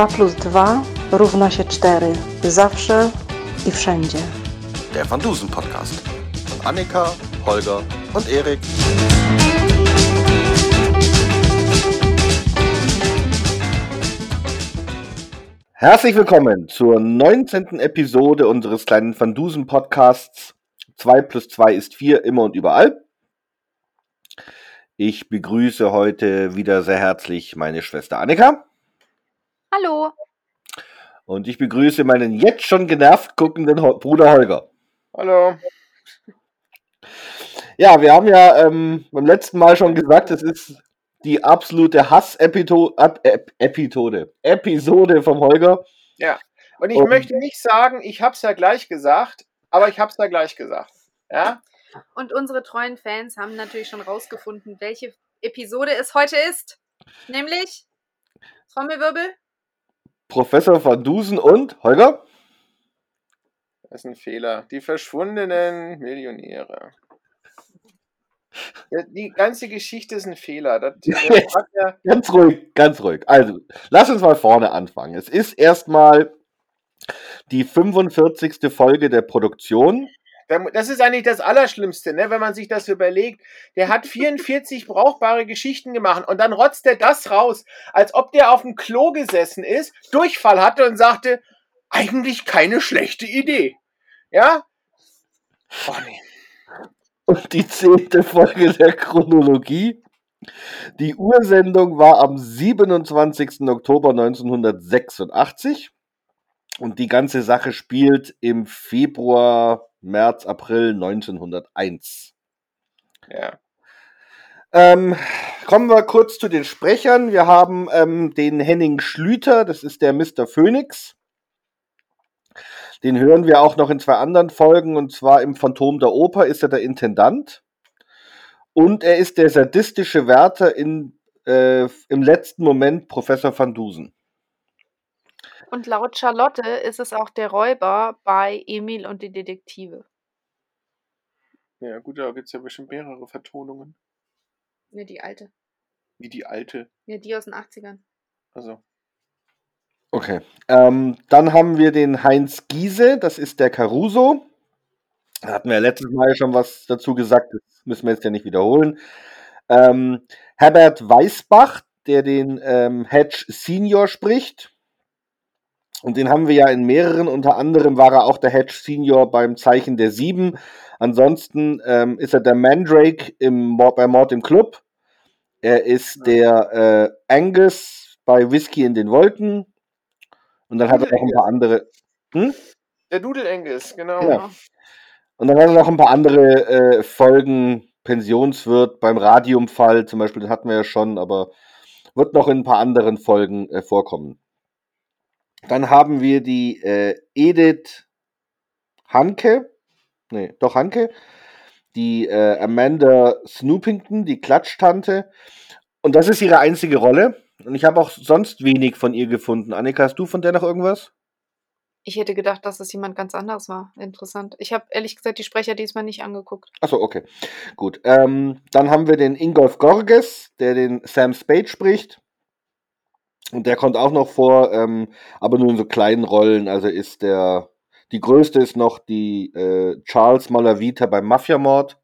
2 plus 2 równa się 4. Zawsze i wszędzie. Der Van Dusen Podcast. Von Annika, Holger und Erik. Herzlich willkommen zur 19. Episode unseres kleinen Van Dusen Podcasts. 2 plus 2 ist 4, immer und überall. Ich begrüße heute wieder sehr herzlich meine Schwester Annika. Hallo. Und ich begrüße meinen jetzt schon genervt guckenden Ho Bruder Holger. Hallo. Ja, wir haben ja ähm, beim letzten Mal schon gesagt, es ist die absolute Hass-Episode Episode vom Holger. Ja, und ich Und- möchte nicht sagen, ich habe es ja gleich gesagt, aber ich habe es ja gleich gesagt. Ja, Und unsere treuen Fans haben natürlich schon rausgefunden, welche Episode es heute ist. Nämlich Trommelwirbel. Professor Van Dusen und Holger. das ist ein Fehler. Die verschwundenen Millionäre. Die ganze Geschichte ist ein Fehler. Das, ja, Ganz ruhig, ganz ruhig. Also, lass uns mal vorne anfangen. Es ist erstmal die 45. Folge der Produktion. Das ist eigentlich das Allerschlimmste, ne? wenn man sich das überlegt. Der hat 44 brauchbare Geschichten gemacht und dann rotzt er das raus, als ob der auf dem Klo gesessen ist, Durchfall hatte und sagte, eigentlich keine schlechte Idee. Ja? Oh nee. Und die zehnte Folge der Chronologie. Die Ursendung war am 27. Oktober 1986. Und die ganze Sache spielt im Februar, März, April 1901. Ja. Ähm, kommen wir kurz zu den Sprechern. Wir haben ähm, den Henning Schlüter, das ist der Mr. Phoenix. Den hören wir auch noch in zwei anderen Folgen, und zwar im Phantom der Oper ist er der Intendant. Und er ist der sadistische Wärter in, äh, im letzten Moment Professor van Dusen. Und laut Charlotte ist es auch der Räuber bei Emil und die Detektive. Ja, gut, da gibt es ja bestimmt mehrere Vertonungen. Ja, die alte. Wie die alte. Ja, die aus den 80ern. Also, Okay. Ähm, dann haben wir den Heinz Giese, das ist der Caruso. Da hatten wir ja letztes Mal schon was dazu gesagt, das müssen wir jetzt ja nicht wiederholen. Ähm, Herbert Weißbach, der den ähm, Hedge Senior spricht. Und den haben wir ja in mehreren, unter anderem war er auch der Hedge Senior beim Zeichen der Sieben. Ansonsten ähm, ist er der Mandrake im, Mord- bei Mord im Club. Er ist der äh, Angus bei Whisky in den Wolken. Und dann hat er noch ein paar andere. Hm? der Dudel Angus, genau. Ja. Und dann hat er noch ein paar andere äh, Folgen. Pensionswirt beim Radiumfall zum Beispiel, den hatten wir ja schon, aber wird noch in ein paar anderen Folgen äh, vorkommen. Dann haben wir die äh, Edith Hanke. Nee, doch Hanke. Die äh, Amanda Snoopington, die Klatschtante. Und das ist ihre einzige Rolle. Und ich habe auch sonst wenig von ihr gefunden. Annika, hast du von der noch irgendwas? Ich hätte gedacht, dass das jemand ganz anderes war. Interessant. Ich habe ehrlich gesagt die Sprecher diesmal nicht angeguckt. Achso, okay. Gut. Ähm, dann haben wir den Ingolf Gorges, der den Sam Spade spricht. Und der kommt auch noch vor, ähm, aber nur in so kleinen Rollen. Also ist der. Die größte ist noch die äh, Charles Malavita beim Mafiamord.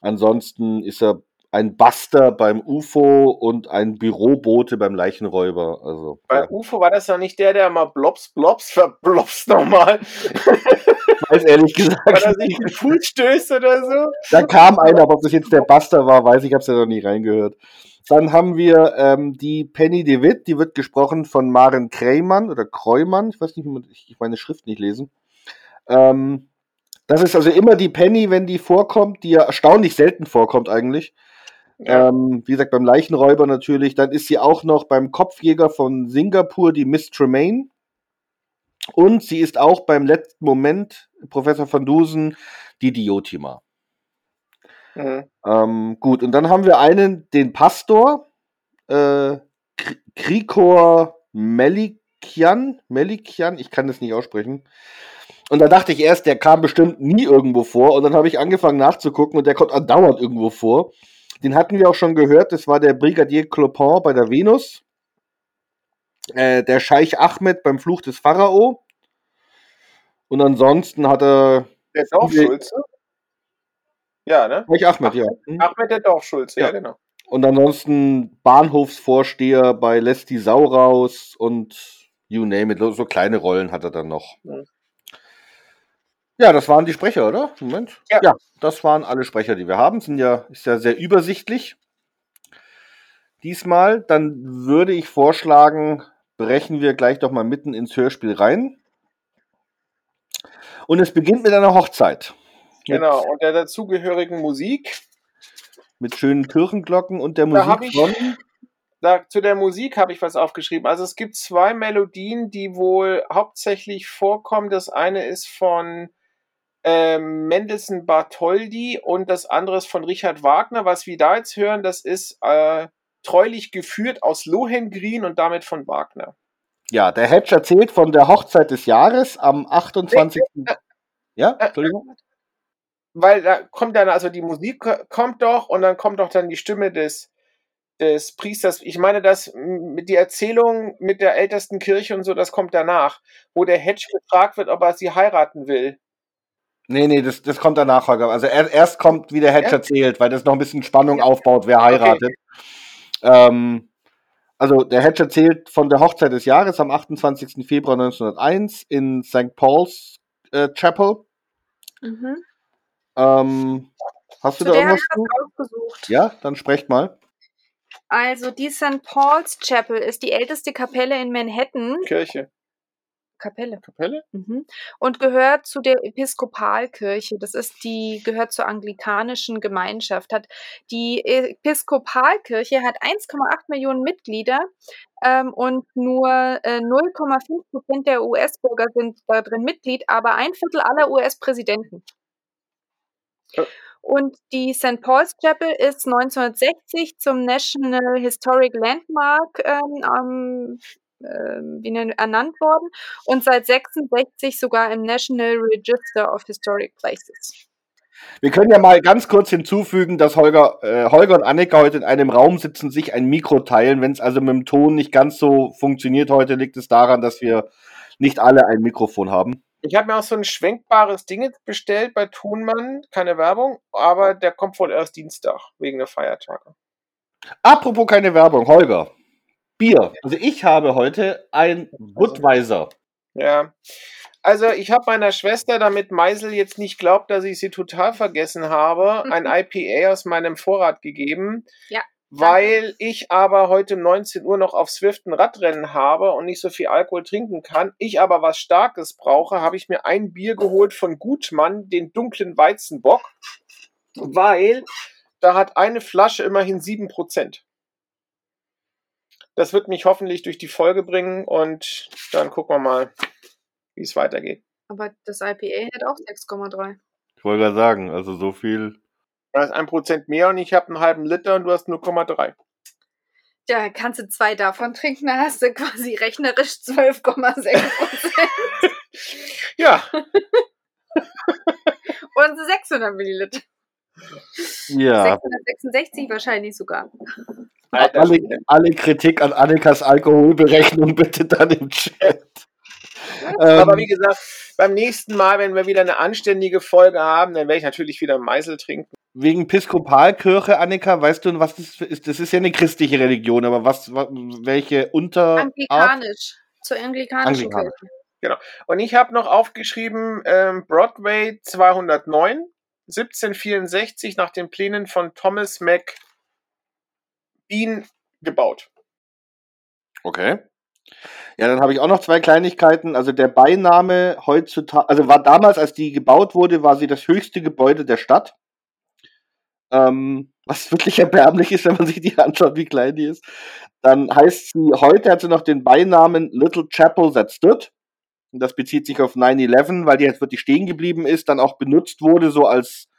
Ansonsten ist er ein Buster beim UFO und ein Bürobote beim Leichenräuber. Also Bei ja. UFO war das doch nicht der, der mal Blobs, Blobs, verblobst nochmal, weiß ehrlich gesagt, weil er sich den Fuß stößt oder so. Da kam einer, aber ob das jetzt der Buster war, weiß ich, ich habe es ja noch nie reingehört. Dann haben wir ähm, die Penny DeWitt, die wird gesprochen von Maren Kreymann oder Kreumann, ich weiß nicht, wie man- ich ich meine Schrift nicht lesen. Ähm, das ist also immer die Penny, wenn die vorkommt, die ja erstaunlich selten vorkommt eigentlich. Ja. Ähm, wie gesagt, beim Leichenräuber natürlich. Dann ist sie auch noch beim Kopfjäger von Singapur, die Miss Tremaine. Und sie ist auch beim letzten Moment, Professor van Dusen, die Diotima. Mhm. Ähm, gut, und dann haben wir einen, den Pastor, äh, Kri- Krikor Melikian, Melikian, ich kann das nicht aussprechen. Und da dachte ich erst, der kam bestimmt nie irgendwo vor. Und dann habe ich angefangen nachzugucken und der kommt andauernd irgendwo vor. Den hatten wir auch schon gehört, das war der Brigadier Clopin bei der Venus. Äh, der Scheich Ahmed beim Fluch des Pharao. Und ansonsten hat er. Der Dorfschulze? Ja, ne? Scheich Ahmed, ja. Hm? Ahmed der Dorfschulze, ja, Ja. genau. Und ansonsten Bahnhofsvorsteher bei Lässt die Sau raus und you name it. So kleine Rollen hat er dann noch. Mhm. Ja, das waren die Sprecher, oder? Moment. Ja. das waren alle Sprecher, die wir haben. Sind ja, ist ja sehr übersichtlich. Diesmal, dann würde ich vorschlagen, brechen wir gleich doch mal mitten ins Hörspiel rein. Und es beginnt mit einer Hochzeit. Mit, Genau, und der dazugehörigen Musik. Mit schönen Kirchenglocken und der Da Musik ich- von. Da, zu der Musik habe ich was aufgeschrieben. Also es gibt zwei Melodien, die wohl hauptsächlich vorkommen. Das eine ist von ähm, Mendelssohn Bartholdy und das andere ist von Richard Wagner. Was wir da jetzt hören, das ist äh, treulich geführt aus Lohengrin und damit von Wagner. Ja, der Hedge erzählt von der Hochzeit des Jahres am 28. Ja, äh, Entschuldigung. Weil da kommt dann, also die Musik ko- kommt doch und dann kommt doch dann die Stimme des, des Priesters. Ich meine, das mit die Erzählung mit der ältesten Kirche und so, das kommt danach, wo der Hedge gefragt wird, ob er sie heiraten will. Nee, nee, das, das kommt danach, Holger. Also er, erst kommt, wie der Hedge Ja? erzählt, weil das noch ein bisschen Spannung Ja. aufbaut, wer heiratet. Ähm, also der Hedge erzählt von der Hochzeit des Jahres am 28. Februar 1901 in St. Paul's äh, Chapel. Mhm. Ähm, hast du Zu da der habe irgendwas ausgesucht. Ja, dann sprecht mal. Also die St. Paul's Chapel ist die älteste Kapelle in Manhattan. Kirche. Kapelle. Kapelle? Mhm. Und gehört zu der Episkopalkirche. Das ist die, gehört zur anglikanischen Gemeinschaft. Hat, die Episkopalkirche hat 1,8 Millionen Mitglieder ähm, und nur äh, 0,5 Prozent der US-Bürger sind da drin Mitglied, aber ein Viertel aller US-Präsidenten. Ja. Und die St. Paul's Chapel ist 1960 zum National Historic Landmark ähm, wie nennt- ernannt worden und seit 66 sogar im National Register of Historic Places. Wir können ja mal ganz kurz hinzufügen, dass Holger, äh, Holger und Annika heute in einem Raum sitzen, sich ein Mikro teilen. Wenn es also mit dem Ton nicht ganz so funktioniert heute, liegt es daran, dass wir nicht alle ein Mikrofon haben. Ich habe mir auch so ein schwenkbares Ding jetzt bestellt bei Thunmann, keine Werbung, aber der kommt wohl erst Dienstag wegen der Feiertage. Apropos keine Werbung, Holger. Bier. Also ich habe heute ein Budweiser. Ja. Also ich habe meiner Schwester, damit Meisel jetzt nicht glaubt, dass ich sie total vergessen habe, ein IPA aus meinem Vorrat gegeben. Ja, Weil ich aber heute um 19 Uhr noch auf Swift ein Radrennen habe und nicht so viel Alkohol trinken kann, ich aber was Starkes brauche, habe ich mir ein Bier geholt von Gutmann, den dunklen Weizenbock, weil da hat eine Flasche immerhin 7%. Das wird mich hoffentlich durch die Folge bringen und dann gucken wir mal, wie es weitergeht. Aber das IPA hat auch 6,3. Ich wollte gerade sagen, also so viel. Da ist ein Prozent mehr und ich habe einen halben Liter und du hast 0,3. Ja, kannst du zwei davon trinken, dann hast du quasi rechnerisch 12,6 Prozent Ja, und 600 Milliliter. Ja. 666 wahrscheinlich sogar. Alle, alle Kritik an Annikas Alkoholberechnung bitte dann im Chat. Aber Ähm, wie gesagt, beim nächsten Mal, wenn wir wieder eine anständige Folge haben, dann werde ich natürlich wieder Meißel trinken. wegen Piskopalkirche, Annika, weißt du, was das ist? Das ist ja eine christliche Religion, aber was, welche Unterart? Anglikanisch. Zur anglikanischen Anglikanisch. Kirche. Und ich habe noch aufgeschrieben, ähm, Broadway 209, 1764 nach den Plänen von Thomas McBean gebaut. Okay. Ja, dann habe ich auch noch zwei Kleinigkeiten. Also der Beiname heutzutage, also war damals, als die gebaut wurde, war sie das höchste Gebäude der Stadt. Ähm, was wirklich erbärmlich ist, wenn man sich die anschaut, wie klein die ist. Dann heißt sie, heute hat sie noch den Beinamen Little Chapel That Stood. Und das bezieht sich auf 9-11, weil die jetzt wirklich stehen geblieben ist, dann auch benutzt wurde, so als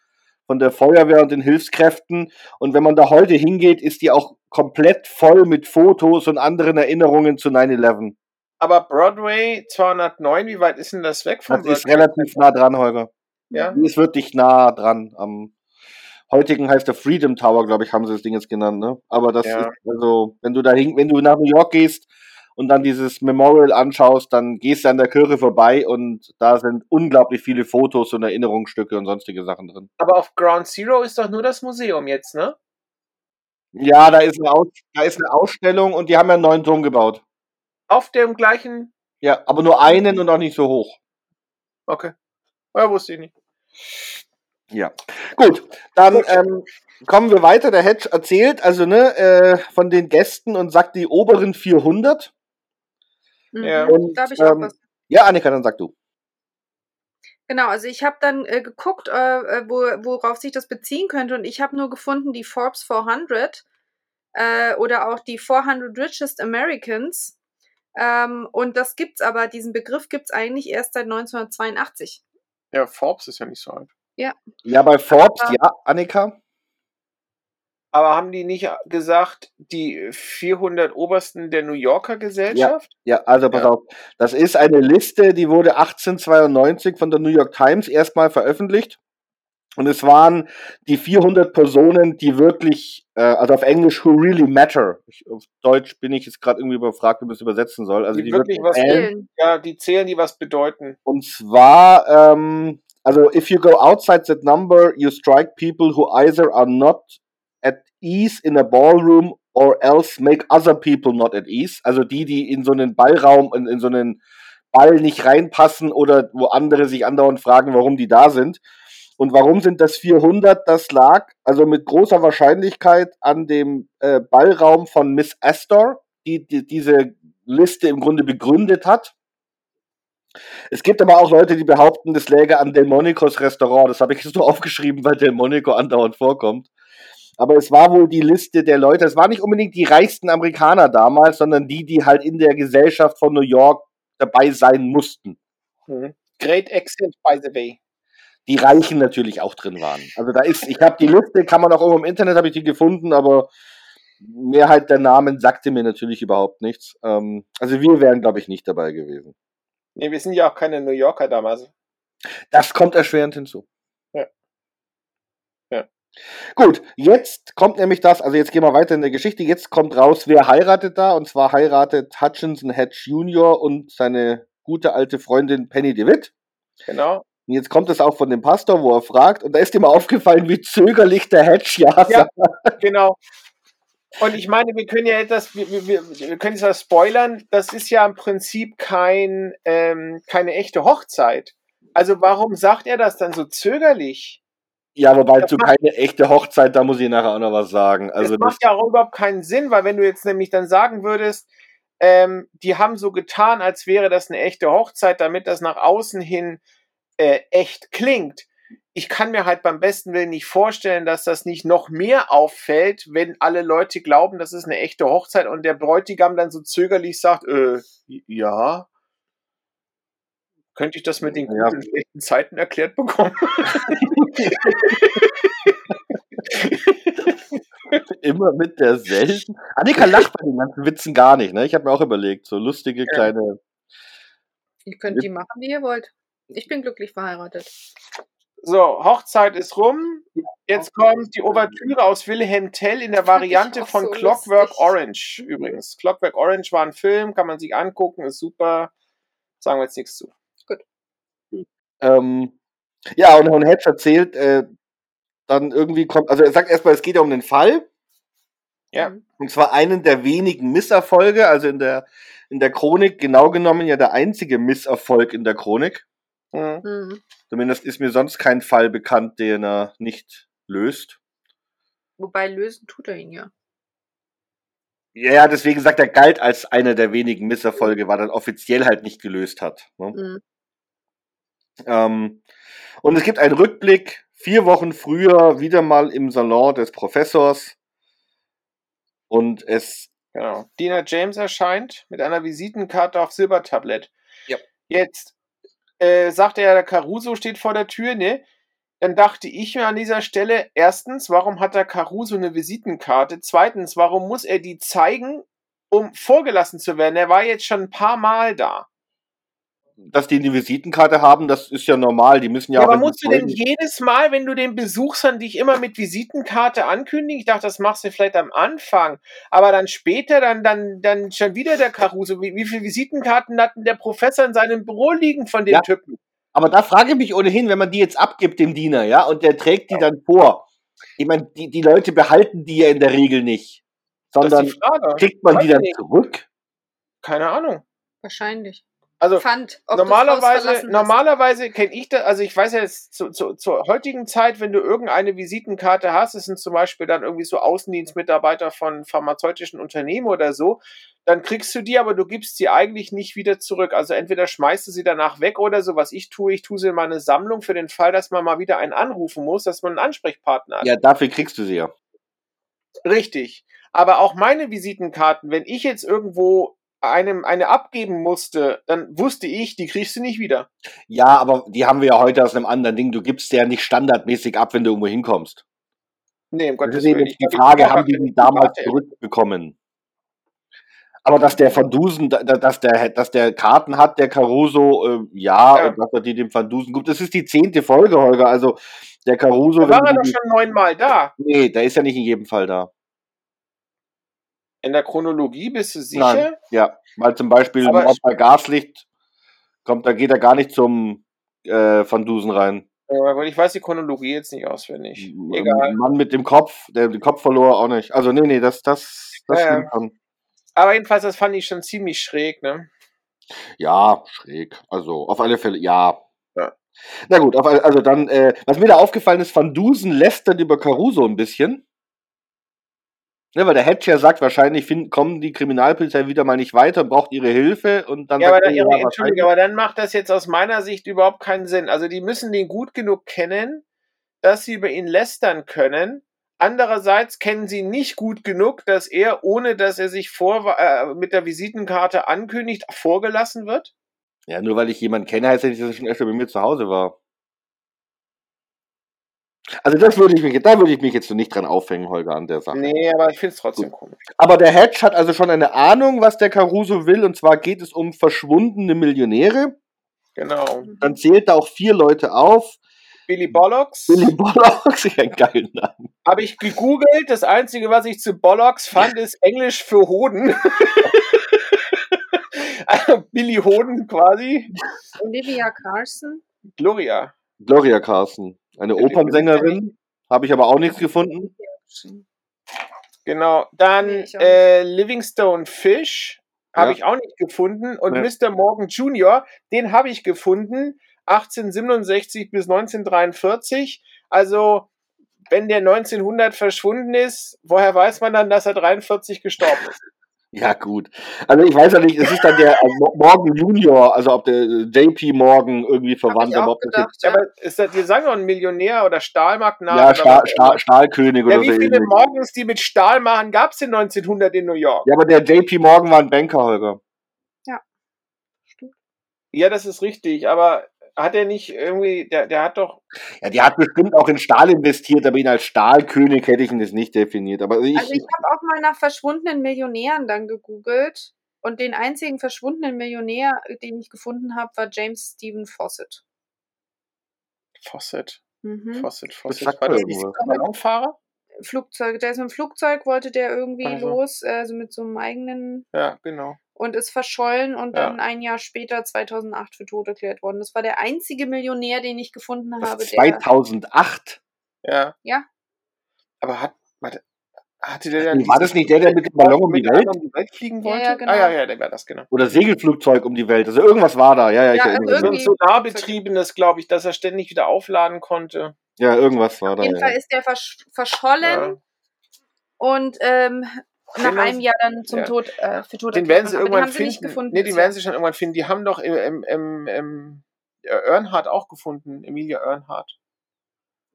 von der Feuerwehr und den Hilfskräften. Und wenn man da heute hingeht, ist die auch komplett voll mit Fotos und anderen Erinnerungen zu 9-11. Aber Broadway 209, wie weit ist denn das weg vom Das ist World Trade relativ nah dran, Holger. Ja? Die ist wirklich nah dran. Am heutigen heißt der Freedom Tower, glaube ich, haben sie das Ding jetzt genannt, ne? Aber das Ja. ist, also, wenn du da hin, wenn du nach New York gehst und dann dieses Memorial anschaust, dann gehst du an der Kirche vorbei und da sind unglaublich viele Fotos und Erinnerungsstücke und sonstige Sachen drin. Aber auf Ground Zero ist doch nur das Museum jetzt, ne? Ja, da ist eine, Aus da ist eine Ausstellung und die haben ja einen neuen Turm gebaut. Auf dem gleichen. Ja, aber nur einen und auch nicht so hoch. Okay. Ja, wusste ich nicht. Ja. Gut, dann ähm, kommen wir weiter. Der Hedge erzählt also ne, äh, von den Gästen und sagt die oberen 400. Mhm. Ja. Und, da habe ich auch ähm, was. Ja, Annika, dann sag du. Genau, also ich habe dann äh, geguckt, äh, äh, wo, worauf sich das beziehen könnte und ich habe nur gefunden die Forbes 400 äh, oder auch die 400 Richest Americans. Ähm, und das gibt's aber, diesen Begriff gibt's eigentlich erst seit 1982. Ja, Forbes ist ja nicht so alt. Ja, bei Forbes, Aber- ja, Annika. Aber haben die nicht gesagt, die 400 Obersten der New Yorker Gesellschaft? Ja, also pass Ja. auf. Das ist eine Liste, die wurde 1892 von der New York Times erstmal veröffentlicht. Und es waren die 400 Personen, die wirklich, äh, also auf Englisch, who really matter. Ich, auf Deutsch bin ich jetzt gerade irgendwie überfragt, wie man es übersetzen soll. Also Die die, wirklich was zählen. Ja, die zählen, die was bedeuten. Und zwar, ähm, also if you go outside that number, you strike people who either are not ease in a ballroom or else make other people not at ease. Also die, die in so einen Ballraum, in, in so einen Ball nicht reinpassen oder wo andere sich andauernd fragen, warum die da sind. Und warum sind das 400? Das lag also mit großer Wahrscheinlichkeit an dem äh, Ballraum von Miss Astor, die, die diese Liste im Grunde begründet hat. Es gibt aber auch Leute, die behaupten, das läge an Delmonicos Restaurant. Das habe ich nur aufgeschrieben, weil Delmonico andauernd vorkommt. Aber es war wohl die Liste der Leute. Es waren nicht unbedingt die reichsten Amerikaner damals, sondern die, die halt in der Gesellschaft von New York dabei sein mussten. Mhm. Great accent, by the way. Die Reichen natürlich auch drin waren. Also da ist, ich habe die Liste, kann man auch irgendwo im Internet, habe ich die gefunden, aber Mehrheit der Namen sagte mir natürlich überhaupt nichts. Ähm, also wir wären, glaube ich, nicht dabei gewesen. Nee, wir sind ja auch keine New Yorker damals. Das kommt erschwerend hinzu. Ja. Gut, jetzt kommt nämlich das, also jetzt gehen wir weiter in der Geschichte. Jetzt kommt raus, wer heiratet da, und zwar heiratet Hutchinson Hedge Jr. und seine gute alte Freundin Penny DeWitt. Genau. Und jetzt kommt es auch von dem Pastor, wo er fragt, und da ist ihm aufgefallen, wie zögerlich der Hedge ja, Ja. Genau. Und ich meine, wir können ja etwas, wir, wir, wir wir können es ja spoilern, das ist ja im Prinzip kein, ähm, keine echte Hochzeit. Also warum sagt er das dann so zögerlich? Ja, wobei Das zu keine echte Hochzeit, da muss ich nachher auch noch was sagen. Also das macht ja auch überhaupt keinen Sinn, weil wenn du jetzt nämlich dann sagen würdest, ähm, die haben so getan, als wäre das eine echte Hochzeit, damit das nach außen hin äh, echt klingt. Ich kann mir halt beim besten Willen nicht vorstellen, dass das nicht noch mehr auffällt, wenn alle Leute glauben, das ist eine echte Hochzeit und der Bräutigam dann so zögerlich sagt, äh, ja. Könnte ich das mit den Ja. guten und schlechten Zeiten erklärt bekommen? immer mit derselben. Annika lacht bei den ganzen Witzen gar nicht, ne? Ich habe mir auch überlegt, so lustige kleine. Ihr könnt die machen, wie ihr wollt. Ich bin glücklich verheiratet. So, Hochzeit ist rum. Jetzt kommt die Ouvertüre aus Wilhelm Tell in der Variante von so Clockwork lustig. Orange übrigens. Clockwork Orange war ein Film, kann man sich angucken, ist super. Sagen wir jetzt nichts zu. Ähm, ja, und, und Hedge erzählt, äh, dann irgendwie kommt, also er sagt erstmal, es geht ja um den Fall. Ja. Und zwar einen der wenigen Misserfolge, also in der, in der Chronik, genau genommen ja der einzige Misserfolg in der Chronik. Mhm. Mhm. Zumindest ist mir sonst kein Fall bekannt, den er nicht löst. Wobei lösen tut er ihn ja. Ja, deswegen sagt er, galt als einer der wenigen Misserfolge, weil er dann offiziell halt nicht gelöst hat. Ne? Mhm. Ähm, und es gibt einen Rückblick, vier Wochen früher, wieder mal im Salon des Professors. Und es, Genau. Dina James erscheint mit einer Visitenkarte auf Silbertablett. Ja. Jetzt äh, sagt er, der Caruso steht vor der Tür, ne? Dann dachte ich mir an dieser Stelle, erstens, warum hat der Caruso eine Visitenkarte? Zweitens, warum muss er die zeigen, um vorgelassen zu werden? Er war jetzt schon ein paar Mal da. Dass die eine Visitenkarte haben, das ist ja normal. Die müssen ja, Ja, auch aber musst du denn jedes Mal, wenn du den besuchst, dann dich immer mit Visitenkarte ankündigen? Ich dachte, das machst du vielleicht am Anfang. Aber dann später, dann, dann, dann schon wieder der Caruso. Wie, wie viele Visitenkarten hat denn der Professor in seinem Büro liegen von dem Ja. Typen? Aber da frage ich mich ohnehin, wenn man die jetzt abgibt dem Diener, ja, und der trägt die dann vor. Ich meine, die, die Leute behalten die ja in der Regel nicht. Sondern kriegt man Weiß die dann nicht. zurück? Keine Ahnung. Wahrscheinlich. Also, Haus Normalerweise, normalerweise kenne ich das, also ich weiß ja jetzt zu, zu, zur heutigen Zeit, wenn du irgendeine Visitenkarte hast, das sind zum Beispiel dann irgendwie so Außendienstmitarbeiter von pharmazeutischen Unternehmen oder so, dann kriegst du die, aber du gibst sie eigentlich nicht wieder zurück. Also entweder schmeißt du sie danach weg oder so, was ich tue, ich tue sie in meine Sammlung für den Fall, dass man mal wieder einen anrufen muss, dass man einen Ansprechpartner hat. Ja, dafür kriegst du sie ja. Richtig. Aber auch meine Visitenkarten, wenn ich jetzt irgendwo einem eine abgeben musste, dann wusste ich, die kriegst du nicht wieder. Ja, aber die haben wir ja heute aus einem anderen Ding. Du gibst ja nicht standardmäßig ab, wenn du irgendwo hinkommst. Nee, um Das Gottes ist eben Willen. die Frage, haben die die damals zurückbekommen? Aber dass der Van Dusen, da- da- dass der, dass der Karten hat, der Caruso, äh, ja, Ja. und dass er die dem Van Dusen gibt. Das ist die zehnte Folge, Holger. Also der Caruso, Da war er doch schon neunmal da. nee, der ist ja nicht in jedem Fall da. In der Chronologie bist du sicher? Nein. Ja, weil zum Beispiel Mord bei Gaslicht kommt, da geht er gar nicht zum äh, Van Dusen rein. Ja, ich weiß die Chronologie jetzt nicht auswendig. Egal. Mann mit dem Kopf, der den Kopf verlor, auch nicht. Also nee, nee, das, das, das Ja, ja. stimmt schon. Aber jedenfalls, das fand ich schon ziemlich schräg, ne? Ja, schräg. Also auf alle Fälle, ja. Ja. Na gut, auf, also dann, äh, was mir da aufgefallen ist, Van Dusen lästert über Caruso ein bisschen. Ne, weil der Hedge ja sagt, wahrscheinlich find, kommen die Kriminalpolizei wieder mal nicht weiter, braucht ihre Hilfe und dann Ja, aber, dann, er, ja, ja, Entschuldigung, aber dann macht das jetzt aus meiner Sicht überhaupt keinen Sinn. Also die müssen den gut genug kennen, dass sie über ihn lästern können. Andererseits kennen sie ihn nicht gut genug, dass er, ohne dass er sich vor, äh, mit der Visitenkarte ankündigt, vorgelassen wird. Ja, nur weil ich jemanden kenne, heißt ja nicht, dass er schon öfter bei mir zu Hause war. Also das würde ich mich, da würde ich mich jetzt so nicht dran aufhängen, Holger, an der Sache. Nee, aber ich finde es trotzdem komisch. Aber der Hedge hat also schon eine Ahnung, was der Caruso will, und zwar geht es um verschwundene Millionäre. Genau. Dann zählt da auch vier Leute auf. Billy Bollocks. Billy Bollocks, einen geilen Namen. Habe ich gegoogelt. Das Einzige, was ich zu Bollocks fand, ist Englisch für Hoden. also Billy Hoden quasi. Olivia Carson. Gloria. Gloria Carson, eine Ja, Opernsängerin. Habe ich aber auch nichts gefunden. Genau. Dann äh, Livingstone Fish habe Ja. ich auch nicht gefunden. Und Nee. Mr. Morgan Jr., den habe ich gefunden. 1867 bis 1943. Also, wenn der 1900 verschwunden ist, woher weiß man dann, dass er 43 gestorben ist? Ja, gut. Also ich weiß ja nicht, es ist dann der Mo- Morgan Junior, also ob der äh, JP Morgan irgendwie verwandt, aber ob das gedacht. jetzt, Ja, aber ist das, die sagen doch ein Millionär oder Stahlmagnat? ja, oder Stahl, Stahl. Stahlkönig oder Ja, so wie viele. Morgens, die mit Stahl machen, gab es in 1900 in New York? Ja, aber der JP Morgan war ein Banker, Holger. Ja, das ist richtig, aber hat er nicht irgendwie, der, der hat doch, Ja, die hat bestimmt auch in Stahl investiert, aber ihn als Stahlkönig hätte ich ihn jetzt nicht definiert. Aber ich, Also ich habe auch mal nach verschwundenen Millionären dann gegoogelt und den einzigen verschwundenen Millionär, den ich gefunden habe, war James Stephen Fawcett. Fawcett, Mhm. Fawcett, Fawcett. War das nicht. Ballonfahrer? Flugzeug, der ist mit dem Flugzeug, wollte der irgendwie Ach so. los, also mit so einem eigenen Ja, genau. Und ist verschollen und Ja. dann ein Jahr später, 2008, für tot erklärt worden. Das war der einzige Millionär, den ich gefunden das habe, der 2008. Ja. Ja. Aber hat, warte, hatte der dann War das nicht der, der mit dem Ballon um die Welt? um die Welt fliegen Ja, wollte? ja, genau. Ah, ja, ja, der war das, genau. Oder Segelflugzeug um die Welt. Also irgendwas war da. Ja, ja, ich Ja, erinnere also mich. Solarbetriebenes, glaube ich, dass er ständig wieder aufladen konnte. Ja, irgendwas war Auf da. jeden Fall Ja. ist der versch verschollen Ja. und ähm, nach Den einem Jahr dann zum ja. Tod äh, für tot Den werden sie irgendwann haben sie finden. nicht gefunden. nee, den werden sie schon irgendwann finden. Die haben doch im, im, im, äh, Earnhardt auch gefunden, Emilia Earnhardt.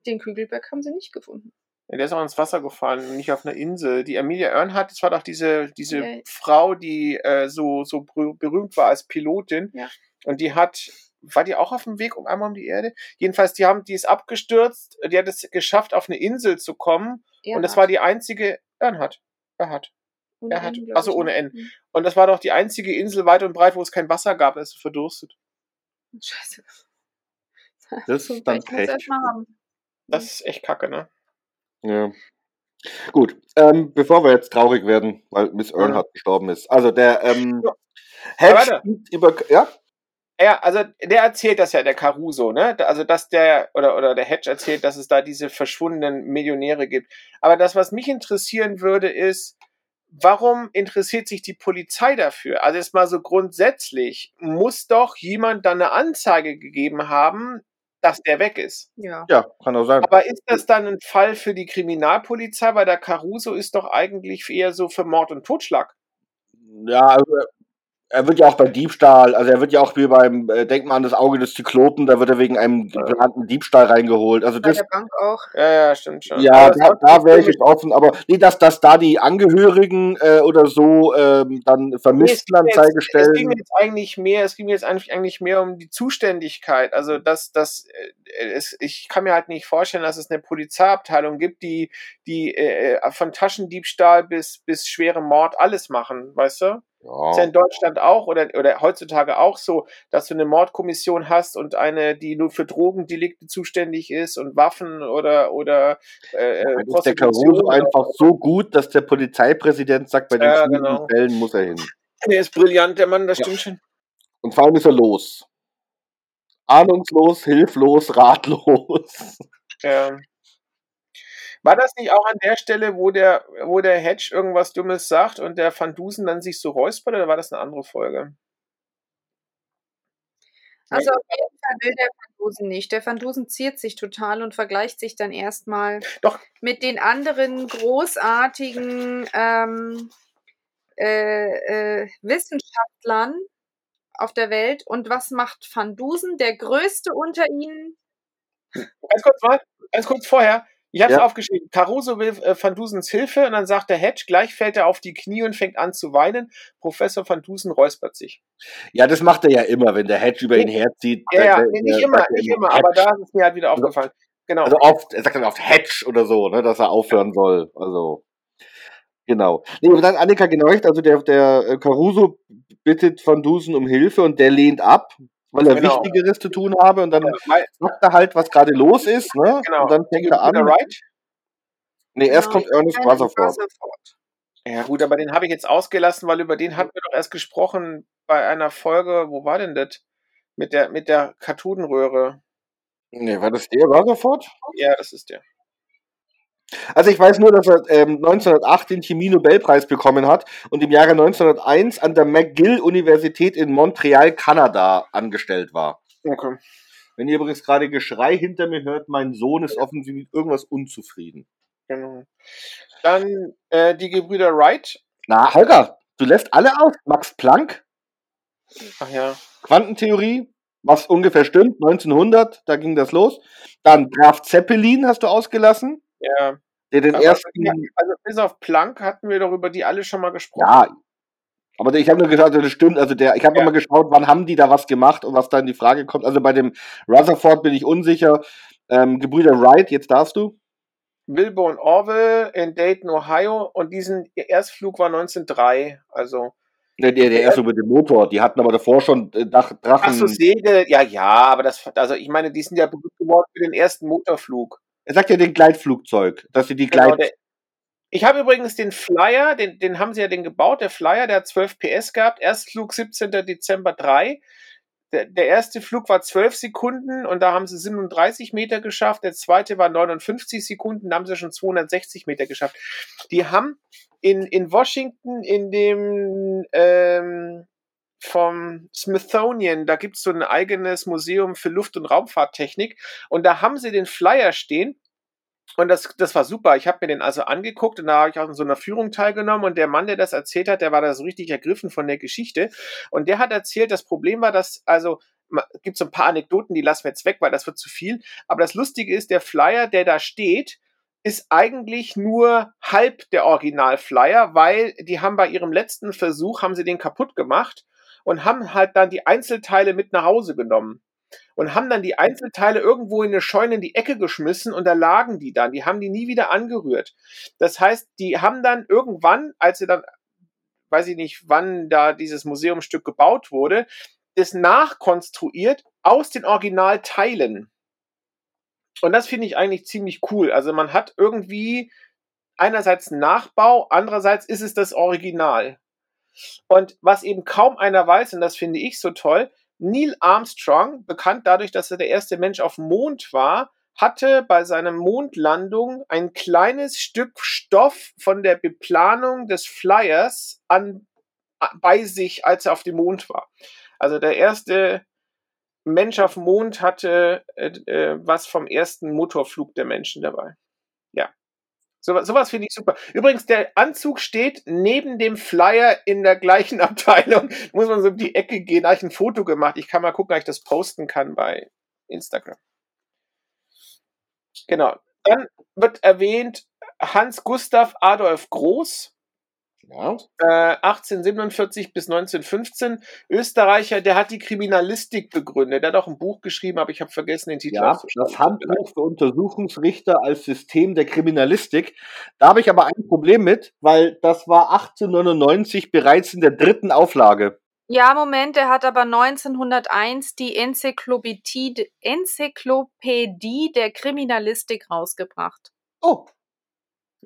Den Kügelberg haben sie nicht gefunden. Ja, der ist auch ins Wasser gefallen, nicht auf einer Insel. Die Emilia Earnhardt, das war doch diese, diese Ja. Frau, die äh, so, so berüh- berühmt war als Pilotin. Ja. Und die hat, war die auch auf dem Weg um einmal um die Erde? Jedenfalls, die haben, die ist abgestürzt, die hat es geschafft, auf eine Insel zu kommen. Und das war die einzige Earnhardt. Earnhardt. Ohne Earnhardt. N, glaub Achso, ich, ohne ne? N. Und das war doch die einzige Insel weit und breit, wo es kein Wasser gab, da ist verdurstet. Scheiße. Das ist dann Pech. haben. Das ist echt kacke, ne? Ja. Gut, ähm, bevor wir jetzt traurig werden, weil Miss Earnhardt gestorben ist. Also der ähm, Ja. Hedge über ja? Ja, also der erzählt das ja, der Caruso, ne? Also dass der, oder, oder der Hedge erzählt, dass es da diese verschwundenen Millionäre gibt. Aber das, was mich interessieren würde, ist, warum interessiert sich die Polizei dafür? Also jetzt mal so grundsätzlich, muss doch jemand dann eine Anzeige gegeben haben, dass der weg ist. Ja. Ja, kann auch sein. Aber ist das dann ein Fall für die Kriminalpolizei? Weil der Caruso ist doch eigentlich eher so für Mord und Totschlag. Ja, also er wird ja auch bei Diebstahl, also er wird ja auch wie beim, äh, denk mal an das Auge des Zyklopen, da wird er wegen einem geplanten Diebstahl reingeholt. Also Bei das, der Bank auch. Ja, ja, stimmt schon. ja, da, da wäre ich jetzt offen, aber nee, dass, dass da die Angehörigen äh, oder so ähm, dann Vermisstenanzeige jetzt- Es ging stellen. mir jetzt eigentlich mehr, es ging mir jetzt eigentlich, eigentlich mehr um die Zuständigkeit. Also dass das, äh, es, ich kann mir halt nicht vorstellen, dass es eine Polizeiabteilung gibt, die die äh, von Taschendiebstahl bis bis schwere Mord alles machen, weißt du? Ist ja Ja. in Deutschland auch oder oder heutzutage auch so, dass du eine Mordkommission hast und eine, die nur für Drogendelikte zuständig ist und Waffen oder oder äh, ist der Caruso einfach so gut, dass der Polizeipräsident sagt, bei den Ja, genau. Fällen muss er hin. Der ist brillant, der Mann, das Ja. stimmt schon. Und vor allem ist er los. Ahnungslos, hilflos, ratlos. Ja. War das nicht auch an der Stelle, wo der, wo der Hedge irgendwas Dummes sagt und der Van Dusen dann sich so räuspert, oder war das eine andere Folge? Also auf jeden Fall will der Van Dusen nicht. Der Van Dusen ziert sich total und vergleicht sich dann erstmal mit den anderen großartigen ähm, äh, äh, Wissenschaftlern auf der Welt. Und was macht Van Dusen? Der größte unter ihnen. Ganz kurz mal, ganz kurz vorher. Ich habe es Ja. aufgeschrieben. Caruso will äh, Van Dusens Hilfe und dann sagt der Hedge, gleich fällt er auf die Knie und fängt an zu weinen. Professor Van Dusen räuspert sich. Ja, das macht er ja immer, wenn der Hedge über ihn herzieht. Ja, ja, der- der nicht immer, nicht immer aber da ist es mir halt wieder Also- aufgefallen. Genau. Also oft, er sagt dann oft Hedge oder so, ne, dass er aufhören soll. Also, genau. Nee, aber dann Annika genau recht, also der, der äh, Caruso bittet Van Dusen um Hilfe und der lehnt ab, weil er Genau. Wichtigeres zu tun habe und dann sagt er halt, was gerade los ist, ne? genau. Und dann fängt er an. Wright? Nee, erst Nein, kommt Ernest Rutherford. Rutherford. Ja gut, aber den habe ich jetzt ausgelassen, weil über den hatten wir doch erst gesprochen bei einer Folge, wo war denn das? Mit der, mit der Kathodenröhre. Nee, war das der Rutherford? Ja, das ist der. Also ich weiß nur, dass er ähm, 1908 den Chemie-Nobelpreis bekommen hat und im Jahre 1901 an der McGill-Universität in Montreal, Kanada angestellt war. Okay. Wenn ihr übrigens gerade Geschrei hinter mir hört, mein Sohn ist offensichtlich mit irgendwas unzufrieden. Genau. Dann äh, die Gebrüder Wright. Na, Holger, du lässt alle aus. Max Planck, Ach ja. Quantentheorie, was ungefähr stimmt, 1900, da ging das los. Dann Graf Zeppelin hast du ausgelassen, Ja. der den Aber, ersten... also bis auf Planck hatten wir doch über die alle schon mal gesprochen. Ja, aber ich habe nur gesagt, das stimmt. Also der, ich habe Ja. immer geschaut, wann haben die da was gemacht und was da in die Frage kommt. Also bei dem Rutherford bin ich unsicher. Ähm, Gebrüder Wright, jetzt darfst du. Wilbur und Orville in Dayton, Ohio und diesen Erstflug war 1903. Also Der, der, der erste über den Motor. Die hatten aber davor schon äh, Dach, Drachen. Ach so, Segel, ja, ja, aber das, also ich meine, die sind ja berühmt geworden für den ersten Motorflug. Er sagt ja den Gleitflugzeug, dass sie die Genau, Gleit. der, ich habe übrigens den Flyer, den, den haben sie ja den gebaut, der Flyer, der hat 12 PS gehabt, Erstflug 17. Dezember 3. Der, der erste Flug war 12 Sekunden und da haben sie 37 Meter geschafft. Der zweite war 59 Sekunden, da haben sie schon 260 Meter geschafft. Die haben in, in Washington in dem ähm, vom Smithsonian, da gibt es so ein eigenes Museum für Luft- und Raumfahrttechnik. Und da haben sie den Flyer stehen. Und das, das war super. Ich habe mir den also angeguckt und da habe ich auch in so einer Führung teilgenommen. Und der Mann, der das erzählt hat, der war da so richtig ergriffen von der Geschichte. Und der hat erzählt, das Problem war, dass also gibt so ein paar Anekdoten, die lassen wir jetzt weg, weil das wird zu viel. Aber das Lustige ist, der Flyer, der da steht, ist eigentlich nur halb der Original-Flyer, weil die haben bei ihrem letzten Versuch, haben sie den kaputt gemacht und haben halt dann die Einzelteile mit nach Hause genommen und haben dann die Einzelteile irgendwo in eine Scheune in die Ecke geschmissen und da lagen die dann. Die haben die nie wieder angerührt. Das heißt, die haben dann irgendwann, als sie dann, weiß ich nicht, wann da dieses Museumsstück gebaut wurde, das nachkonstruiert aus den Originalteilen. Und das finde ich eigentlich ziemlich cool. Also man hat irgendwie einerseits Nachbau, andererseits ist es das Original. Und was eben kaum einer weiß, und das finde ich so toll, Neil Armstrong, bekannt dadurch, dass er der erste Mensch auf dem Mond war, hatte bei seiner Mondlandung ein kleines Stück Stoff von der Beplanung des Flyers an, bei sich, als er auf dem Mond war. Also der erste Mensch auf dem Mond hatte äh, äh, was vom ersten Motorflug der Menschen dabei. So, sowas finde ich super. Übrigens, der Anzug steht neben dem Flyer in der gleichen Abteilung. Muss man so um die Ecke gehen. Da habe ich ein Foto gemacht. Ich kann mal gucken, ob ich das posten kann bei Instagram. Genau. Dann wird erwähnt Hans Gustav Adolf Groß. Ja. Äh, 1847 bis 1915. Österreicher, der hat die Kriminalistik begründet. Der hat auch ein Buch geschrieben, aber ich habe vergessen, den Titel Ja, das Handbuch für Untersuchungsrichter als System der Kriminalistik. Da habe ich aber ein Problem mit, weil das war 1899 bereits in der dritten Auflage. Ja, Moment, er hat aber 1901 die Enzyklopädie, Enzyklopädie der Kriminalistik rausgebracht. Oh,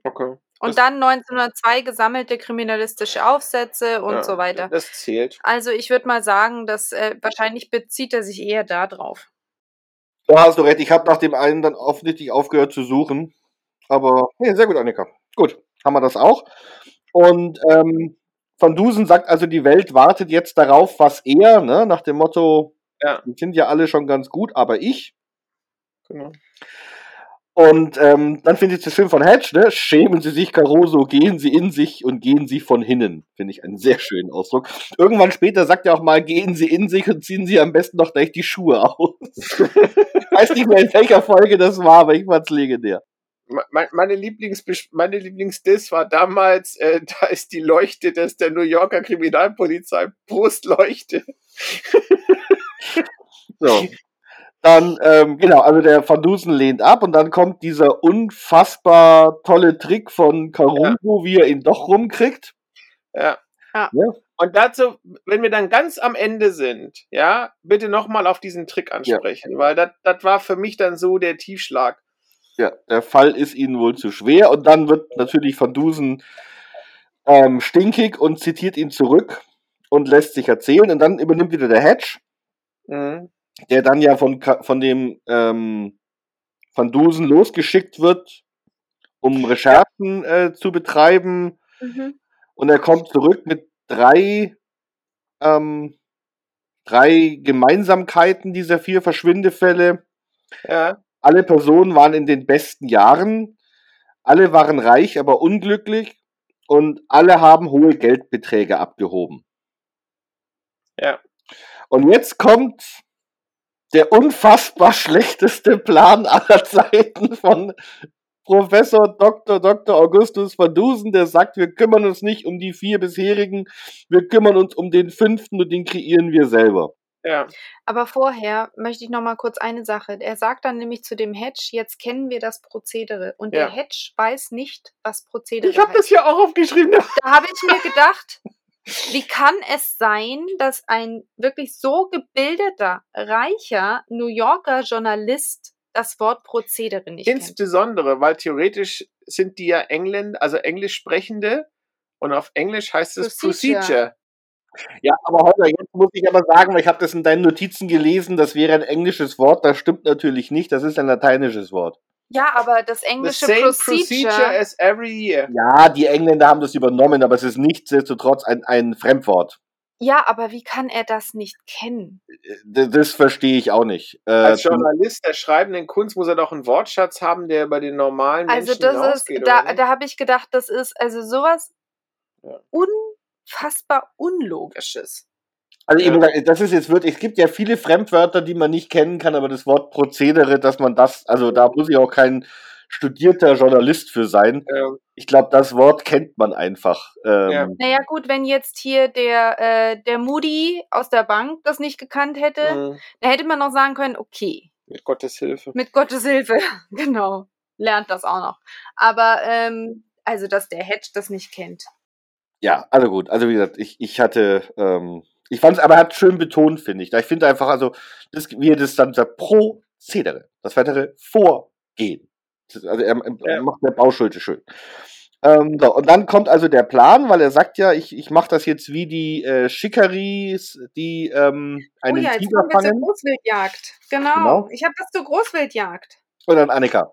Okay. Und Das- dann 1902 gesammelte kriminalistische Aufsätze und Ja, so weiter. Das zählt. Also ich würde mal sagen, dass äh, wahrscheinlich bezieht er sich eher da drauf. da hast du recht. Ich habe nach dem einen dann offensichtlich aufgehört zu suchen. Aber, nee, sehr gut, Annika. Gut, haben wir das auch. Und ähm, Van Dusen sagt also, die Welt wartet jetzt darauf, was er, ne, nach dem Motto, Ja. die sind ja alle schon ganz gut, aber ich. Genau. Und ähm, dann finde ich das schön von Hedge, ne? Schämen Sie sich, Caruso, gehen Sie in sich und gehen Sie von hinnen. Finde ich einen sehr schönen Ausdruck. Irgendwann später sagt er auch mal, gehen Sie in sich und ziehen Sie am besten noch gleich die Schuhe aus. ich weiß nicht mehr, in welcher Folge das war, aber ich fand's legendär. Me- Meine Lieblings meine Lieblingsdiss war damals, äh, da ist die Leuchte, das ist der New Yorker Kriminalpolizei Brustleuchte. So. Dann, ähm, genau, also der Van Dusen lehnt ab und dann kommt dieser unfassbar tolle Trick von Caruso, wie er ihn doch rumkriegt. Ja. Ja. Ja. Und dazu, wenn wir dann ganz am Ende sind, ja, bitte nochmal auf diesen Trick ansprechen, weil das das war für mich dann so der Tiefschlag. Ja, der Fall ist ihnen wohl zu schwer und dann wird natürlich Van Dusen ähm, stinkig und zitiert ihn zurück und lässt sich erzählen und dann übernimmt wieder der Hedge, Mhm. Der dann ja von, von dem ähm, Van Dusen losgeschickt wird, um Recherchen äh, zu betreiben und er kommt zurück mit drei, ähm, drei Gemeinsamkeiten dieser vier Verschwindefälle. Ja, Alle Personen waren in den besten Jahren, alle waren reich, aber unglücklich und alle haben hohe Geldbeträge abgehoben. ja. Und jetzt kommt der unfassbar schlechteste Plan aller Zeiten von Professor Dr. Dr. Augustus van Dusen, der sagt, wir kümmern uns nicht um die vier bisherigen, wir kümmern uns um den fünften und den kreieren wir selber. Ja, Aber vorher möchte ich noch mal kurz eine Sache. Er sagt dann nämlich zu dem Hedge, jetzt kennen wir das Prozedere. Und Ja. der Hedge weiß nicht, was Prozedere ich habe das hier auch aufgeschrieben. Da habe ich mir gedacht, wie kann es sein, dass ein wirklich so gebildeter, reicher New Yorker Journalist das Wort Prozedere nicht kennt? Insbesondere, weil theoretisch sind die ja Engländer, also Englisch sprechende und auf Englisch heißt es Procedure. Procedure. Ja, aber Holger, jetzt muss ich aber sagen, weil ich habe das in deinen Notizen gelesen, das wäre ein englisches Wort, das stimmt natürlich nicht, das ist ein lateinisches Wort. Ja, aber das The englische same Procedure, procedure as every year. Ja, die Engländer haben das übernommen, aber es ist nichtsdestotrotz ein, ein Fremdwort. ja, aber wie kann er das nicht kennen? D- Das verstehe ich auch nicht. Äh, Als Journalist der schreibenden Kunst muss er doch einen Wortschatz haben, der über den normalen Also Menschen das ist, da, da habe ich gedacht, das ist also sowas Ja. unfassbar Unlogisches. Also Ja. eben, das ist jetzt wirklich, es gibt ja viele Fremdwörter, die man nicht kennen kann, aber das Wort Prozedere, dass man das, also da muss ich auch kein studierter Journalist für sein. Ähm, Ich glaube, das Wort kennt man einfach. Ähm, Ja. Naja gut, wenn jetzt hier der, äh, der Moody aus der Bank das nicht gekannt hätte, mh, dann hätte man noch sagen können, okay, mit Gottes Hilfe. mit Gottes Hilfe, genau, lernt das auch noch. Aber ähm, also, dass der Hedge das nicht kennt. Ja, also gut. Also wie gesagt, ich, ich hatte, ähm, Ich fand es aber er hat schön betont, finde ich. Ich finde einfach, also, das, wie er das dann sagt, Prozedere, das weitere Vorgehen. Das, also er, er Ja. macht der Bauschulte schön. Ähm, so, und dann kommt also der Plan, weil er sagt ja, ich, ich mache das jetzt wie die äh, Schikaris, die ähm, Oh einen ja, jetzt Tiger kommen wir zur fangen. Großwildjagd. Genau. Genau. Ich habe was zur Großwildjagd. Und dann Annika.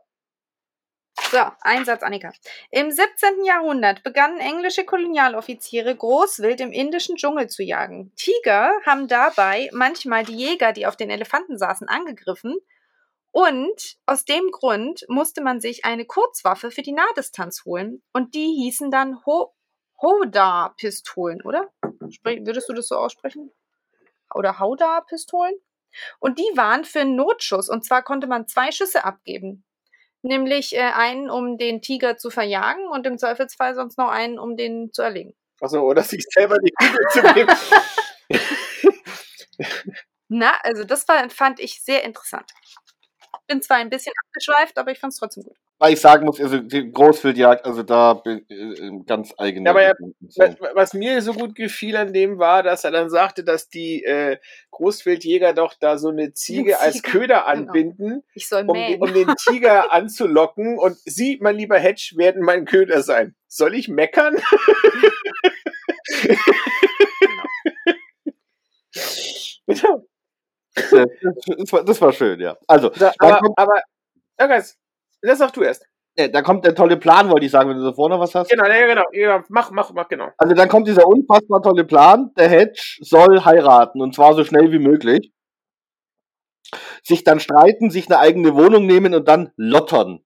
So, Einsatz Annika. Im 17. Jahrhundert begannen englische Kolonialoffiziere Großwild im indischen Dschungel zu jagen. Tiger haben dabei manchmal die Jäger, die auf den Elefanten saßen, angegriffen. Und aus dem Grund musste man sich eine Kurzwaffe für die Nahdistanz holen. Und die hießen dann Ho Hoda-Pistolen, oder? Sprech, würdest du das so aussprechen? Oder Hauda-Pistolen? Und die waren für einen Notschuss. Und zwar konnte man zwei Schüsse abgeben. Nämlich äh, einen, um den Tiger zu verjagen und im Zweifelsfall sonst noch einen, um den zu erlegen. Also, oder sich selber die Kugel zu geben. Na, also das war, fand ich sehr interessant. Bin zwar ein bisschen abgeschweift, aber ich fand es trotzdem gut. Weil ich sagen muss, also die Großwildjagd, also da bin äh, ganz eigen. Ja, aber er- so. Was, was mir so gut gefiel an dem war, dass er dann sagte, dass die äh, Großwildjäger doch da so eine Ziege als Ziege, Köder genau. anbinden, Ich soll um, um den Tiger anzulocken. Und Sie, mein lieber Hedge, werden mein Köder sein. Soll ich meckern? Genau. das, das, war, das war schön, ja. Also, So, da aber, kommt, aber, Irgas, das sagst du erst. äh, da kommt der tolle Plan, wollte ich sagen, wenn du so vorne was hast. Genau, ja, genau, genau. Mach, mach, mach, genau. Also dann kommt dieser unfassbar tolle Plan, der Hedge soll heiraten und zwar so schnell wie möglich. Sich dann streiten, sich eine eigene Wohnung nehmen und dann lottern.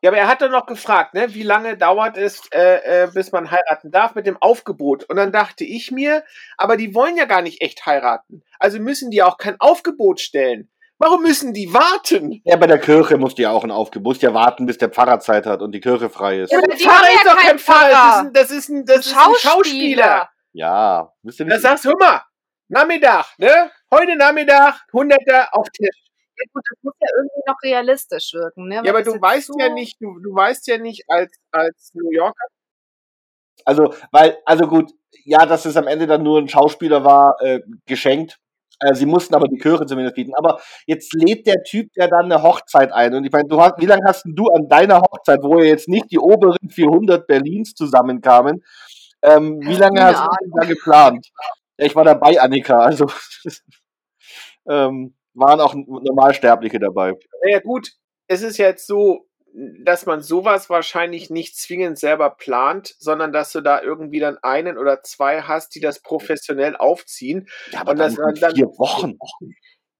Ja, aber er hat dann noch gefragt, ne, wie lange dauert es, äh, äh, bis man heiraten darf mit dem Aufgebot. Und dann dachte ich mir, aber die wollen ja gar nicht echt heiraten. Also müssen die auch kein Aufgebot stellen. Warum müssen die warten? Ja, bei der Kirche musst du ja auch ein Aufgebot, musst ja warten, bis der Pfarrer Zeit hat und die Kirche frei ist. Ja, Der aber die Pfarrer ist doch kein Pfarrer. Pfarrer. Das ist ein, das ist ein, das ist ein Schauspieler. Ja, wisst ihr Da nicht? sagst du, hör mal, Nachmittag, ne? Heute Nachmittag, Hunderter auf Tisch. Ja, gut, das muss ja irgendwie noch realistisch wirken. Ne? Ja, aber du weißt so- ja nicht, du, du weißt ja nicht als, als New Yorker, Also, weil, also gut, ja, dass es am Ende dann nur ein Schauspieler war, äh, geschenkt. Äh, sie mussten aber die Kirche zumindest bieten. Aber jetzt lädt der Typ ja dann eine Hochzeit ein. Und ich meine, du hast, wie lange hast denn du an deiner Hochzeit, wo ja jetzt nicht die oberen 400 Berlins zusammenkamen, ähm, wie lange hast du da geplant? Ja, ich war dabei, Annika. Also, ähm, waren auch Normalsterbliche dabei. Naja gut, es ist jetzt so, dass man sowas wahrscheinlich nicht zwingend selber plant, sondern dass du da irgendwie dann einen oder zwei hast, die das professionell aufziehen. Ja, Und das in dann- vier Wochen.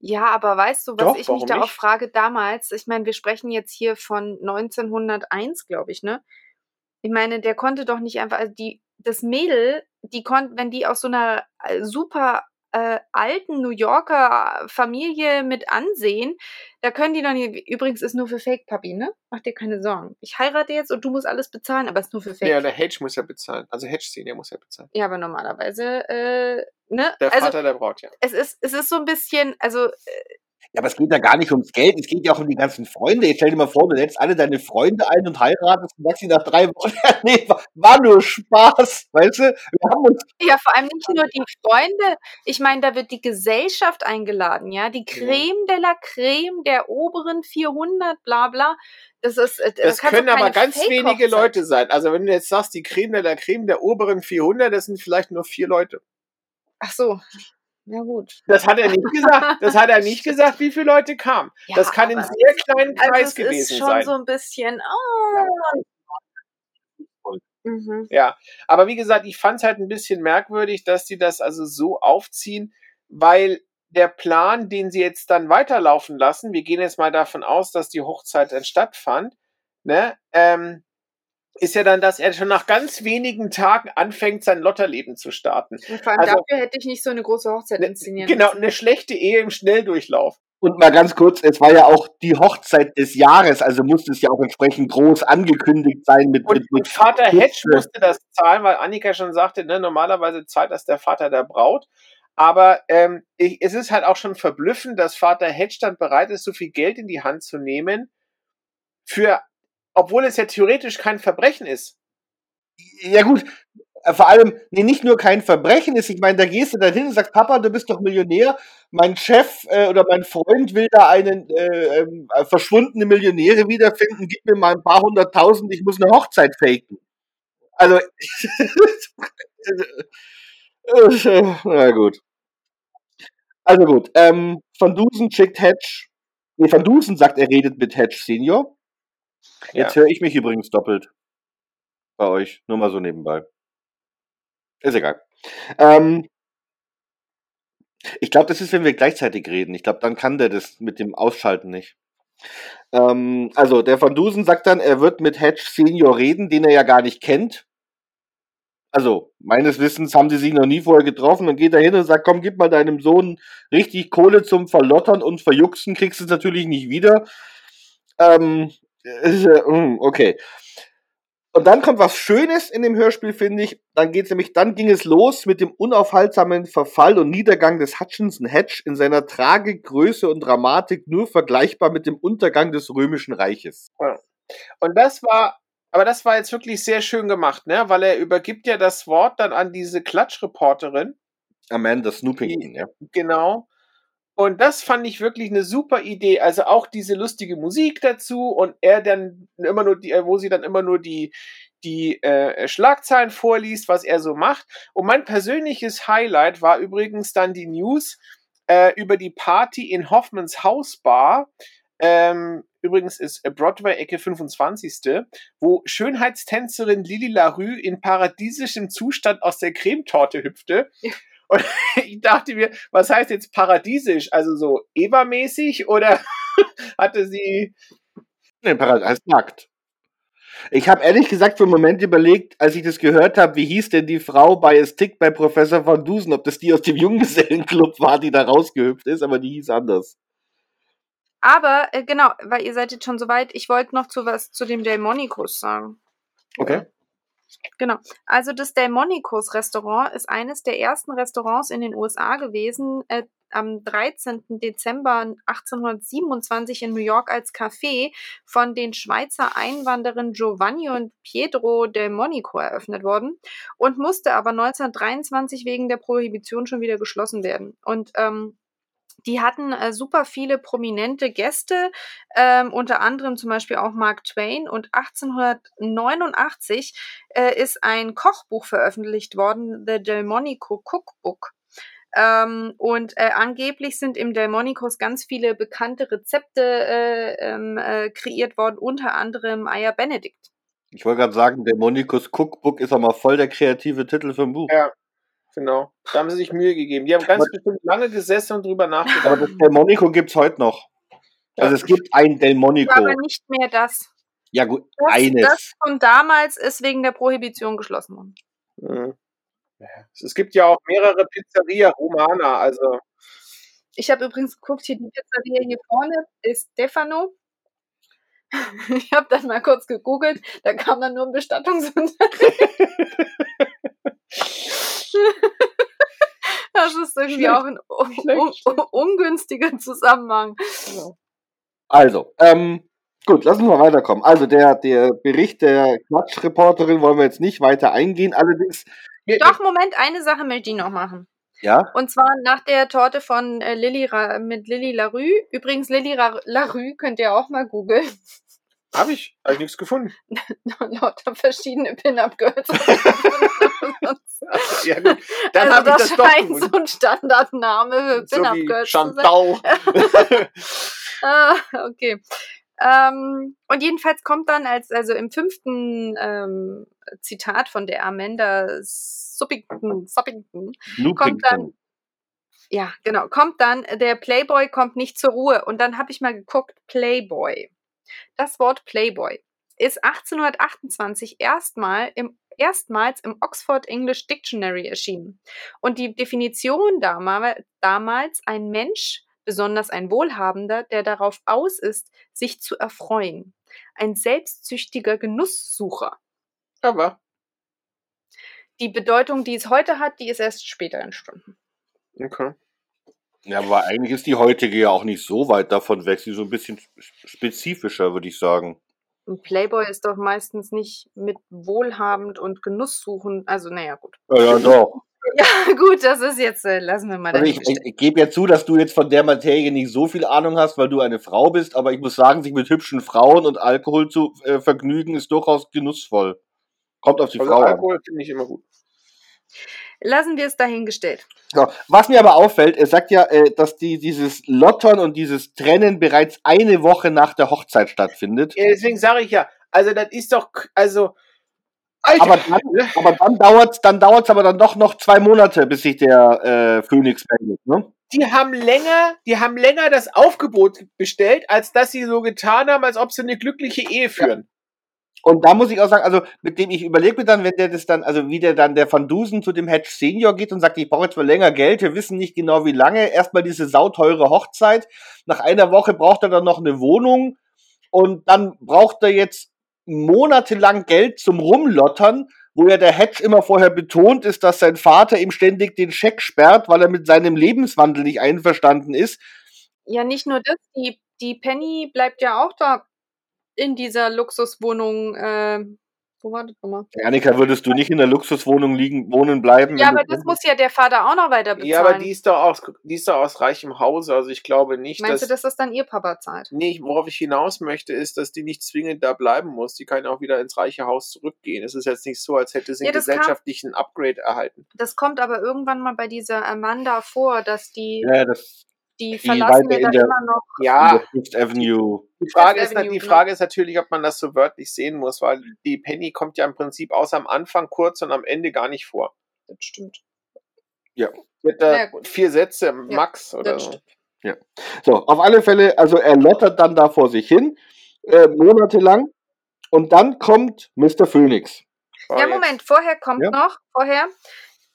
Ja, aber weißt du, was Doch, ich mich da auch frage damals? Ich meine, wir sprechen jetzt hier von 1901, glaube ich, ne? Ich meine, der konnte doch nicht einfach, also die, das Mädel, die konnte, wenn die aus so einer äh, super äh, alten New Yorker Familie mit ansehen, da können die doch nicht, übrigens ist nur für Fake Papi, ne? Mach dir keine Sorgen. Ich heirate jetzt und du musst alles bezahlen, aber ist nur für Fake. Ja, der Hedge muss ja bezahlen. Also Hedge Senior muss ja bezahlen. Ja, aber normalerweise, äh, ne? Der also Vater der Braut, ja. es ist, es ist so ein bisschen, also Ja, aber es geht ja gar nicht ums Geld, es geht ja auch um die ganzen Freunde. Jetzt stell dir mal vor, du lädst alle deine Freunde ein und heiratest und sagst sie nach drei Wochen, ja, nee, war, war nur Spaß, weißt du? Wir haben uns, Ja, vor allem nicht nur die Freunde. Ich meine, da wird die Gesellschaft eingeladen, ja. Die Creme de la Creme der oberen 400, bla bla. Das ist, äh, Das kannst können aber ganz wenige Leute sein. Also wenn du jetzt sagst, die Creme de la Creme der oberen 400, das sind vielleicht nur vier Leute. Ach so. Ja, gut. Das hat er nicht gesagt. Das hat er nicht gesagt, wie viele Leute kamen. Ja, das kann in sehr kleinen Also Kreis es gewesen ist schon sein. so ein bisschen. Oh. Mhm. Ja, aber wie gesagt, ich fand es halt ein bisschen merkwürdig, dass die das also so aufziehen, weil der Plan, den sie jetzt dann weiterlaufen lassen, wir gehen jetzt mal davon aus, dass die Hochzeit dann stattfand, ne, ähm, ist ja dann, dass er schon nach ganz wenigen Tagen anfängt, sein Lotterleben zu starten. Und vor allem Also- dafür hätte ich nicht so eine große Hochzeit Ne, inszenieren genau, müssen. eine schlechte Ehe im Schnelldurchlauf. und mal ganz kurz, es war ja auch die Hochzeit des Jahres, also musste es ja auch entsprechend groß angekündigt sein mit, Und, mit, und mit Vater Kiste. Hedge musste das zahlen, weil Annika schon sagte, ne, normalerweise zahlt das der Vater der Braut. Aber ähm, ich, es ist halt auch schon verblüffend, dass Vater Hedge dann bereit ist, so viel Geld in die Hand zu nehmen, für, obwohl es ja theoretisch kein Verbrechen ist. Ja gut, vor allem, nee, nicht nur kein Verbrechen ist, ich meine, da gehst du dann hin und sagst, Papa, du bist doch Millionär, mein Chef äh, oder mein Freund will da einen äh, äh, verschwundene Millionäre wiederfinden, gib mir mal ein paar hunderttausend, ich muss eine Hochzeit faken. Also, na gut. Also gut, ähm, Van Dusen schickt Hedge, nee, Van Dusen sagt, er redet mit Hedge Senior. Jetzt Ja. höre ich mich übrigens doppelt. Bei euch. Nur mal so nebenbei. Ist egal. Ähm, ich glaube, das ist, wenn wir gleichzeitig reden. Ich glaube, dann kann der das mit dem Ausschalten nicht. Ähm, also, der Van Dusen sagt dann, er wird mit Hedge Senior reden, den er ja gar nicht kennt. Also, meines Wissens haben sie sich noch nie vorher getroffen. Dann geht er hin und sagt, komm, gib mal deinem Sohn richtig Kohle zum Verlottern und Verjuxen, kriegst du es natürlich nicht wieder. Ähm, okay. Und dann kommt was Schönes in dem Hörspiel, finde ich. Dann geht's nämlich, dann ging es los mit dem unaufhaltsamen Verfall und Niedergang des Hutchinson Hedge in seiner Tragik, Größe und Dramatik nur vergleichbar mit dem Untergang des Römischen Reiches. Und das war, aber das war jetzt wirklich sehr schön gemacht, ne? Weil er übergibt ja das Wort dann an diese Klatschreporterin. Amanda Snoopington, ja. Genau. Und das fand ich wirklich eine super Idee. Also auch diese lustige Musik dazu und er dann immer nur die, äh, wo sie dann immer nur die, die äh, Schlagzeilen vorliest, was er so macht. Und mein persönliches Highlight war übrigens dann die News äh, über die Party in Hoffmans Hausbar. Ähm, übrigens ist Broadway Ecke 25. wo Schönheitstänzerin Lili Larue in paradiesischem Zustand aus der Cremetorte hüpfte. Und ich dachte mir, was heißt jetzt paradiesisch? Also so Eva-mäßig oder hatte sie. Nee, Paradies heißt nackt. Ich habe ehrlich gesagt für einen Moment überlegt, als ich das gehört habe, wie hieß denn die Frau bei A Stick bei Professor Van Dusen, ob das die aus dem Junggesellenclub war, die da rausgehüpft ist, aber die hieß anders. Aber äh, genau, weil ihr seid jetzt schon soweit, ich wollte noch zu was zu dem Delmonicus sagen. Okay. Genau. Also das Delmonicus Restaurant ist eines der ersten Restaurants in den USA gewesen, äh, am 13. Dezember 1827 in New York als Café von den Schweizer Einwanderern Giovanni und Pietro Delmonico eröffnet worden und musste aber 1923 wegen der Prohibition schon wieder geschlossen werden. Und ähm, die hatten äh, super viele prominente Gäste, ähm, unter anderem zum Beispiel auch Mark Twain. Und 1889 äh, ist ein Kochbuch veröffentlicht worden, The Delmonico Cookbook. Ähm, und äh, angeblich sind im Delmonicos ganz viele bekannte Rezepte äh, ähm, äh, kreiert worden, unter anderem Eier Benedict. Ich wollte gerade sagen, der Monikus Cookbook ist auch mal voll der kreative Titel für ein Buch. Ja. Genau. Da haben sie sich Mühe gegeben. Die haben ganz Aber- bestimmt lange gesessen und drüber Aber nachgedacht. das Delmonico gibt's heute noch. Also es gibt ein Delmonico. Aber nicht mehr das. Ja gut, Das, eines. das von damals ist wegen der Prohibition geschlossen worden. Mhm. Es gibt ja auch mehrere Pizzeria Romana, also Ich habe übrigens geguckt, hier die Pizzeria hier vorne ist Stefano. Ich habe dann mal kurz gegoogelt, da kam dann nur ein Das ist irgendwie Schlecht. auch ein un Schlecht, un schlecht. ungünstiger Zusammenhang. Also, ähm, gut, lassen wir weiterkommen. Also der, der Bericht der Quatschreporterin wollen wir jetzt nicht weiter eingehen. Allerdings, wir, Doch, Moment, eine Sache möchte ich noch machen. ja, Und zwar nach der Torte von äh, Lilly Ra mit Lilly Larue. Übrigens, Lilly Larue könnt ihr auch mal googeln. Habe ich, habe ich nichts gefunden. Lauter verschiedene Pin-Up-Girls. Ja gut, dann also habe ich das das doch scheint so ein Standardname für So Pin-Up-Girls zu sein. Chantal. Ah, okay. Ähm, und jedenfalls kommt dann als, also im fünften ähm, Zitat von der Amanda Suppington, Suppington kommt dann, ja, genau, kommt dann, der Playboy kommt nicht zur Ruhe. Und dann habe ich mal geguckt, Playboy. Das Wort Playboy ist 1828 erstmal im, erstmals im Oxford English Dictionary erschienen. Und die Definition damals, damals ein Mensch, besonders ein Wohlhabender, der darauf aus ist, sich zu erfreuen. Ein selbstsüchtiger Genusssucher. Aber, Die Bedeutung, die es heute hat, die ist erst später entstanden. okay. Ja, aber eigentlich ist die heutige ja auch nicht so weit davon weg. Sie ist so ein bisschen spezifischer, würde ich sagen. Ein Playboy ist doch meistens nicht mit wohlhabend und genusssuchend. Also, naja, gut. Ja, ja, doch. Ja, gut, das ist jetzt, äh, lassen wir mal Also ich, ich, ich gebe ja zu, dass du jetzt von der Materie nicht so viel Ahnung hast, weil du eine Frau bist, aber ich muss sagen, sich mit hübschen Frauen und Alkohol zu äh, vergnügen, ist durchaus genussvoll. Kommt auf die Also Frau an. Alkohol finde ich immer gut. Lassen wir es dahingestellt. So, was mir aber auffällt, er sagt ja, äh, dass die, dieses Lottern und dieses Trennen bereits eine Woche nach der Hochzeit stattfindet. Ja, deswegen sage ich ja, also das ist doch, also, Alter, Aber dann, aber dann dauert dann dauert's aber dann doch noch zwei Monate, bis sich der äh, Phoenix meldet. Ne? die haben länger, die haben länger das Aufgebot bestellt, als dass sie so getan haben, als ob sie eine glückliche Ehe führen. Und da muss ich auch sagen, also mit dem ich überlege mir dann, wenn der das dann, also wie der dann der Van Dusen zu dem Hedge Senior geht und sagt, ich brauche jetzt mal länger Geld, wir wissen nicht genau wie lange, erstmal diese sauteure Hochzeit, nach einer Woche braucht er dann noch eine Wohnung und dann braucht er jetzt monatelang Geld zum Rumlottern, wo ja der Hedge immer vorher betont ist, dass sein Vater ihm ständig den Scheck sperrt, weil er mit seinem Lebenswandel nicht einverstanden ist. Ja, nicht nur das, die, die Penny bleibt ja auch da in dieser Luxuswohnung. Äh, wo war das nochmal? Annika, würdest du nicht in der Luxuswohnung liegen, wohnen bleiben? Ja, aber das muss ja der Vater auch noch weiter bezahlen. Ja, aber die ist doch aus, die ist doch aus reichem Hause, also ich glaube nicht, Meinst dass, du, dass das dann ihr Papa zahlt? Nee, worauf ich hinaus möchte, ist, dass die nicht zwingend da bleiben muss. Die kann auch wieder ins reiche Haus zurückgehen. Es ist jetzt nicht so, als hätte sie Ja, einen das kam- gesellschaftlichen Upgrade erhalten. Das kommt aber irgendwann mal bei dieser Amanda vor, dass die, ja, das die die Verlassene weiter in da der- immer noch. Ja, Fifth Avenue. die Frage, Fifth ist, Avenue, die genau. Frage ist natürlich, ob man das so wörtlich sehen muss, weil die Penny kommt ja im Prinzip außer am Anfang kurz und am Ende gar nicht vor. Das stimmt. Ja, gut. vier Sätze max oder das so. stimmt. So, auf alle Fälle, also er lottert dann da vor sich hin, äh, monatelang. Und dann kommt Mr. Phoenix. War Ja, jetzt- Moment, vorher kommt Ja. noch, vorher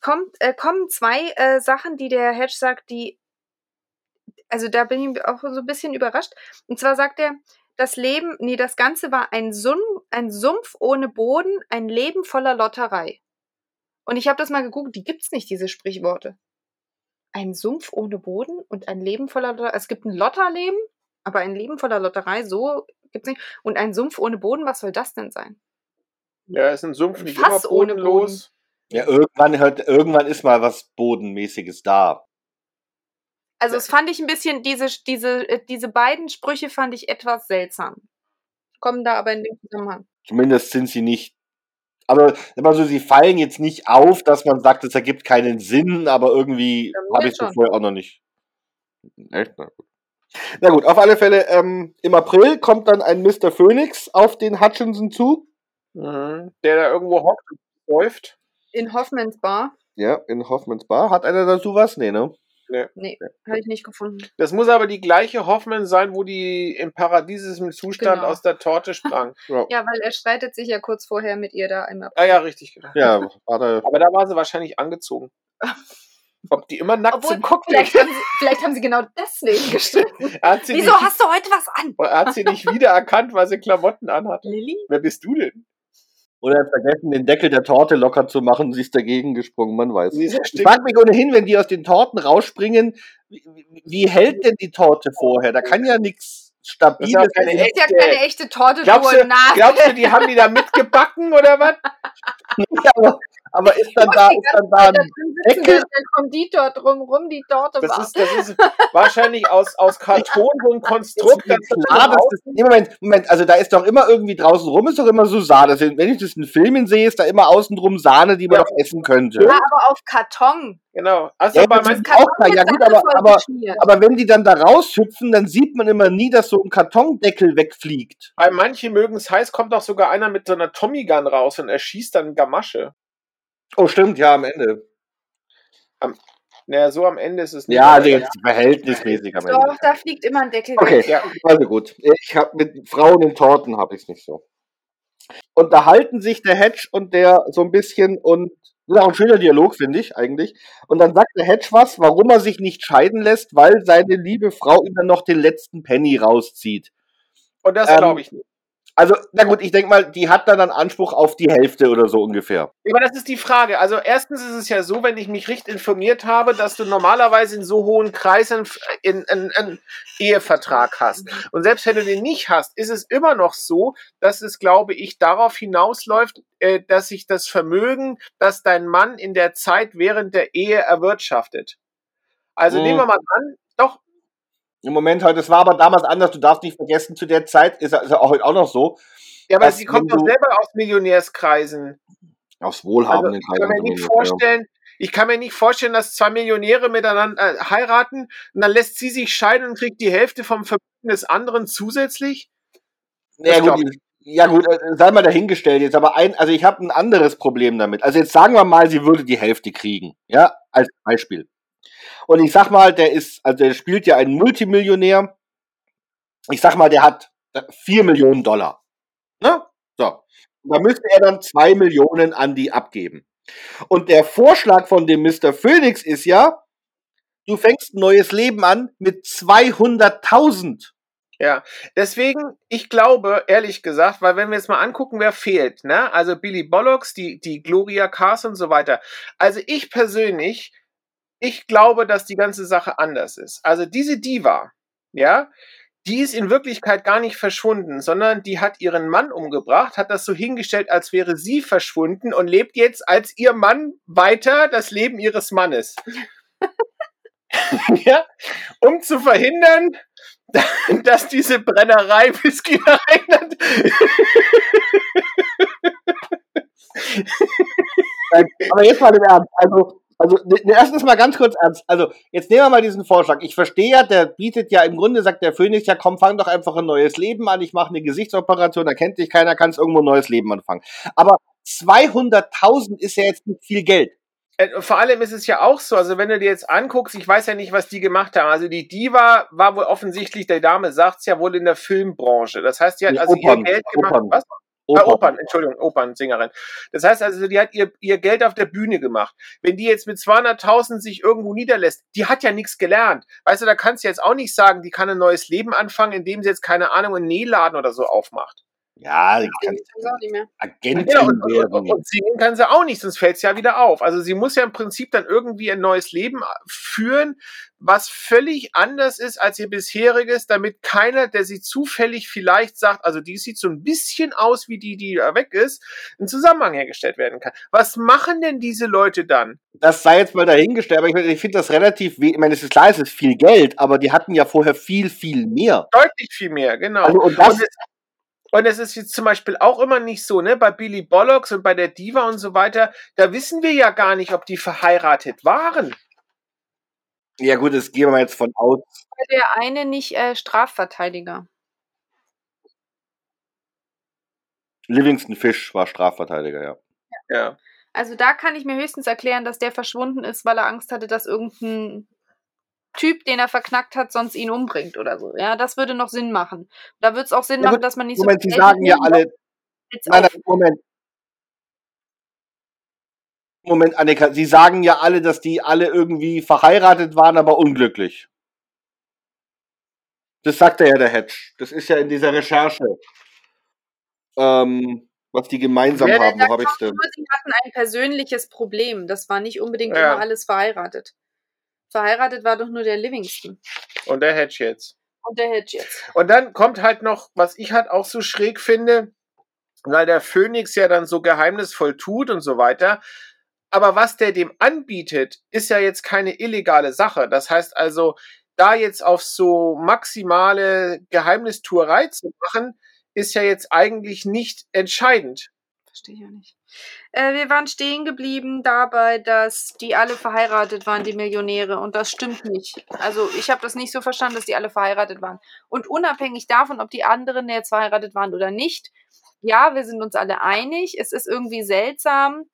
kommt, äh, kommen zwei äh, Sachen, die der Hedge sagt, die, also da bin ich auch so ein bisschen überrascht. Und zwar sagt er, das Leben, nee, das Ganze war ein, Sum, ein Sumpf ohne Boden, ein Leben voller Lotterei. Und ich habe das mal gegoogelt, die gibt's nicht, diese Sprichworte. Ein Sumpf ohne Boden und ein Leben voller Lotterei. Es gibt ein Lotterleben, aber ein Leben voller Lotterei, so gibt's nicht. Und ein Sumpf ohne Boden, was soll das denn sein? Ja, ist ein Sumpf nicht Fass immer ohne bodenlos. Ja, irgendwann hört, irgendwann ist mal was Bodenmäßiges da. Also es fand ich ein bisschen, diese, diese, äh, diese beiden Sprüche fand ich etwas seltsam. Kommen da aber in dem Zusammenhang. Zumindest sind sie nicht. Aber immer so, sie fallen jetzt nicht auf, dass man sagt, es ergibt keinen Sinn, aber irgendwie Ja, habe ich so schon. vorher auch noch nicht. Echt? Na gut. Na gut, auf alle Fälle, ähm, im April kommt dann ein Mr. Phoenix auf den Hutchinson zu. Mhm. Der da irgendwo hockt und läuft. In Hoffmans Bar? Ja, in Hoffmans Bar. Hat einer dazu was? Nee, ne? Nee, habe ich nicht gefunden. Das muss aber die gleiche Hoffmann sein, wo die im paradiesischen Zustand Genau. aus der Torte sprang. Ja, weil er streitet sich ja kurz vorher mit ihr da einmal. ah ja, richtig. Genau. ja er. Aber da war sie wahrscheinlich angezogen. Ob die immer nackt Obwohl, zum Cocktail vielleicht haben, sie, vielleicht haben sie genau deswegen gestritten. sie Wieso nicht, hast du heute was an? hat sie nicht wiedererkannt, weil sie Klamotten anhat. Lilly? Wer bist du denn? Oder er hat vergessen, den Deckel der Torte locker zu machen, sie ist dagegen gesprungen, man weiß. Ich frage mich ohnehin, wenn die aus den Torten rausspringen, wie, hält denn die Torte vorher? Da kann ja nichts Stabiles Das ist ja keine Das ist ja Echte. keine echte Torte, Glaubst du Nase. glaubst du, die haben die da mitgebacken oder was? aber, aber ist dann da, ist dann da ein Deckel? kommt die dort drumrum, die Torte Das war. ist, das ist wahrscheinlich aus, aus Karton so ein Konstrukt. Ist das klar, dass das, nee, Moment, Moment, also da ist doch immer irgendwie draußen rum, ist doch immer so Sahne. Also, wenn ich das in Filmen sehe, ist da immer außenrum Sahne, die man Ja. doch essen könnte. ja, aber auf Karton. Genau. Also Ja, bei ist auch klar. Ja, gut, Sahne aber, aber, aber wenn die dann da raushüpfen, dann sieht man immer nie, dass so ein Kartondeckel wegfliegt. bei manchen mögen es heiß, kommt auch sogar einer mit so einer Tommy Gun raus und erschießt dann Gamasche. Oh, stimmt, ja, am Ende. Naja, so am Ende ist es nicht. Ja, also jetzt verhältnismäßig am Ende. Doch, da fliegt immer ein Deckel Okay, weg. Ja. also gut. Ich habe mit Frauen in Torten habe ich es nicht so. Unterhalten sich der Hedge und der so ein bisschen und das ist auch ein schöner Dialog, finde ich eigentlich. Und dann sagt der Hedge was, warum er sich nicht scheiden lässt, weil seine liebe Frau ihm dann noch den letzten Penny rauszieht. Und das Ähm, glaube ich nicht. Also, na gut, ich denke mal, die hat dann einen Anspruch auf die Hälfte oder so ungefähr. Aber das ist die Frage. Also erstens ist es ja so, wenn ich mich richtig informiert habe, dass du normalerweise in so hohen Kreisen einen Ehevertrag hast. Und selbst wenn du den nicht hast, ist es immer noch so, dass es, glaube ich, darauf hinausläuft, äh, dass sich das Vermögen, das dein Mann in der Zeit während der Ehe erwirtschaftet. Also Mhm. nehmen wir mal an, doch, Im Moment halt, das war aber damals anders. Du darfst nicht vergessen, zu der Zeit ist ist er auch heute auch noch so. ja, aber sie kommt doch selber aus Millionärskreisen. Aus Also, wohlhabenden ich kann mir Kreisen nicht vorstellen, ich kann mir nicht vorstellen, dass zwei Millionäre miteinander äh, heiraten und dann lässt sie sich scheiden und kriegt die Hälfte vom Vermögen des anderen zusätzlich. Ja gut, ja gut, äh, sei mal dahingestellt jetzt, aber ein, also ich habe ein anderes Problem damit. Also jetzt sagen wir mal, sie würde die Hälfte kriegen, ja, als Beispiel. Und ich sag mal, der ist, also der spielt ja einen Multimillionär. Ich sag mal, der hat vier Millionen Dollar. Ne? So. Da müsste er dann zwei Millionen an die abgeben. Und der Vorschlag von dem Mr. Phoenix ist ja, du fängst ein neues Leben an mit 200.000. Ja, deswegen, ich glaube, ehrlich gesagt, weil wenn wir jetzt mal angucken, wer fehlt, ne? Also Billy Bollocks, die, die Gloria Cars und so weiter. Also ich persönlich, ich glaube, dass die ganze Sache anders ist. Also diese Diva, ja, die ist in Wirklichkeit gar nicht verschwunden, sondern die hat ihren Mann umgebracht, hat das so hingestellt, als wäre sie verschwunden und lebt jetzt als ihr Mann weiter das Leben ihres Mannes. ja, um zu verhindern, dass diese Brennerei Whisky erinnert. Aber jetzt mal im Ernst. Also, also ne, ne, erstens mal ganz kurz ernst. Also, jetzt nehmen wir mal diesen Vorschlag. Ich verstehe ja, der bietet ja im Grunde, sagt der Phoenix, ja komm, fang doch einfach ein neues Leben an. Ich mache eine Gesichtsoperation, da kennt dich keiner, kannst irgendwo ein neues Leben anfangen. Aber 200.000 ist ja jetzt nicht viel Geld. Äh, Vor allem ist es ja auch so, also wenn du dir jetzt anguckst, ich weiß ja nicht, was die gemacht haben. Also die Diva war wohl offensichtlich, der Dame sagt's ja wohl in der Filmbranche. Das heißt, die hat Nee, also Opern, ihr Geld gemacht. Opern. Was? Opern. Ah, Opern, Entschuldigung, Opernsängerin. Das heißt also, die hat ihr, ihr Geld auf der Bühne gemacht. Wenn die jetzt mit 200.000 sich irgendwo niederlässt, die hat ja nichts gelernt. Weißt du, da kannst du jetzt auch nicht sagen, die kann ein neues Leben anfangen, indem sie jetzt, keine Ahnung, einen Nähladen oder so aufmacht. Ja, die kann Das auch nicht mehr. Agentin Ja, und, und, werden. und, und singen kann sie auch nicht, sonst fällt es ja wieder auf. Also sie muss ja im Prinzip dann irgendwie ein neues Leben führen, was völlig anders ist als ihr bisheriges, damit keiner, der sie zufällig vielleicht sagt, also die sieht so ein bisschen aus wie die, die da weg ist, ein Zusammenhang hergestellt werden kann. Was machen denn diese Leute dann? das sei jetzt mal dahingestellt, aber ich, ich finde das relativ, we- ich meine, es ist klar, es ist viel Geld, aber die hatten ja vorher viel, viel mehr. Deutlich viel mehr, genau. Also, und das, Und und es ist jetzt zum Beispiel auch immer nicht so, ne, bei Billy Bollocks und bei der Diva und so weiter, da wissen wir ja gar nicht, ob die verheiratet waren. ja gut, das gehen wir jetzt von aus. War der eine nicht äh, Strafverteidiger? Livingston Fish war Strafverteidiger, ja. Ja. Also da kann ich mir höchstens erklären, dass der verschwunden ist, weil er Angst hatte, dass irgendein Typ, den er verknackt hat, sonst ihn umbringt oder so. Ja, das würde noch Sinn machen. Da würde es auch Sinn Ja, machen, dass man nicht Moment, so Sie sagen ja alle, nein, nein, Moment. Moment, Annika, Sie sagen ja alle, dass die alle irgendwie verheiratet waren, aber unglücklich. Das sagt ja der Hedge. Das ist ja in dieser Recherche. Ähm, was die gemeinsam Wer haben. Wo habe kommt denn? nur, sie hatten ein persönliches Problem. Das war nicht unbedingt Ja. immer alles verheiratet. Verheiratet war doch nur der Livingston. Und der Hedge jetzt. Und der Hedge jetzt. Und dann kommt halt noch, was ich halt auch so schräg finde, weil der Phoenix ja dann so geheimnisvoll tut und so weiter. Aber was der dem anbietet, ist ja jetzt keine illegale Sache. Das heißt also, da jetzt auf so maximale Geheimnistuerei zu machen, ist ja jetzt eigentlich nicht entscheidend. Verstehe ich ja nicht. Äh, wir waren stehen geblieben dabei, dass die alle verheiratet waren, die Millionäre. Und das stimmt nicht. Also ich habe das nicht so verstanden, dass die alle verheiratet waren. Und unabhängig davon, ob die anderen jetzt verheiratet waren oder nicht, ja, wir sind uns alle einig. Es ist irgendwie seltsam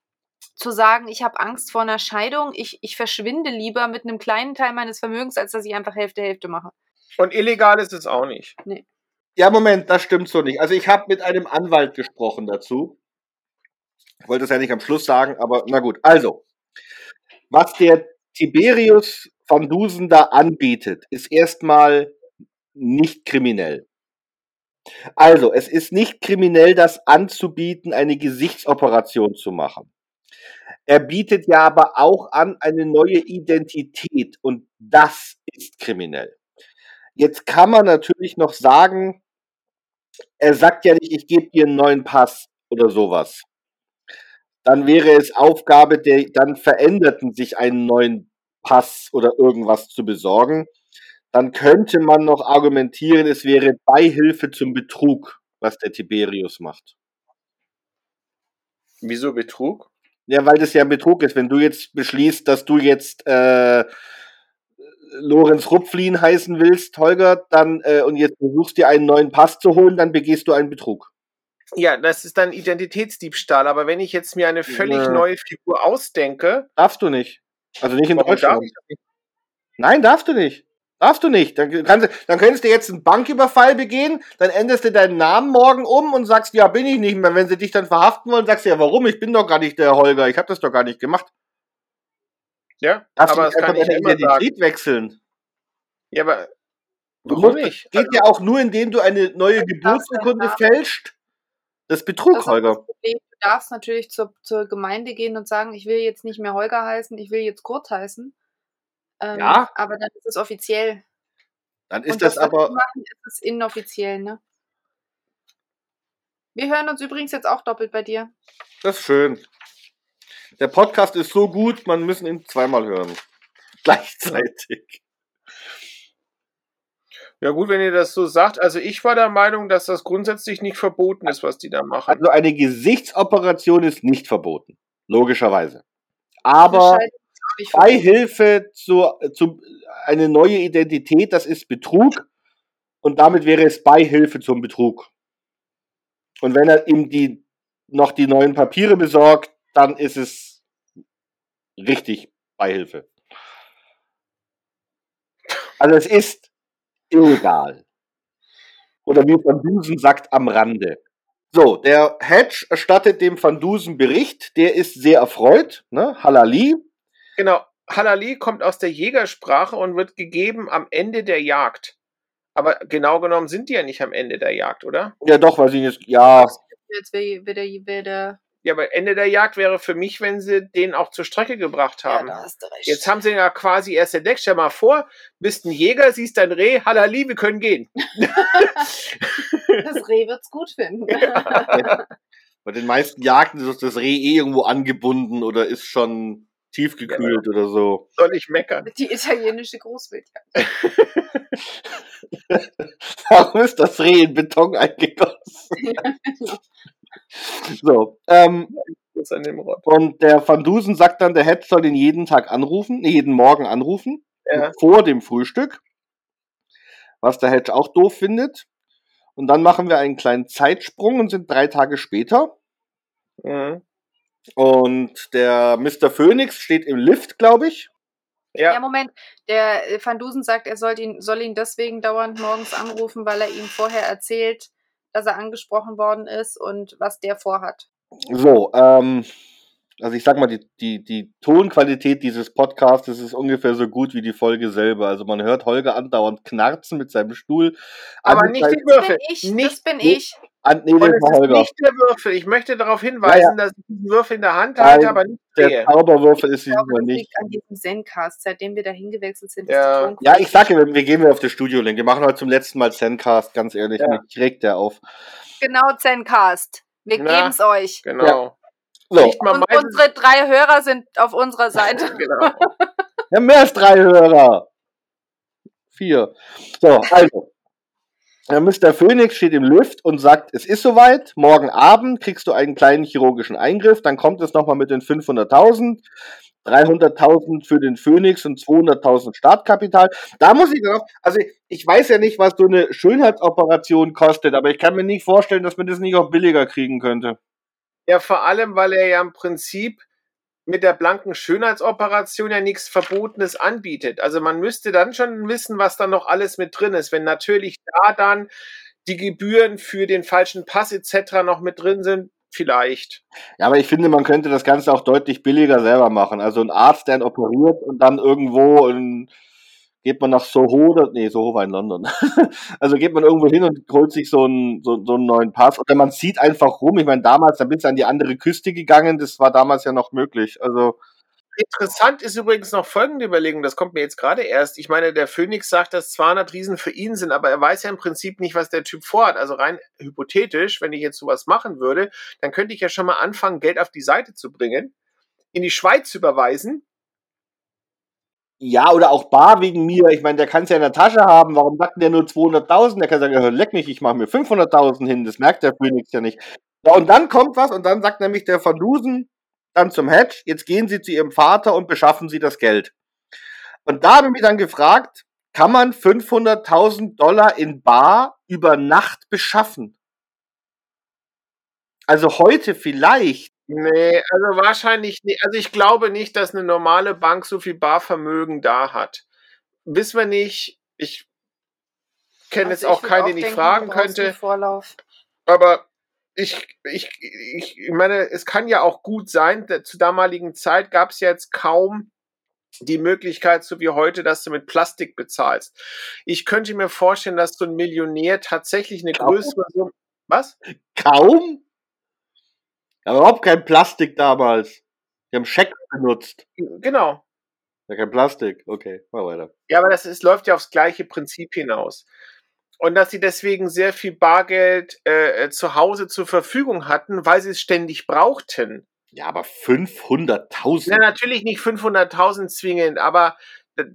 zu sagen, ich habe Angst vor einer Scheidung. Ich, ich verschwinde lieber mit einem kleinen Teil meines Vermögens, als dass ich einfach Hälfte Hälfte mache. Und illegal ist es auch nicht. Ja, Moment, das stimmt so nicht. Also ich habe mit einem Anwalt gesprochen dazu. Ich wollte es ja nicht am Schluss sagen, aber na gut. Also, was der Tiberius von Dusen da anbietet, ist erstmal nicht kriminell. Also, es ist nicht kriminell, das anzubieten, eine Gesichtsoperation zu machen. Er bietet ja aber auch an eine neue Identität und das ist kriminell. Jetzt kann man natürlich noch sagen, er sagt ja nicht, ich gebe dir einen neuen Pass oder sowas. Dann wäre es Aufgabe der, dann veränderten sich einen neuen Pass oder irgendwas zu besorgen. Dann könnte man noch argumentieren, es wäre Beihilfe zum Betrug, was der Tiberius macht. Wieso Betrug? Ja, weil das ja ein Betrug ist. Wenn du jetzt beschließt, dass du jetzt äh, Lorenz Rupflin heißen willst, Holger, dann äh, und jetzt versuchst dir einen neuen Pass zu holen, dann begehst du einen Betrug. Ja, das ist dann Identitätsdiebstahl. Aber wenn ich jetzt mir eine völlig Ja. neue Figur ausdenke, Darfst du nicht. Also nicht in warum darf Deutschland. nicht? Nein, darfst du nicht. Darfst du nicht. Dann, kannst, du- dann könntest du jetzt einen Banküberfall begehen, dann änderst du deinen Namen morgen um und sagst, ja, bin ich nicht mehr. Wenn sie dich dann verhaften wollen, sagst du, ja, warum? Ich bin doch gar nicht der Holger. Ich habe das doch gar nicht gemacht. Ja, Darfst aber du kann ich immer sagen. Identität wechseln? Ja, aber Du warum musst, nicht? geht ja auch nur, indem du eine neue Geburtsurkunde fälscht. Das ist Betrug, Das Holger. das Problem. Du darfst natürlich zur, zur Gemeinde gehen und sagen, ich will jetzt nicht mehr Holger heißen, ich will jetzt Kurt heißen. Ähm, Ja. Aber dann ist es offiziell. Dann ist und das wir aber. machen, ist es inoffiziell, ne? Wir hören uns übrigens jetzt auch doppelt bei dir. Das ist schön. Der Podcast ist so gut, man müssen ihn zweimal hören. Gleichzeitig. Ja gut, wenn ihr das so sagt. Also ich war der Meinung, dass das grundsätzlich nicht verboten ist, was die da machen. Also eine Gesichtsoperation ist nicht verboten. Logischerweise. Aber. Beihilfe zu, zu eine neue Identität, das ist Betrug. Und damit wäre es Beihilfe zum Betrug. Und wenn er ihm die, noch die neuen Papiere besorgt, dann ist es richtig Beihilfe. Also es ist illegal. Oder wie Van Dusen sagt, am Rande. So, der Hedge erstattet dem Van Dusen Bericht, der ist sehr erfreut, ne? Halali. Genau. Halali kommt aus der Jägersprache und wird gegeben am Ende der Jagd. Aber genau genommen sind die ja nicht am Ende der Jagd, oder? Ja, doch, weil sie jetzt, ja, Jetzt will, der, will der. Ja, aber Ende der Jagd wäre für mich, wenn sie den auch zur Strecke gebracht haben. Ja, da hast du recht. Jetzt haben sie ihn ja quasi erst entdeckt. Stell mal vor, bist ein Jäger, siehst ein Reh, Halali, wir können gehen. das Reh wird's gut finden. bei den meisten Jagden ist das Reh eh irgendwo angebunden oder ist schon tiefgekühlt oder so. Soll ich meckern? Die italienische Großwildjagd. Warum ist das Reh in Beton eingegossen? So, ähm, Das ist an dem Rott. und der Van Dusen sagt dann, der Hedge soll ihn jeden Tag anrufen, nee, jeden Morgen anrufen, Ja. vor dem Frühstück, was der Hedge auch doof findet. Und dann machen wir einen kleinen Zeitsprung und sind drei Tage später. Mhm. Und der Mr. Phoenix steht im Lift, glaube ich. Ja. Ja, Moment. Der äh, Van Dusen sagt, er soll ihn, soll ihn deswegen dauernd morgens anrufen, weil er ihm vorher erzählt, dass er angesprochen worden ist und was der vorhat. So, ähm, also ich sag mal, die, die, die Tonqualität dieses Podcasts ist ungefähr so gut wie die Folge selber. Also man hört Holger andauernd knarzen mit seinem Stuhl. aber nicht Würfel. Bin ich, Nicht, das bin ich. An, nee, und das es war ist Holger. nicht der Würfel. Ich möchte darauf hinweisen, dass ich diesen Würfel in der Hand halte, Nein, aber nicht Der drehe. Zauberwürfel ist Ich glaube, diesmal nicht. liegt an diesem Zencast. Seitdem wir da hingewechselt sind, Ja. ist Ja, ich sage, wir, wir gehen wieder auf das Studio-Link. Wir machen heute zum letzten Mal Zencast, ganz ehrlich. Ja. Mich regt der auf. Genau, Zencast. Wir Na. geben's euch. Genau. So, Und unsere drei Hörer sind auf unserer Seite. Genau. wir haben mehr als drei Hörer. Vier. So, also. Der Mr. Phoenix steht im Lift und sagt, es ist soweit, morgen Abend kriegst du einen kleinen chirurgischen Eingriff, dann kommt es nochmal mit den 500.000, 300.000 für den Phoenix und 200.000 Startkapital. Da muss ich drauf, also ich weiß ja nicht, was so eine Schönheitsoperation kostet, aber ich kann mir nicht vorstellen, dass man das nicht auch billiger kriegen könnte. Ja, vor allem, weil er ja im Prinzip mit der blanken Schönheitsoperation ja nichts Verbotenes anbietet. Also man müsste dann schon wissen, was da noch alles mit drin ist. Wenn natürlich da dann die Gebühren für den falschen Pass etc. noch mit drin sind, vielleicht. Ja, aber ich finde, man könnte das Ganze auch deutlich billiger selber machen. Also ein Arzt, der operiert und dann irgendwo ein, geht man nach Soho, oder, nee, Soho war in London. also geht man irgendwo hin und holt sich so einen, so, so einen neuen Pass. Oder man zieht einfach rum. Ich meine, damals, da bist du an die andere Küste gegangen, das war damals ja noch möglich. Also. Interessant ist übrigens noch folgende Überlegung, das kommt mir jetzt gerade erst. Ich meine, der Phoenix sagt, dass 200 Riesen für ihn sind, aber er weiß ja im Prinzip nicht, was der Typ vorhat. Also rein hypothetisch, wenn ich jetzt sowas machen würde, dann könnte ich ja schon mal anfangen, Geld auf die Seite zu bringen, in die Schweiz überweisen ja, oder auch bar wegen mir. Ich meine, der kann es ja in der Tasche haben. Warum sagt der nur 200.000? Der kann sagen, leck mich, ich mache mir 500.000 hin. Das merkt der Phoenix ja nicht. Ja, und dann kommt was und dann sagt nämlich der Van Dusen dann zum Hedge, jetzt gehen Sie zu Ihrem Vater und beschaffen Sie das Geld. Und da habe ich mich dann gefragt, kann man 500.000 Dollar in bar über Nacht beschaffen? Also heute vielleicht, Nee, also wahrscheinlich nicht. Also ich glaube nicht, dass eine normale Bank so viel Barvermögen da hat. Wissen wir nicht. Ich kenne Also jetzt auch keinen, auch den ich denken, fragen könnte. Vorlauf. Aber ich, ich, ich meine, es kann ja auch gut sein, zur damaligen Zeit gab es ja jetzt kaum die Möglichkeit, so wie heute, dass du mit Plastik bezahlst. Ich könnte mir vorstellen, dass so ein Millionär tatsächlich eine Kaum? größere Summe. Was? kaum. Aber überhaupt kein Plastik damals. Die haben Scheck benutzt. Genau. Ja, kein Plastik. Okay, mal weiter. Ja, aber das ist, läuft ja aufs gleiche Prinzip hinaus. Und dass sie deswegen sehr viel Bargeld äh, äh, zu Hause zur Verfügung hatten, weil sie es ständig brauchten. Ja, aber 500.000. Ja, natürlich nicht 500.000 zwingend, aber äh,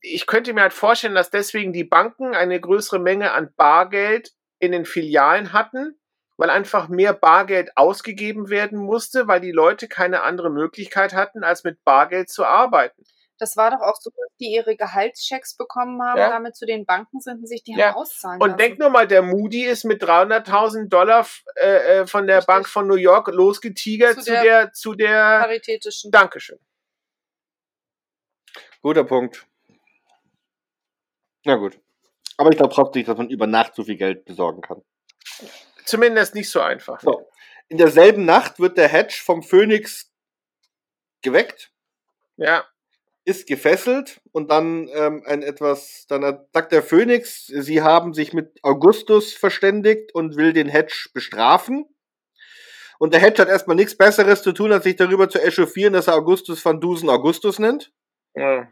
ich könnte mir halt vorstellen, dass deswegen die Banken eine größere Menge an Bargeld in den Filialen hatten, weil einfach mehr Bargeld ausgegeben werden musste, weil die Leute keine andere Möglichkeit hatten, als mit Bargeld zu arbeiten. Das war doch auch so, dass die ihre Gehaltschecks bekommen haben, Ja. damit zu den Banken sind und sich die Ja. haben auszahlen Und lassen. denk nur mal, der Moody ist mit 300.000 Dollar äh, äh, von der Richtig. Bank von New York losgetigert Zu zu der der, zu der, paritätischen. Dankeschön. Guter Punkt. Na gut. Aber ich glaube trotzdem, dass man über Nacht so viel Geld besorgen kann. Zumindest nicht so einfach. So. In derselben Nacht wird der Hedge vom Phönix geweckt, Ja, ist gefesselt und dann ähm, ein etwas, dann sagt der Phönix, sie haben sich mit Augustus verständigt und will den Hedge bestrafen. Und der Hedge hat erstmal nichts Besseres zu tun, als sich darüber zu echauffieren, dass er Augustus van Dusen Augustus nennt. ja.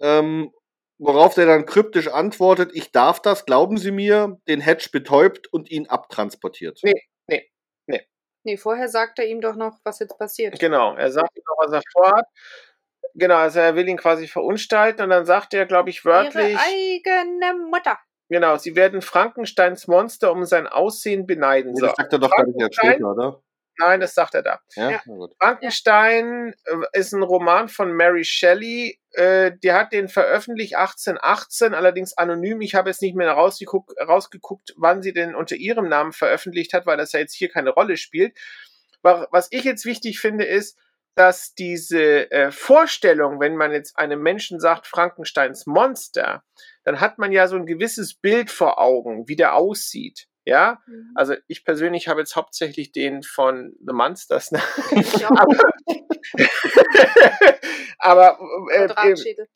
Ähm, worauf der dann kryptisch antwortet, ich darf das, glauben Sie mir, den Hedge betäubt und ihn abtransportiert. Nee. Nee, vorher sagt er ihm doch noch, was jetzt passiert. genau. Er sagt ihm noch, was er vorhat. Genau, also er will ihn quasi verunstalten und dann sagt er, glaube ich, wörtlich, Ihre eigene Mutter. genau, sie werden Frankensteins Monster um sein Aussehen beneiden. Nee, So. Das sagt er doch gar nicht erst später, oder? Nein, das sagt er da. Ja, Ja. Frankenstein äh, ist ein Roman von Mary Shelley. Äh, der hat den veröffentlicht 1818, allerdings anonym. Ich habe jetzt nicht mehr rausgeguckt, rausgeguckt, wann sie den unter ihrem Namen veröffentlicht hat, weil das ja jetzt hier keine Rolle spielt. Wa- Was ich jetzt wichtig finde, ist, dass diese äh, Vorstellung, wenn man jetzt einem Menschen sagt, Frankensteins Monster, dann hat man ja so ein gewisses Bild vor Augen, wie der aussieht. Ja, Mhm. also ich persönlich habe jetzt hauptsächlich den von The Monsters. Ne? Auch. Aber äh, äh,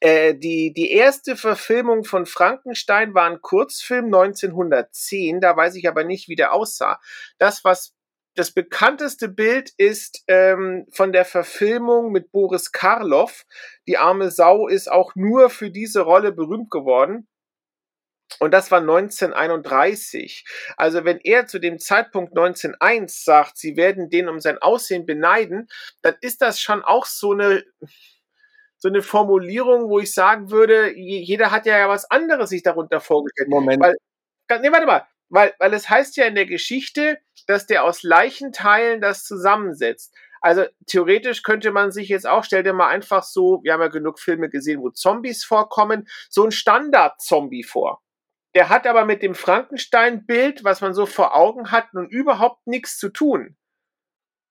äh, die, die erste Verfilmung von Frankenstein war ein Kurzfilm 1910, da weiß ich aber nicht, wie der aussah. Das, was das bekannteste Bild ist ähm, von der Verfilmung mit Boris Karloff. Die arme Sau ist auch nur für diese Rolle berühmt geworden. Und das war 1931. Also wenn er zu dem Zeitpunkt 1901 sagt, sie werden den um sein Aussehen beneiden, dann ist das schon auch so eine, so eine Formulierung, wo ich sagen würde, je- jeder hat ja was anderes sich darunter vorgestellt. Moment. Weil, nee, warte mal, weil, weil es heißt ja in der Geschichte, dass der aus Leichenteilen das zusammensetzt. Also theoretisch könnte man sich jetzt auch, stell dir mal einfach so, wir haben ja genug Filme gesehen, wo Zombies vorkommen, so ein Standard-Zombie vor. Der hat aber mit dem Frankenstein-Bild, was man so vor Augen hat, nun überhaupt nichts zu tun.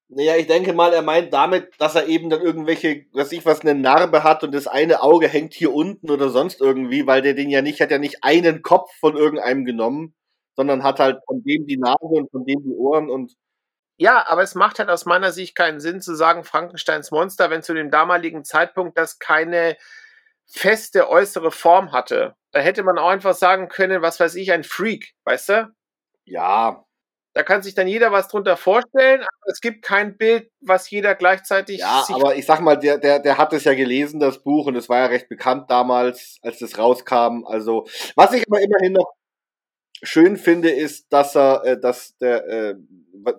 Naja, ich denke mal, er meint damit, dass er eben dann irgendwelche, was ich was, eine Narbe hat und das eine Auge hängt hier unten oder sonst irgendwie, weil der den ja nicht, hat ja nicht einen Kopf von irgendeinem genommen, sondern hat halt von dem die Nase und von dem die Ohren und Ja, aber es macht halt aus meiner Sicht keinen Sinn zu sagen, Frankensteins Monster, wenn zu dem damaligen Zeitpunkt das keine feste äußere Form hatte. Da hätte man auch einfach sagen können, was weiß ich, ein Freak, weißt du? Ja, Da kann sich dann jeder was drunter vorstellen, aber es gibt kein Bild, was jeder gleichzeitig ja, aber ich sag mal, der, der, der hat es ja gelesen, das Buch, und es war ja recht bekannt damals, als das rauskam. Also, was ich aber immerhin noch schön finde, ist, dass er, äh, dass der, äh,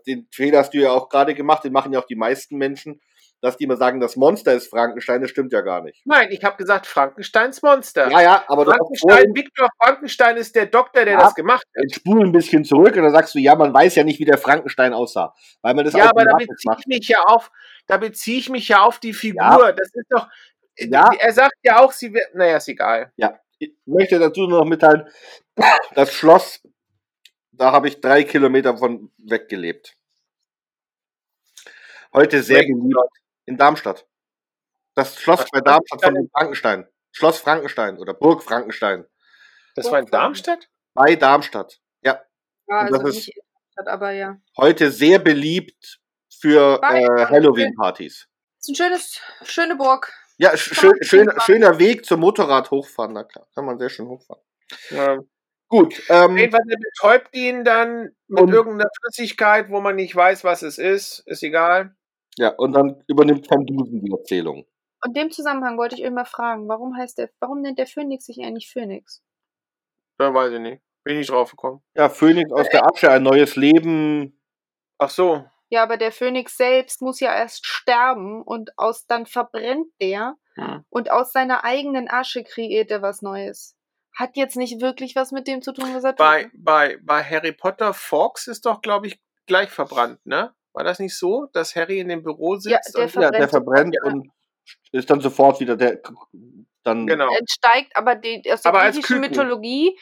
den Fehler hast du ja auch gerade gemacht, den machen ja auch die meisten Menschen, dass die immer sagen, das Monster ist Frankenstein, das stimmt ja gar nicht. Nein, ich habe gesagt Frankensteins Monster. Ja, ja, aber Frankenstein, Viktor Frankenstein ist der Doktor, der Ja. das gemacht hat. jetzt spul ein bisschen zurück und dann sagst du, ja, man weiß ja nicht, wie der Frankenstein aussah, weil man das Ja, aber da beziehe ich mich ja auf, da beziehe ich mich ja auf die Figur. Das ist doch. Ja. Er sagt ja auch, sie wird. Naja, ist egal. Ich möchte dazu nur noch mitteilen, das Schloss, da habe ich drei Kilometer von weggelebt. Heute sehr beliebt in Darmstadt. Das Schloss Was bei Darmstadt von den Frankenstein. Schloss Frankenstein oder Burg Frankenstein. Das war in Darmstadt? Bei Darmstadt. Ja, Ja, Und das also ist- aber ja. heute sehr beliebt für äh, Halloween-Partys. Ist ein schönes, schöne Burg. Ja, schön, schön, schöner Weg zum Motorrad hochfahren. Da kann kann man sehr schön hochfahren. Ja. Gut, ähm, Jedenfalls, betäubt ihn dann mit irgendeiner Flüssigkeit, wo man nicht weiß, was es ist. Ist egal. Ja, und dann übernimmt Van Dusen die Erzählung. Und in dem Zusammenhang wollte ich immer fragen, warum heißt der, warum nennt der Phönix sich eigentlich Phönix? Da weiß ich nicht. Bin ich nicht drauf gekommen. Ja, Phönix aus der Asche, ein neues Leben. Ach so. Ja, aber der Phönix selbst muss ja erst sterben und aus dann verbrennt der Hm. und aus seiner eigenen Asche kreiert er was Neues. Hat jetzt nicht wirklich was mit dem zu tun, was er Bei, tut. bei, bei Harry Potter Fox ist doch, glaube ich, gleich verbrannt, ne? War das nicht so, dass Harry in dem Büro Ja, sitzt? der und, Ja, der verbrennt Ja. und ist dann sofort wieder der. Dann, genau. entsteigt, aber die, aus der Aber griechischen. Mythologie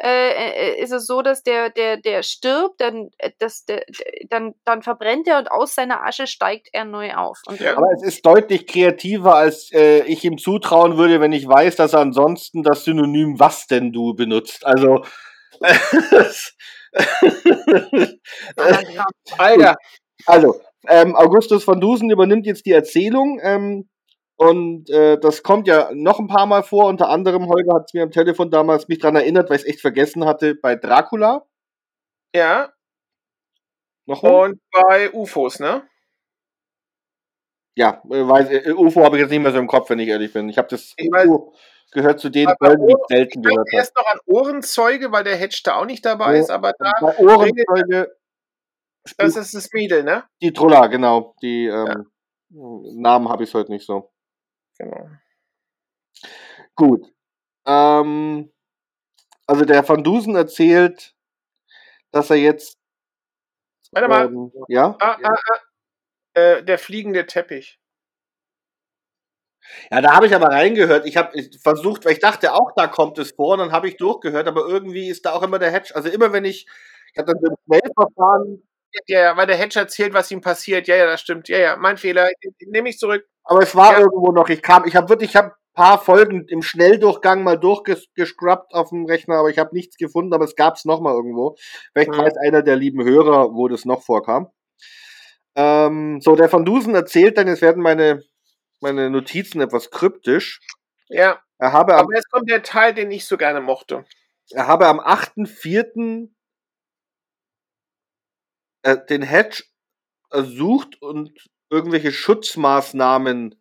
äh, äh, ist es so, dass der, der, der stirbt, dann, äh, dass der, dann, dann verbrennt er und aus seiner Asche steigt er neu auf. Und Ja. Aber es ist deutlich kreativer, als äh, ich ihm zutrauen würde, wenn ich weiß, dass er ansonsten das Synonym was denn du benutzt. Also. Alter, Also, ähm, Augustus von Dusen übernimmt jetzt die Erzählung ähm, und äh, das kommt ja noch ein paar Mal vor. Unter anderem, Holger hat es mir am Telefon damals mich dran erinnert, weil ich es echt vergessen hatte, bei Dracula. ja. Noch wo? Und bei UFOs, ne? Ja, äh, äh, UFO habe ich jetzt nicht mehr so im Kopf, wenn ich ehrlich bin. Ich habe das Ich weiß- UFO gehört zu den Folgen, die ich selten gehört habe. erst noch an Ohrenzeuge, weil der Hedge da auch nicht dabei Ja, ist, aber da, Bei Ohrenzeuge das ist das Mädel, ne? die Trulla, genau. Die ähm, Namen habe ich heute nicht so. Genau. Gut. Ähm, also der Van Dusen erzählt, dass er jetzt Warte mal. ähm, ja, Ah, ah, ah. Äh, der fliegende Teppich. ja, da habe ich aber reingehört. Ich habe versucht, weil ich dachte auch, da kommt es vor, und dann habe ich durchgehört, aber irgendwie ist da auch immer der Hedge. Also immer wenn ich, ich habe dann so ein Schnellverfahren, Ja, ja, weil der Hedge erzählt, was ihm passiert. Ja, ja, das stimmt. Ja, ja, mein Fehler. Nehme ich zurück. aber es war Ja. irgendwo noch. Ich kam, ich habe wirklich, ich habe paar Folgen im Schnelldurchgang mal durchgescrubbt auf dem Rechner, aber ich habe nichts gefunden, aber es gab es noch mal irgendwo. Vielleicht Mhm. weiß einer der lieben Hörer, wo das noch vorkam. Ähm, so, der Van Dusen erzählt dann, jetzt werden meine, meine Notizen etwas kryptisch. Ja, Er habe am, aber jetzt kommt der Teil, den ich so gerne mochte. er habe am 8.4. Äh, den Hedge ersucht und irgendwelche Schutzmaßnahmen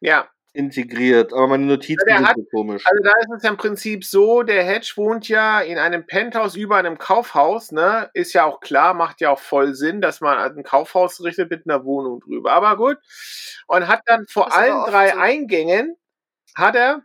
Ja, integriert, aber meine Notizen Der sind hat- so komisch. also da ist es ja im Prinzip so, der Hedge wohnt ja in einem Penthouse über einem Kaufhaus, ne? Ist ja auch klar, macht ja auch voll Sinn, dass man ein Kaufhaus richtet mit einer Wohnung drüber. Aber gut. Und hat dann vor allen drei so. Eingängen hat er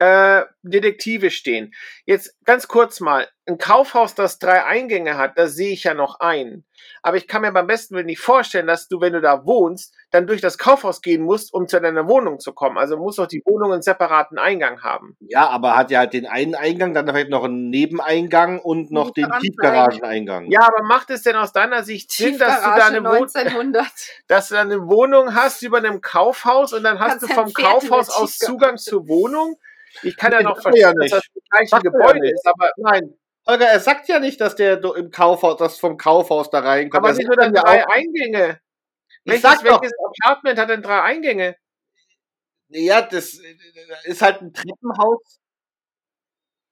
äh, Detektive stehen. Jetzt ganz kurz mal, ein Kaufhaus, das drei Eingänge hat, das sehe ich ja noch ein. Aber ich kann mir beim besten Willen nicht vorstellen, dass du, wenn du da wohnst, dann durch das Kaufhaus gehen musst, um zu deiner Wohnung zu kommen. Also muss doch die Wohnung einen separaten Eingang haben. Ja, aber hat ja halt den einen Eingang, dann vielleicht noch einen Nebeneingang und noch den. Tiefgarageneingang. Ja, aber macht es denn aus deiner Sicht Sinn, dass du, da eine Wohnung, 1900. dass du da eine Wohnung hast über einem Kaufhaus und dann hast Kannst du vom Kaufhaus aus. Zugang zur Wohnung? Ich kann ja noch er ja verstehen, dass das das gleiche Sagt ja Gebäude ist, aber Nein. Holger, er sagt ja nicht, dass der im Kaufhaus, das vom Kaufhaus da reinkommt. Aber Er wieso sagt dann drei auch- Eingänge? Ich Welches, welches Apartment hat denn drei Eingänge? Ja, das ist halt ein Treppenhaus.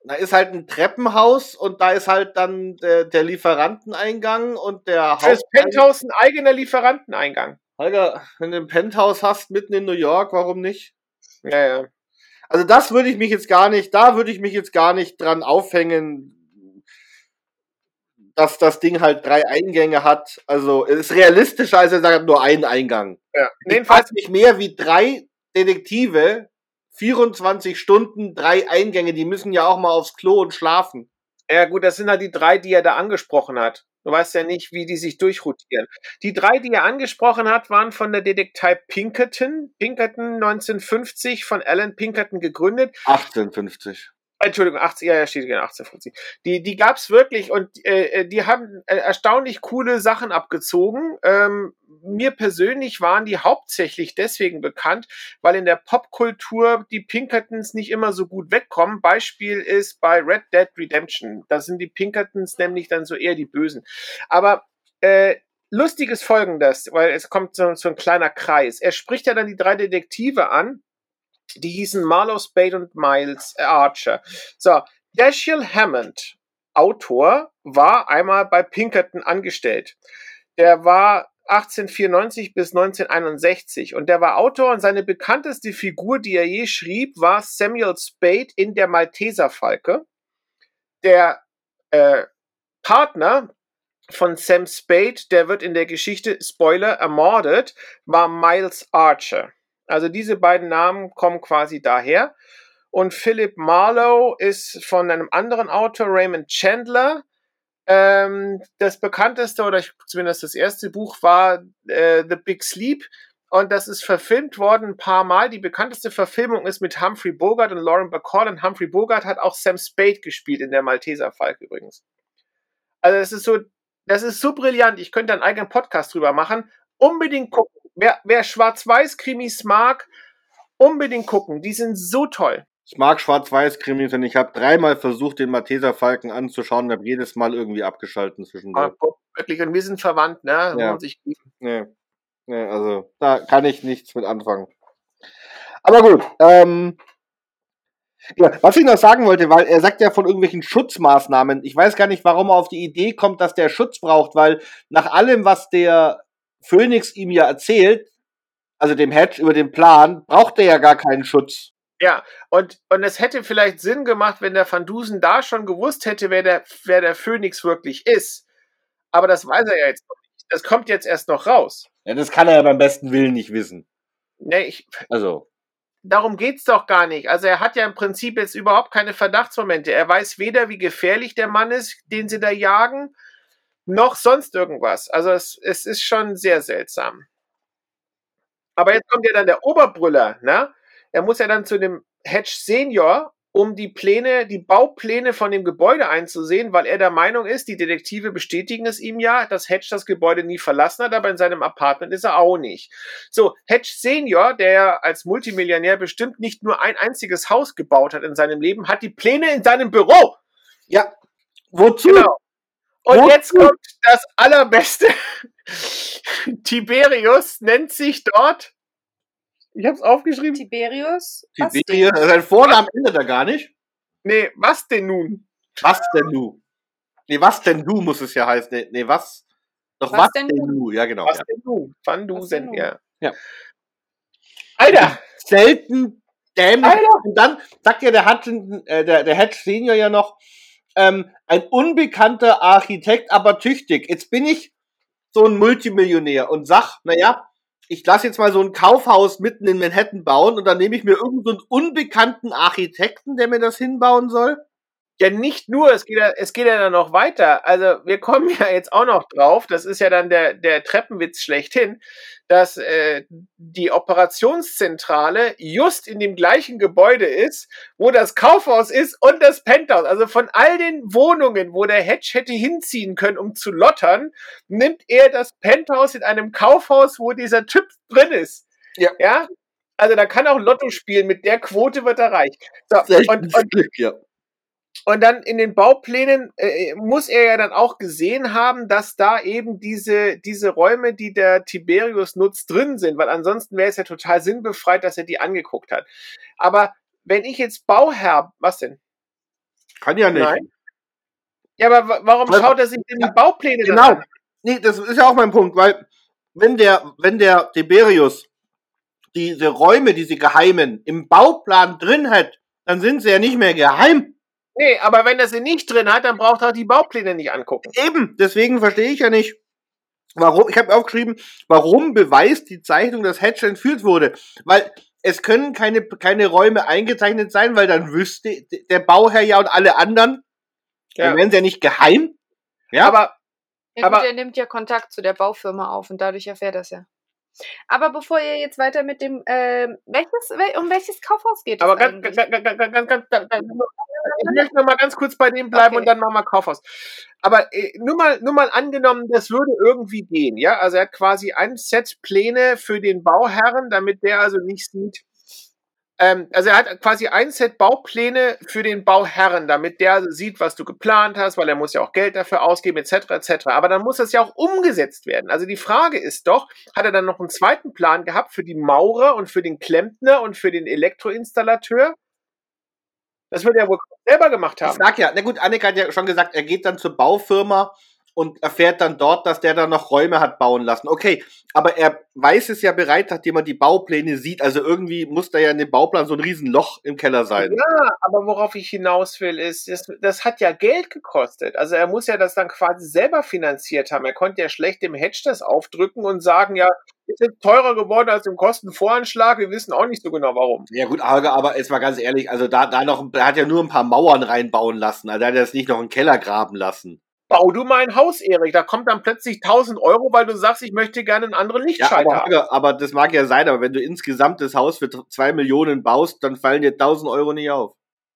Da ist halt ein Treppenhaus und da ist halt dann der, der Lieferanteneingang und der Fürs Penthouse ein eigener Lieferanteneingang. Holger, wenn du ein Penthouse hast mitten in New York, warum nicht? Ja, ja. Also das würde ich mich jetzt gar nicht, da würde ich mich jetzt gar nicht dran aufhängen, dass das Ding halt drei Eingänge hat. Also es ist realistischer, als er sagt, nur einen Eingang. ja. Jedenfalls nicht mehr wie drei Detektive, 24 Stunden, drei Eingänge, die müssen ja auch mal aufs Klo und schlafen. ja gut, das sind halt die drei, die er da angesprochen hat. Du weißt ja nicht, wie die sich durchrotieren. Die drei, die er angesprochen hat, waren von der Detektei Pinkerton. Pinkerton 1950 von Alan Pinkerton gegründet. 1850. Entschuldigung, 80, ja, ja, steht hier 1850. Die, die gab's wirklich und äh, die haben äh, erstaunlich coole Sachen abgezogen. Ähm, mir persönlich waren die hauptsächlich deswegen bekannt, weil in der Popkultur die Pinkertons nicht immer so gut wegkommen. Beispiel ist bei Red Dead Redemption. Da sind die Pinkertons nämlich dann so eher die Bösen. Aber äh, lustig ist folgendes, weil es kommt so, so ein kleiner Kreis. Er spricht ja dann die drei Detektive an die hießen Marlowe Spade und Miles Archer. So, Dashiell Hammond, Autor, war einmal bei Pinkerton angestellt. Der war 1894 bis 1961 und der war Autor und seine bekannteste Figur, die er je schrieb, war Samuel Spade in der Malteserfalke. Der äh, Partner von Sam Spade, der wird in der Geschichte Spoiler ermordet, war Miles Archer. Also diese beiden Namen kommen quasi daher. Und Philip Marlowe ist von einem anderen Autor, Raymond Chandler. Ähm, das bekannteste oder zumindest das erste Buch war äh, The Big Sleep. Und das ist verfilmt worden ein paar Mal. Die bekannteste Verfilmung ist mit Humphrey Bogart und Lauren Bacall. Und Humphrey Bogart hat auch Sam Spade gespielt in der Malteser Falk übrigens. Also das ist so, das ist so brillant. Ich könnte einen eigenen Podcast drüber machen. Unbedingt gucken. Wer, wer Schwarz-Weiß-Krimis mag, unbedingt gucken. Die sind so toll. Ich mag Schwarz-Weiß-Krimis und ich habe dreimal versucht, den Malteser Falken anzuschauen und habe jedes Mal irgendwie abgeschalten zwischendurch. Wirklich, und wir sind verwandt, ne? Muss Ja. sich lieben. Nee. nee, also da kann ich nichts mit anfangen. Aber gut, ähm, ja, was ich noch sagen wollte, weil er sagt ja von irgendwelchen Schutzmaßnahmen. Ich weiß gar nicht, warum er auf die Idee kommt, dass der Schutz braucht, weil nach allem, was der Phoenix ihm ja erzählt, also dem Hedge über den Plan, braucht er ja gar keinen Schutz. Ja, und, und es hätte vielleicht Sinn gemacht, wenn der Van Dusen da schon gewusst hätte, wer der, wer der Phönix wirklich ist. Aber das weiß er ja jetzt noch nicht. Das kommt jetzt erst noch raus. Ja, das kann er ja beim besten Willen nicht wissen. Ne, ich, Also, darum geht's doch gar nicht. Also er hat ja im Prinzip jetzt überhaupt keine Verdachtsmomente. Er weiß weder, wie gefährlich der Mann ist, den sie da jagen, noch sonst irgendwas. Also es, es ist schon sehr seltsam. Aber jetzt kommt ja dann der Oberbrüller, ne? Er muss ja dann zu dem Hedge Senior, um die Pläne, die Baupläne von dem Gebäude einzusehen, weil er der Meinung ist, die Detektive bestätigen es ihm ja, dass Hedge das Gebäude nie verlassen hat, aber in seinem Apartment ist er auch nicht. So, Hedge Senior, der ja als Multimillionär bestimmt nicht nur ein einziges Haus gebaut hat in seinem Leben, hat die Pläne in seinem Büro. ja, wozu? Genau. Und jetzt kommt das Allerbeste. Tiberius nennt sich dort, ich habe es aufgeschrieben, Tiberius? Tiberius, sein Vornamen ändert er gar nicht. nee, was denn nun? Was denn du? Nee, was denn du muss es ja heißen. Nee, nee was? Doch was, Was denn, denn du? Ja, genau. Was Ja. denn du? Van du Was denn sind nun? ja. Ja. Alter! Selten dämlich. Alter! Und dann sagt ja der, Hutchinson, äh, der, der Hedge Senior ja noch, ähm, ein unbekannter Architekt, aber tüchtig. Jetzt bin ich so ein Multimillionär und sag, naja, ich lasse jetzt mal so ein Kaufhaus mitten in Manhattan bauen und dann nehme ich mir irgendeinen so unbekannten Architekten, der mir das hinbauen soll. Ja, nicht nur, es geht ja, es geht ja dann noch weiter. Also wir kommen ja jetzt auch noch drauf, das ist ja dann der, der Treppenwitz schlechthin, dass äh, die Operationszentrale just in dem gleichen Gebäude ist, wo das Kaufhaus ist und das Penthouse. Also von all den Wohnungen, wo der Hedge hätte hinziehen können, um zu lottern, nimmt er das Penthouse in einem Kaufhaus, wo dieser Typ drin ist. Ja. Ja? Also da kann auch Lotto spielen, mit der Quote wird er reich. So, und, und Glück, ja. Und dann in den Bauplänen äh, muss er ja dann auch gesehen haben, dass da eben diese, diese Räume, die der Tiberius nutzt, drin sind, weil ansonsten wäre es ja total sinnbefreit, dass er die angeguckt hat. Aber wenn ich jetzt Bauherr, was denn? Kann ja nicht. Nein. Ja, aber wa- warum Weil- schaut er sich denn die Baupläne Genau. an? Nee, das ist ja auch mein Punkt, weil wenn der, wenn der Tiberius diese Räume, diese geheimen, im Bauplan drin hat, dann sind sie ja nicht mehr geheim. Nee, aber wenn er sie nicht drin hat, dann braucht er auch die Baupläne nicht angucken. Eben, deswegen verstehe ich ja nicht, warum, ich habe aufgeschrieben, warum beweist die Zeichnung, dass Hedge entführt wurde. Weil es können keine, keine Räume eingezeichnet sein, weil dann wüsste der Bauherr ja und alle anderen, Ja. dann wären sie ja nicht geheim. Ja, Aber Ja, gut, Aber- er nimmt ja Kontakt zu der Baufirma auf und dadurch erfährt er es ja. Aber bevor ihr jetzt weiter mit dem, ähm, welches, wel- um welches Kaufhaus geht es Aber ganz, eigentlich? ganz, ganz, ganz, ganz, ganz, ganz, ganz, ich möchte noch mal ganz kurz bei dem bleiben Okay. und dann machen wir Kaufhaus. Aber äh, nur mal, nur mal angenommen, das würde irgendwie gehen, ja? Also er hat quasi ein Set Pläne für den Bauherren, damit der also nicht sieht. Ähm, also er hat quasi ein Set Baupläne für den Bauherren, damit der sieht, was du geplant hast, weil er muss ja auch Geld dafür ausgeben, etc. etc. Aber dann muss das ja auch umgesetzt werden. Also die Frage ist doch, hat er dann noch einen zweiten Plan gehabt für die Maurer und für den Klempner und für den Elektroinstallateur? Das wird er wohl selber gemacht Ich haben. sag ja, na gut, Annika hat ja schon gesagt, er geht dann zur Baufirma und erfährt dann dort, dass der dann noch Räume hat bauen lassen. Okay, aber er weiß es ja bereits, nachdem er die Baupläne sieht. Also irgendwie muss da ja in dem Bauplan so ein Riesenloch im Keller sein. Ja, aber worauf ich hinaus will, ist, das, das hat ja Geld gekostet. Also er muss ja das dann quasi selber finanziert haben. Er konnte ja schlecht dem Hedge das aufdrücken und sagen, ja, ist jetzt teurer geworden als im Kostenvoranschlag. Wir wissen auch nicht so genau warum. Ja gut, aber, aber jetzt mal ganz ehrlich, also da, da noch, er hat ja nur ein paar Mauern reinbauen lassen. Also er hat jetzt nicht noch einen Keller graben lassen. Bau du mal ein Haus, Erik. Da kommt dann plötzlich 1000 Euro, weil du sagst, ich möchte gerne einen anderen Ja, Lichtschalter haben. aber, aber das mag ja sein, aber wenn du insgesamt das Haus für zwei Millionen baust, dann fallen dir 1000 Euro nicht auf.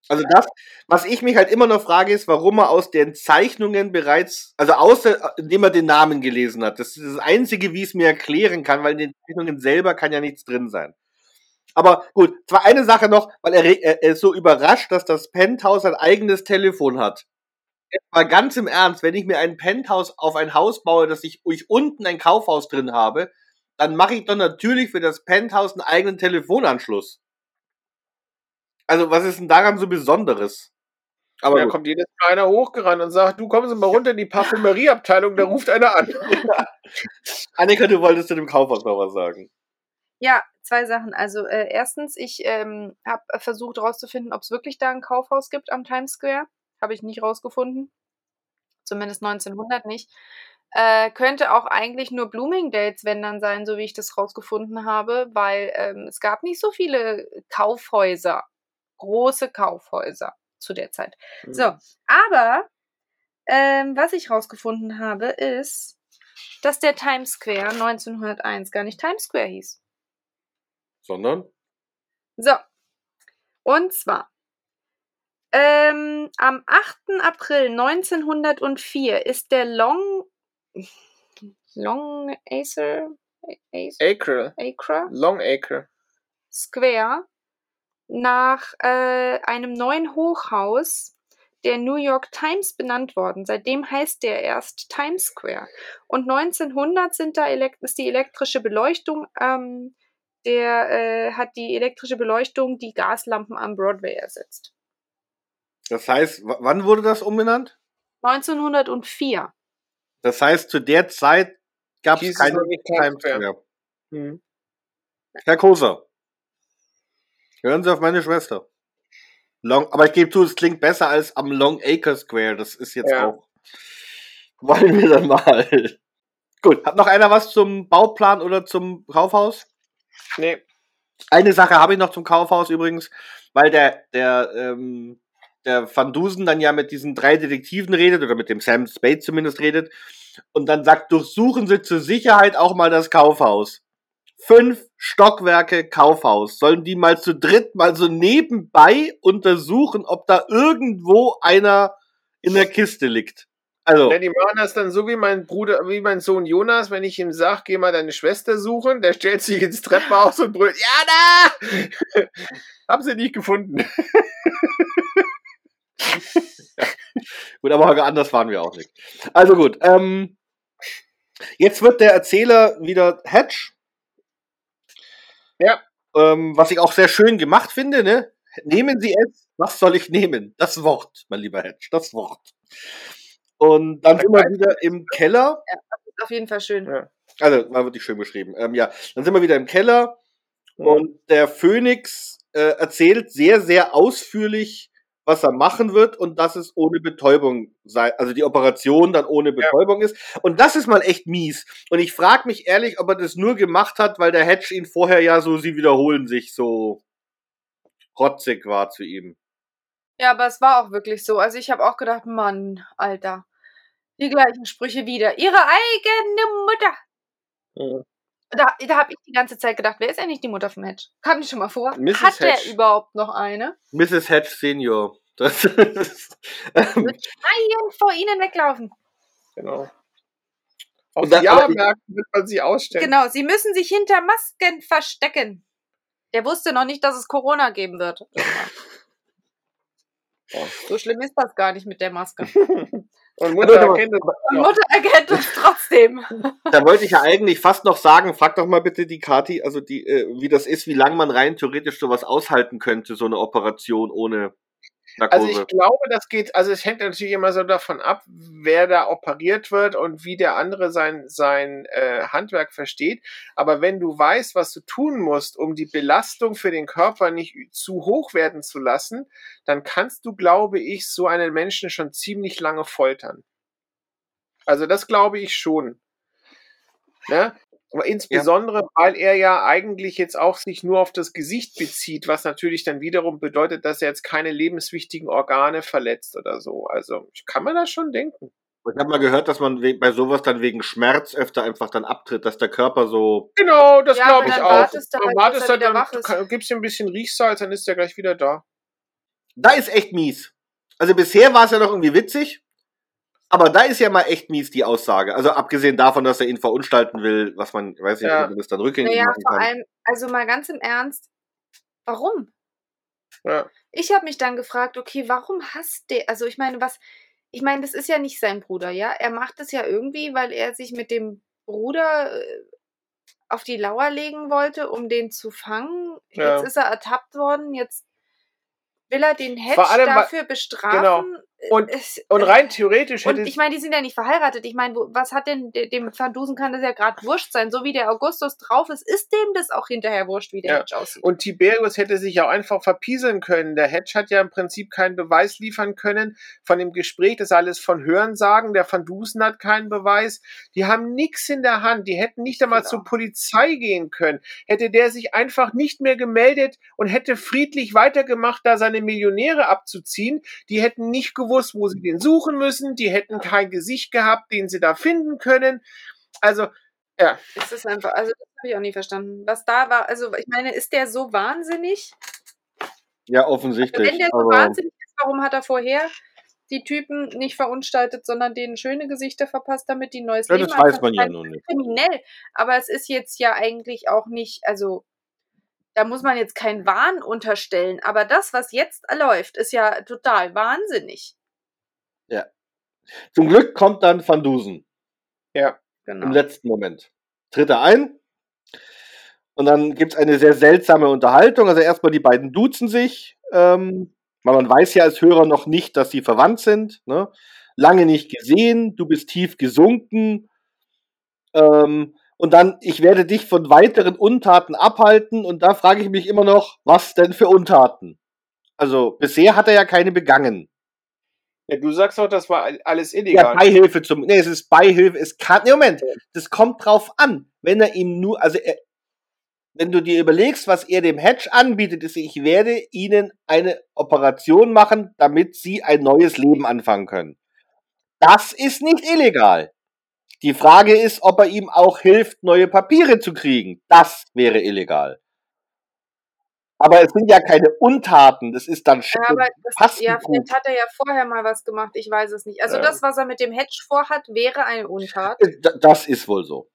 Also das, was ich mich halt immer noch frage, ist, warum er aus den Zeichnungen bereits, also außer, indem er den Namen gelesen hat. Das ist das Einzige, wie ich es mir erklären kann, weil in den Zeichnungen selber kann ja nichts drin sein. Aber gut, zwar eine Sache noch, weil er er ist so überrascht, dass das Penthouse ein eigenes Telefon hat. Jetzt mal ganz im Ernst, wenn ich mir ein Penthouse auf ein Haus baue, dass ich, ich unten ein Kaufhaus drin habe, dann mache ich doch natürlich für das Penthouse einen eigenen Telefonanschluss. Also, was ist denn daran so Besonderes? Aber da kommt jedes Mal einer hochgerannt und sagt, du kommst mal runter in die Parfümerieabteilung, da ruft einer an. Annika, du wolltest zu dem Kaufhaus noch was sagen. Ja, zwei Sachen. Also äh, erstens, ich ähm, habe versucht herauszufinden, ob es wirklich da ein Kaufhaus gibt am Times Square. Habe ich nicht rausgefunden. Zumindest 1900 nicht. Äh, könnte auch eigentlich nur Bloomingdales, wenn dann sein, so wie ich das rausgefunden habe, weil ähm, es gab nicht so viele Kaufhäuser, große Kaufhäuser zu der Zeit. So, aber ähm, was ich rausgefunden habe, ist, dass der Times Square 1901 gar nicht Times Square hieß. Sondern? So. Und zwar ähm, am 8. April 1904 ist der Long Long Acer, Acre. Acre Long Acre. Square nach äh, einem neuen Hochhaus der New York Times benannt worden. Seitdem heißt der erst Times Square. Und 1900 sind da ist die elektrische Beleuchtung, ähm, der äh, hat die elektrische Beleuchtung die Gaslampen am Broadway ersetzt. Das heißt, wann wurde das umbenannt? 1904. Das heißt, zu der Zeit gab es keine Times Times Square. Square. Hm. Herr Koser, hören Sie auf meine Schwester. Long, aber ich gebe zu, es klingt besser als am Long Acre Square. Das ist jetzt Ja. auch. Wollen wir dann mal. Gut, hat noch einer was zum Bauplan oder zum Kaufhaus? Nee. Eine Sache habe ich noch zum Kaufhaus übrigens, weil der, der, ähm, der Van Dusen dann ja mit diesen drei Detektiven redet, oder mit dem Sam Spade zumindest redet, und dann sagt, durchsuchen Sie zur Sicherheit auch mal das Kaufhaus. Fünf Stockwerke Kaufhaus. Sollen die mal zu dritt mal so nebenbei untersuchen, ob da irgendwo einer in der Kiste liegt? Also, Ja, die machen das dann so wie mein Bruder, wie mein Sohn Jonas, wenn ich ihm sag, geh mal deine Schwester suchen, der stellt sich ins Treppenhaus und brüllt, ja da! Haben sie nicht gefunden. Gut, aber anders waren wir auch nicht. Also gut, ähm, jetzt wird der Erzähler wieder Hedge. Ja. Ähm, was ich auch sehr schön gemacht finde, ne? Nehmen Sie es, was soll ich nehmen? Das Wort, mein lieber Hedge, das Wort. Und dann sind wir wieder im Keller. Auf jeden Fall schön. Ja. Also, war wirklich schön beschrieben. Ähm, ja, dann sind wir wieder im Keller und der Phönix äh, erzählt sehr, sehr ausführlich, was er machen wird und dass es ohne Betäubung sei, also die Operation dann ohne Betäubung ist. Und das ist mal echt mies. Und ich frage mich ehrlich, ob er das nur gemacht hat, weil der Hedge ihn vorher ja so, sie wiederholen sich so rotzig war zu ihm. Ja, aber es war auch wirklich so. Also ich habe auch gedacht, Mann, Alter, die gleichen Sprüche wieder. Ihre eigene Mutter. Ja. Da, da habe ich die ganze Zeit gedacht, wer ist eigentlich die Mutter vom Hedge? Kam die schon mal vor? Mrs. Hat der Hedge. überhaupt noch eine? Mrs. Hedge Senior. Das ist, ähm, Schreien vor ihnen weglaufen. Genau. Auf Und dann- Jahrmärkten wird man sie ausstellen. Genau, sie müssen sich hinter Masken verstecken. Der wusste noch nicht, dass es Corona geben wird. So schlimm ist das gar nicht mit der Maske. Und Mutter Aber- erkennt es. Und Mutter erkennt es trotzdem. da wollte ich ja eigentlich fast noch sagen, frag doch mal bitte die Kati, also die, äh, wie das ist, wie lange man rein theoretisch sowas aushalten könnte, so eine Operation ohne Also ich glaube, das geht, also es hängt natürlich immer so davon ab, wer da operiert wird und wie der andere sein, sein äh, Handwerk versteht. Aber wenn du weißt, was du tun musst, um die Belastung für den Körper nicht zu hoch werden zu lassen, dann kannst du, glaube ich, so einen Menschen schon ziemlich lange foltern. Also das glaube ich schon. Ne? Aber insbesondere, weil er ja eigentlich jetzt auch sich nur auf das Gesicht bezieht, was natürlich dann wiederum bedeutet, dass er jetzt keine lebenswichtigen Organe verletzt oder so. Also kann man das schon denken. Ich habe mal gehört, dass man bei sowas dann wegen Schmerz öfter einfach dann abtritt, dass der Körper so. Genau, das Ja, glaube ich dann auch. wartest du Dann halt, wartest wieder dann kann- gibst ihm ein bisschen Riechsalz, dann ist er gleich wieder da. Da ist echt mies. Also bisher war es ja noch irgendwie witzig, aber da ist ja mal echt mies die Aussage. Also abgesehen davon, dass er ihn verunstalten will, was man, ich weiß nicht, Ja. ob man das dann rückgängig Naja, machen vor kann. allem, also mal ganz im Ernst, warum? Ja. Ich habe mich dann gefragt, okay, warum hasst der? Also ich meine, was? Ich meine, das ist ja nicht sein Bruder, ja? Er macht es ja irgendwie, weil er sich mit dem Bruder äh, auf die Lauer legen wollte, um den zu fangen. Ja. Jetzt ist er ertappt worden, jetzt will er den Hedge Vor dafür bestrafen. Und- Und rein theoretisch und hätte ich meine, die sind ja nicht verheiratet. Ich meine, was hat denn de- dem Van Dusen kann das ja gerade wurscht sein. So wie der Augustus drauf ist, ist dem das auch hinterher wurscht, wie der Ja. Hedge aussieht. Und Tiberius hätte sich ja auch einfach verpieseln können. Der Hedge hat ja im Prinzip keinen Beweis liefern können von dem Gespräch. Das ist alles von Hörensagen. Der Van Dusen hat keinen Beweis. Die haben nichts in der Hand. Die hätten nicht einmal Genau. zur Polizei gehen können. Hätte der sich einfach nicht mehr gemeldet und hätte friedlich weitergemacht, da seine Millionäre abzuziehen. Die hätten nicht gewusst, wo sie den suchen müssen. Die hätten kein Gesicht gehabt, den sie da finden können. Also, Es ist einfach, also das habe ich auch nie verstanden. Was da war, also ich meine, ist der so wahnsinnig? Ja, offensichtlich. Wenn der so aber wahnsinnig ist, warum hat er vorher die Typen nicht verunstaltet, sondern denen schöne Gesichter verpasst, damit die ein neues ja, Leben das weiß man ja nun nicht. kriminell. Aber es ist jetzt ja eigentlich auch nicht, also da muss man jetzt keinen Wahn unterstellen. Aber das, was jetzt läuft, ist ja total wahnsinnig. Zum Glück kommt dann Van Dusen ja. Genau. im letzten Moment. Tritt er ein und dann gibt's eine sehr seltsame Unterhaltung. Also erstmal die beiden duzen sich. Ähm, weil man weiß ja als Hörer noch nicht, dass sie verwandt sind. Ne? Lange nicht gesehen, du bist tief gesunken. Ähm, und dann, ich werde dich von weiteren Untaten abhalten. Und da frage ich mich immer noch, was denn für Untaten? Also bisher hat er ja keine begangen. Ja. Du sagst doch, das war alles Ja, illegal. Beihilfe zum. Nee, es ist Beihilfe. Es kann. Nee, Moment. Das kommt drauf an. Wenn er ihm nur. Also, er, wenn du dir überlegst, was er dem Hedge anbietet, ist, ich werde ihnen eine Operation machen, damit sie ein neues Leben anfangen können. Das ist nicht illegal. Die Frage ist, ob er ihm auch hilft, neue Papiere zu kriegen. Das wäre illegal. Aber es sind ja keine Untaten. Das ist dann Ja, aber das, ja, vielleicht hat er ja vorher mal was gemacht, ich weiß es nicht. Also Ja. das, was er mit dem Hedge vorhat, wäre eine Untat. D- Das ist wohl so.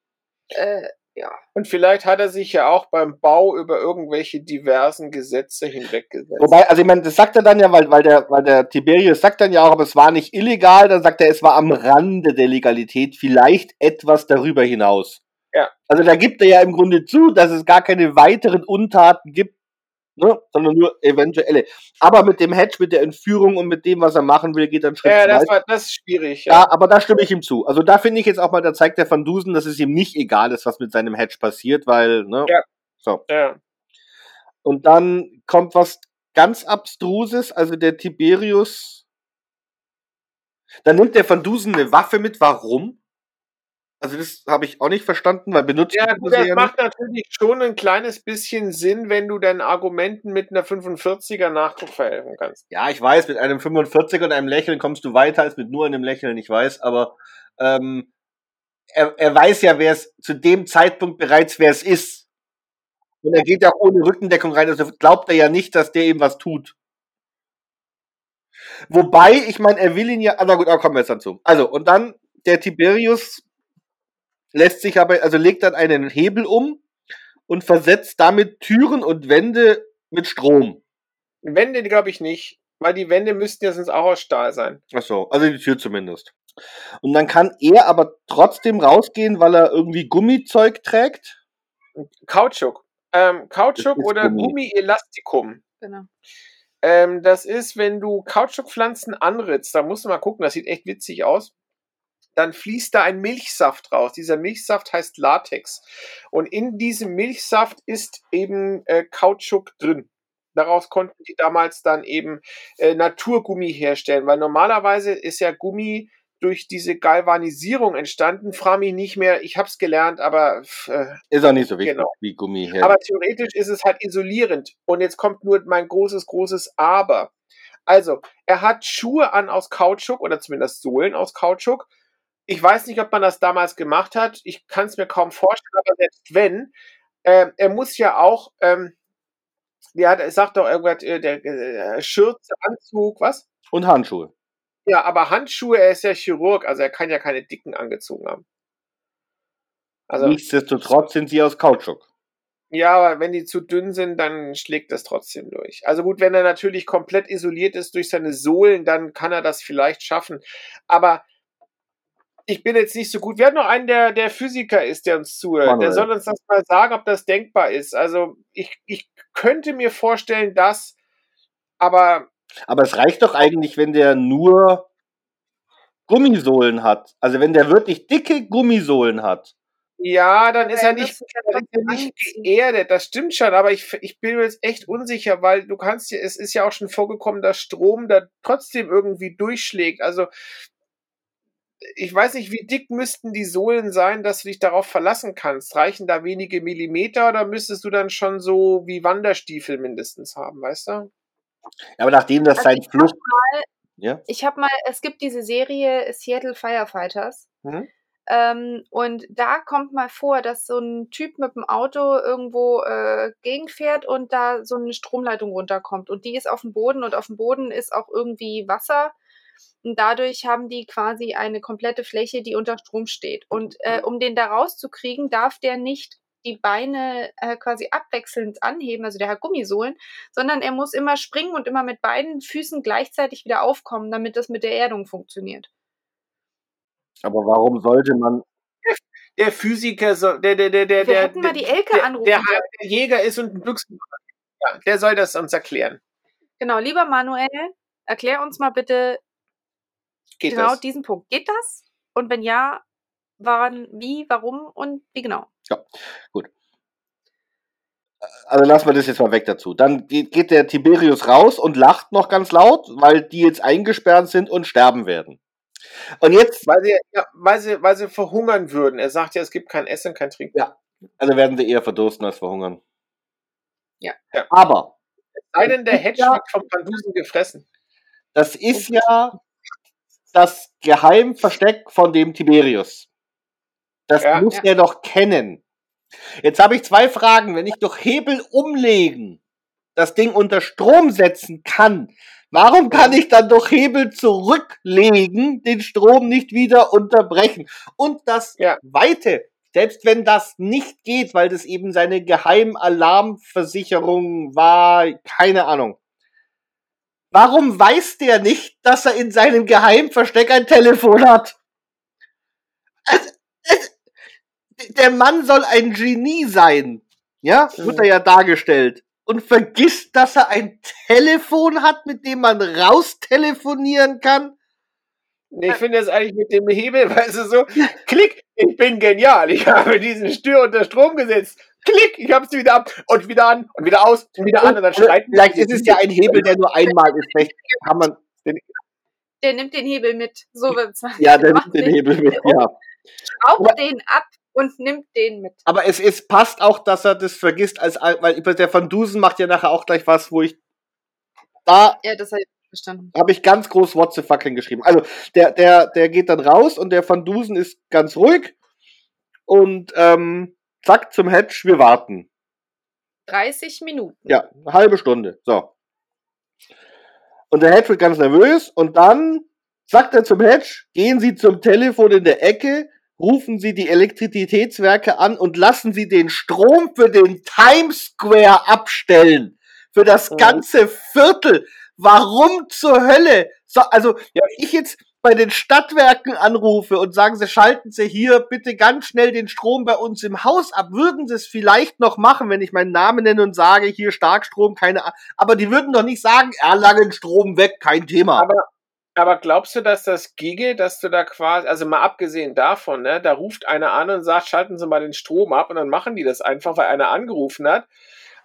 Äh, Ja. Und vielleicht hat er sich ja auch beim Bau über irgendwelche diversen Gesetze hinweggesetzt. Wobei, also ich meine, das sagt er dann ja, weil, weil, der, weil der Tiberius sagt dann ja auch, aber es war nicht illegal, dann sagt er, es war am Rande der Legalität, vielleicht etwas darüber hinaus. Ja. Also da gibt er ja im Grunde zu, dass es gar keine weiteren Untaten gibt, ne, sondern nur eventuelle. Aber mit dem Hedge, mit der Entführung und mit dem, was er machen will, geht einen Schritt Ja, das war das ist schwierig. Ja, aber da stimme ich ihm zu. Also da finde ich jetzt auch mal, da zeigt der Van Dusen, dass es ihm nicht egal ist, was mit seinem Hedge passiert, weil, ne? Ja. So. ja. Und dann kommt was ganz Abstruses, also der Tiberius. Dann nimmt der Van Dusen eine Waffe mit, warum? Also das habe ich auch nicht verstanden, weil benutzt Ja, das ja macht natürlich schon ein kleines bisschen Sinn, wenn du deinen Argumenten mit einer 45er Nachdruck verhelfen kannst. Ja, ich weiß, mit einem 45 und einem Lächeln kommst du weiter als mit nur einem Lächeln, ich weiß, aber ähm, er, er weiß ja, wer es zu dem Zeitpunkt bereits wer es ist. Und er geht ja auch ohne Rückendeckung rein, also glaubt er ja nicht, dass der ihm was tut. Wobei, ich meine, er will ihn ja, ah, na gut, da kommen wir jetzt dazu. Also, und dann, der Tiberius lässt sich aber, also legt dann einen Hebel um und versetzt damit Türen und Wände mit Strom. Wände glaube ich nicht, weil die Wände müssten ja sonst auch aus Stahl sein. Ach so, also die Tür zumindest. Und dann kann er aber trotzdem rausgehen, weil er irgendwie Gummizeug trägt. Kautschuk. Ähm, Kautschuk oder Gummi. Genau. Gummielastikum. Ähm, das ist, wenn du Kautschukpflanzen anritzt, da musst du mal gucken, das sieht echt witzig aus. Dann fließt da ein Milchsaft raus. Dieser Milchsaft heißt Latex. Und in diesem Milchsaft ist eben äh, Kautschuk drin. Daraus konnten die damals dann eben äh, Naturgummi herstellen, weil normalerweise ist ja Gummi durch diese Galvanisierung entstanden. Frag mich nicht mehr, ich habe es gelernt, aber äh, Ist auch nicht so wichtig Genau. wie Gummi her. aber theoretisch ist es halt isolierend. Und jetzt kommt nur mein großes, großes Aber. Also, er hat Schuhe an aus Kautschuk oder zumindest Sohlen aus Kautschuk. Ich weiß nicht, ob man das damals gemacht hat. Ich kann es mir kaum vorstellen, aber selbst wenn, ähm, er muss ja auch, ähm, ja, er sagt doch irgendwas, äh, der äh, Schürze, Anzug, was? Und Handschuhe. Ja, aber Handschuhe, er ist ja Chirurg, also er kann ja keine dicken angezogen haben. Also, Nichtsdestotrotz sind sie aus Kautschuk. Ja, aber wenn die zu dünn sind, dann schlägt das trotzdem durch. Also gut, wenn er natürlich komplett isoliert ist durch seine Sohlen, dann kann er das vielleicht schaffen. Aber ich bin jetzt nicht so gut. Wir haben noch einen, der, der Physiker ist, der uns zuhört. Der Manuel. soll uns das mal sagen, ob das denkbar ist. Also ich, ich könnte mir vorstellen, dass, aber Aber es reicht doch eigentlich, wenn der nur Gummisohlen hat. Also wenn der wirklich dicke Gummisohlen hat. ja, dann ist Aber er nicht, ja dann ist er nicht geerdet. Das stimmt schon, aber ich, ich bin mir jetzt echt unsicher, weil du kannst ja, es ist ja auch schon vorgekommen, dass Strom da trotzdem irgendwie durchschlägt. Also ich weiß nicht, wie dick müssten die Sohlen sein, dass du dich darauf verlassen kannst. Reichen da wenige Millimeter oder müsstest du dann schon so wie Wanderstiefel mindestens haben, weißt du? Aber nachdem das Also sein ich Fluss. hab mal, Ja? ich habe mal, es gibt diese Serie Seattle Firefighters. Mhm. Ähm, und da kommt mal vor, dass so ein Typ mit dem Auto irgendwo äh, gegenfährt und da so eine Stromleitung runterkommt. Und die ist auf dem Boden und auf dem Boden ist auch irgendwie Wasser. Und dadurch haben die quasi eine komplette Fläche, die unter Strom steht. Und äh, um den da rauszukriegen, darf der nicht die Beine äh, quasi abwechselnd anheben, also der hat Gummisohlen, sondern er muss immer springen und immer mit beiden Füßen gleichzeitig wieder aufkommen, damit das mit der Erdung funktioniert. Aber warum sollte man. Der Physiker, soll- der, der, der, der, Wir der, hätten mal die Elke der, anrufen der, der Jäger ist und ein Büchsen. Ja, der soll das uns erklären. Genau, lieber Manuel, erklär uns mal bitte Geht genau das? diesen Punkt. Geht das? Und wenn ja, wann, wie, warum und wie genau? Also lassen wir das jetzt mal weg dazu. Dann geht, der Tiberius raus und lacht noch ganz laut, weil die jetzt eingesperrt sind und sterben werden. Und jetzt, Weil sie, ja, weil, sie, weil sie verhungern würden. Er sagt ja, es gibt kein Essen, kein Trinken. also werden sie eher verdursten als verhungern. Ja. Ja. Aber Sei denn, der Hedge Ja. vom Pandusen gefressen. das ist ja das Geheimversteck von dem Tiberius. Das Ja. muss Ja. er doch kennen. Jetzt habe ich zwei Fragen. Wenn ich durch Hebel umlegen das Ding unter Strom setzen kann, warum kann ich dann durch Hebel zurücklegen, den Strom nicht wieder unterbrechen? Und das Ja. Weite selbst wenn das nicht geht, weil das eben seine Geheimalarmversicherung war, keine Ahnung. Warum weiß der nicht, dass er in seinem Geheimversteck ein Telefon hat? Also, der Mann soll ein Genie sein. Ja, wird er ja dargestellt. Und vergisst, dass er ein Telefon hat, mit dem man raustelefonieren kann. Nee, ich finde das eigentlich mit dem Hebel, weißt du, so, klick, ich bin genial. Ich habe diesen Stür unter Strom gesetzt. Klick, ich habe es wieder ab und wieder an und wieder aus und wieder an und dann streiten. Vielleicht ist es ja ein Hebel, der nur einmal ist. Vielleicht kann man den, Der nimmt den Hebel mit. So wird's. ja, der nimmt den Hebel mit, ja. Schraubt den ab und nimmt den mit. Aber es, es passt auch, dass er das vergisst, als, weil der Van Dusen macht ja nachher auch gleich was, wo ich da Ja, das habe ich verstanden. habe ich ganz groß What the fuck hingeschrieben. Also der, der, der geht dann raus und der Van Dusen ist ganz ruhig und ähm, zack zum Hedge, wir warten. 30 Minuten. Ja, eine halbe Stunde. So. Und der Hedge wird ganz nervös und dann sagt er zum Hedge, gehen Sie zum Telefon in der Ecke, rufen Sie die Elektrizitätswerke an und lassen Sie den Strom für den Times Square abstellen. Für das Mhm. ganze Viertel. Warum zur Hölle? So, also, ja, ich jetzt bei den Stadtwerken anrufe und sagen sie, schalten Sie hier bitte ganz schnell den Strom bei uns im Haus ab, würden sie es vielleicht noch machen, wenn ich meinen Namen nenne und sage, hier Starkstrom, keine Ahnung. Aber die würden doch nicht sagen, Erlangen Strom weg, kein Thema. Aber, aber glaubst du, dass das ginge, dass du da quasi, also mal abgesehen davon, ne, da ruft einer an und sagt, schalten Sie mal den Strom ab und dann machen die das einfach, weil einer angerufen hat.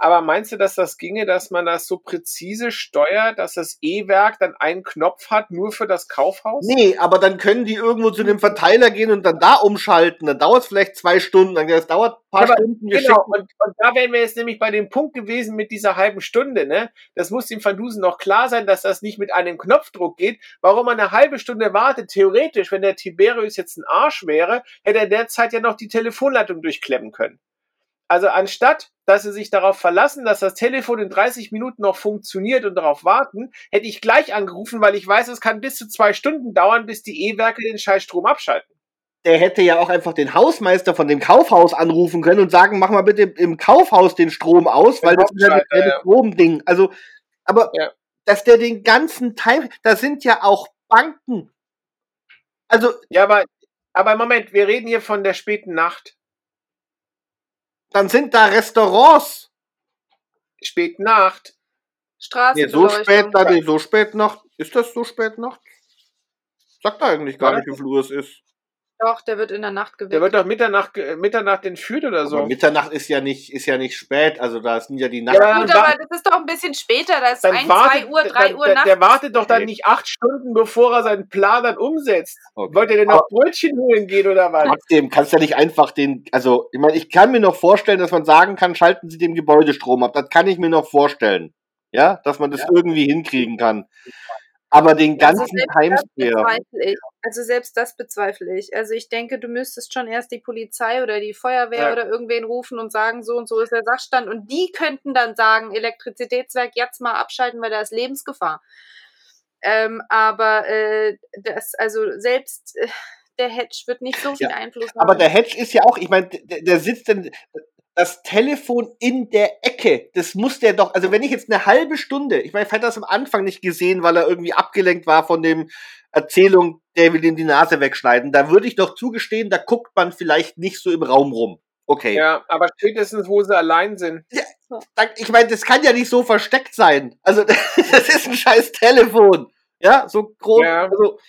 Aber meinst du, dass das ginge, dass man das so präzise steuert, dass das E-Werk dann einen Knopf hat, nur für das Kaufhaus? Nee, aber dann können die irgendwo zu dem Verteiler gehen und dann da umschalten. Dann dauert es vielleicht zwei Stunden, dann das dauert ein paar Aber Stunden. Genau, und, und da wären wir jetzt nämlich bei dem Punkt gewesen mit dieser halben Stunde, ne? Das muss dem Van Dusen noch klar sein, dass das nicht mit einem Knopfdruck geht. Warum man eine halbe Stunde wartet, theoretisch, wenn der Tiberius jetzt ein Arsch wäre, hätte er derzeit ja noch die Telefonleitung durchklemmen können. Also anstatt, dass sie sich darauf verlassen, dass das Telefon in 30 Minuten noch funktioniert und darauf warten, hätte ich gleich angerufen, weil ich weiß, es kann bis zu zwei Stunden dauern, bis die E-Werke den Scheißstrom abschalten. der hätte ja auch einfach den Hausmeister von dem Kaufhaus anrufen können und sagen, mach mal bitte im Kaufhaus den Strom aus, Den weil das ist ja das ja. Stromding. Also, aber Ja. dass der den ganzen Teil, da sind ja auch Banken. Also, Ja, aber, aber Moment, wir reden hier von der späten Nacht. Dann sind da Restaurants. Spät Nacht. Nee, so spät, da, nee, so spät Nacht. Ist das so spät Nacht? Sagt eigentlich gar War nicht, wie viel Uhr es ist. Doch, der wird in der Nacht geweckt. Der wird doch Mitternacht, ge- Mitternacht entführt oder so. Aber Mitternacht ist ja nicht, ist ja nicht spät. Also da sind ja die Nacht. Ja, Gut, aber das ist doch ein bisschen später. Da ist dann 1, wartet, 2 Uhr, 3 dann, Uhr der, nachts. der wartet doch dann Okay. nicht acht Stunden, bevor er seinen Plan dann umsetzt. Okay. Wollt ihr denn noch Brötchen holen gehen oder was? Trotzdem kannst du ja nicht einfach den, also ich meine, ich kann mir noch vorstellen, dass man sagen kann, schalten Sie den Gebäudestrom ab. Das kann ich mir noch vorstellen. Ja, dass man das Ja. irgendwie hinkriegen kann. Aber den Also ganzen bezweifle ich. Also selbst das bezweifle ich. Also ich denke, du müsstest schon erst die Polizei oder die Feuerwehr Ja. oder irgendwen rufen und sagen, so und so ist der Sachstand. Und die könnten dann sagen, Elektrizitätswerk jetzt mal abschalten, weil da ist Lebensgefahr. Ähm, aber äh, das, also selbst äh, der Hedge wird nicht so viel Ja, Einfluss haben. Aber der Hedge ist ja auch, ich meine, der, der sitzt denn das Telefon in der Ecke. Das muss der doch, also wenn ich jetzt eine halbe Stunde, ich meine, ich hätte das am Anfang nicht gesehen, weil er irgendwie abgelenkt war von dem Erzählung, der will ihm die Nase wegschneiden. Da würde ich doch zugestehen, da guckt man vielleicht nicht so im Raum rum. Okay. Ja, aber spätestens, wo sie allein sind. Da- Ich meine, das kann ja nicht so versteckt sein. Also, das ist ein scheiß Telefon. Ja, so groß. Ja. Also,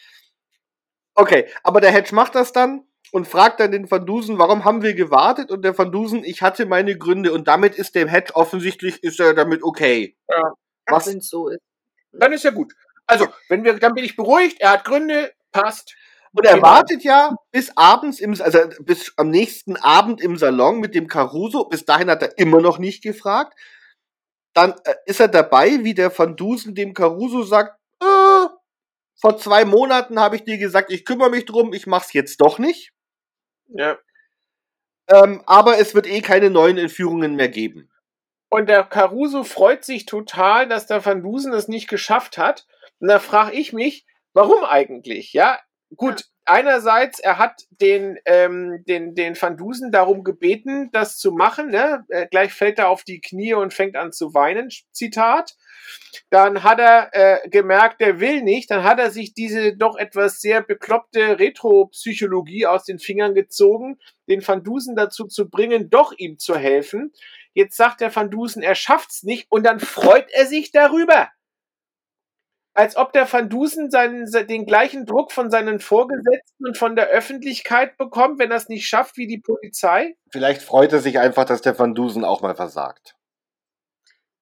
okay, aber der Hedge macht das dann und fragt dann den Van Dusen, warum haben wir gewartet? Und der Van Dusen, ich hatte meine Gründe und damit ist dem Hedge offensichtlich, ist er damit okay. Ach, was- wenn's so ist. Dann ist ja gut. Also, wenn wir, dann bin ich beruhigt, er hat Gründe, passt. Und er Genau. wartet ja bis abends im, also bis am nächsten Abend im Salon mit dem Caruso. Bis dahin hat er immer noch nicht gefragt. Dann äh, ist er dabei, wie der Van Dusen dem Caruso sagt, äh, vor zwei Monaten habe ich dir gesagt, ich kümmere mich drum, ich mach's jetzt doch nicht. Ja. Ähm, aber es wird eh keine neuen Entführungen mehr geben. Und der Caruso freut sich total, dass der Van Dusen es nicht geschafft hat. Und da frage ich mich, warum eigentlich? Ja, gut, einerseits, er hat den, ähm, den, den Van Dusen darum gebeten, das zu machen. Ne? Äh, gleich fällt er auf die Knie und fängt an zu weinen. Zitat. Dann hat er äh, gemerkt, er will nicht. Dann hat er sich diese doch etwas sehr bekloppte Retro-Psychologie aus den Fingern gezogen, den Van Dusen dazu zu bringen, doch ihm zu helfen. Jetzt sagt der Van Dusen, er schafft's nicht und dann freut er sich darüber als ob der Van Dusen seinen, den gleichen Druck von seinen Vorgesetzten und von der Öffentlichkeit bekommt, wenn er es nicht schafft wie die Polizei? Vielleicht freut er sich einfach, dass der Van Dusen auch mal versagt.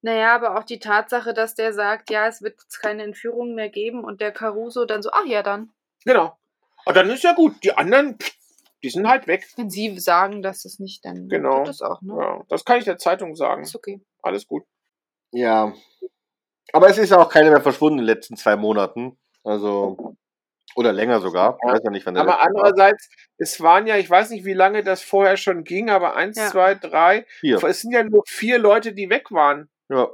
Naja, aber auch die Tatsache, dass der sagt, ja, es wird keine Entführung mehr geben und der Caruso dann so, ach ja, dann. Genau. Und dann ist ja gut. Die anderen, die sind halt weg. Wenn sie sagen, dass es nicht, dann genau. wird es auch, ne? Ja, das kann ich der Zeitung sagen. Ist okay. Alles gut. Ja, aber es ist auch keiner mehr verschwunden in den letzten zwei Monaten. Also, oder länger sogar. Ja, weiß ja nicht, wann der aber letzte war. andererseits, es waren ja, ich weiß nicht, wie lange das vorher schon ging, aber eins, Ja. zwei, drei. Vier. Es sind ja nur vier Leute, die weg waren. Ja.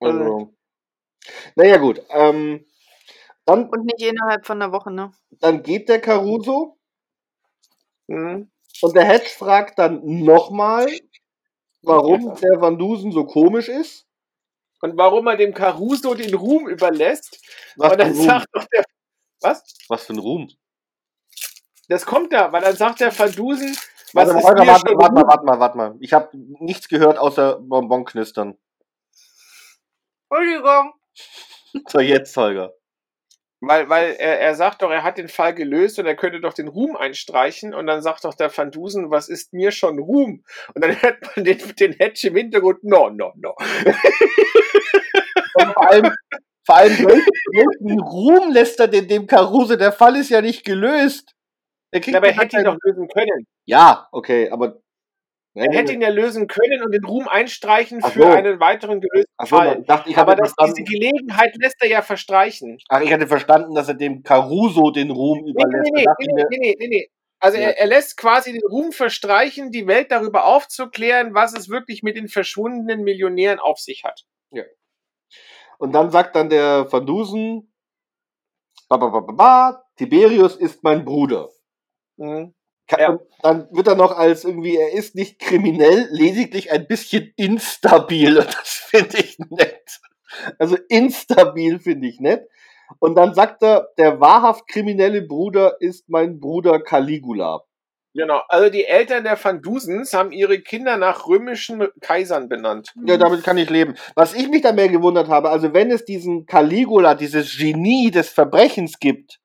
Also. Naja, gut. Ähm, dann, Und nicht innerhalb von einer Woche, ne? dann geht der Caruso Mhm. und der Hedge fragt dann nochmal, warum der Van Dusen so komisch ist. Und warum er dem Caruso den Ruhm überlässt. Was und dann sagt doch der. Was? Was für ein Ruhm. Das kommt da, weil dann sagt der Van Dusen, was Warte, mal, ist Holger, mir warte, schon warte mal, warte mal, warte mal. Ich habe nichts gehört außer Bonbonknistern. Entschuldigung. So, jetzt, Holger. Weil, weil er, er sagt doch, er hat den Fall gelöst und er könnte doch den Ruhm einstreichen. Und dann sagt doch der Van Dusen, was ist mir schon Ruhm? Und dann hört man den, den Hedge im Hintergrund, no, no, no. Und vor allem, vor allem welchen, Ruhm lässt er denn dem Caruso? Der Fall ist ja nicht gelöst. Er kriegt Aber er hätte ihn doch lösen können. Ja, okay, aber. Er hätte ihn ja lösen können und den Ruhm einstreichen Ach für so. einen weiteren gelösten Ach so, Fall. dachte, ich Aber das, diese Gelegenheit lässt er ja verstreichen. ach, ich hatte verstanden, dass er dem Caruso den Ruhm überlässt. nee, nee, nee, nee, nee, nee, nee. Also Ja. er, er lässt quasi den Ruhm verstreichen, die Welt darüber aufzuklären, was es wirklich mit den verschwundenen Millionären auf sich hat. Und dann sagt dann der Van Dusen, ba, ba, ba, ba, ba, Tiberius ist mein Bruder. Mhm. Ja. Dann wird er noch als irgendwie, er ist nicht kriminell, lediglich ein bisschen instabil. Und das finde ich nett. Also instabil finde ich nett. Und dann sagt er, der wahrhaft kriminelle Bruder ist mein Bruder Caligula. Genau. Also die Eltern der Van Dusens haben ihre Kinder nach römischen Kaisern benannt. Ja, damit kann ich leben. Was ich mich da mehr gewundert habe, also wenn es diesen Caligula, dieses Genie des Verbrechens gibt,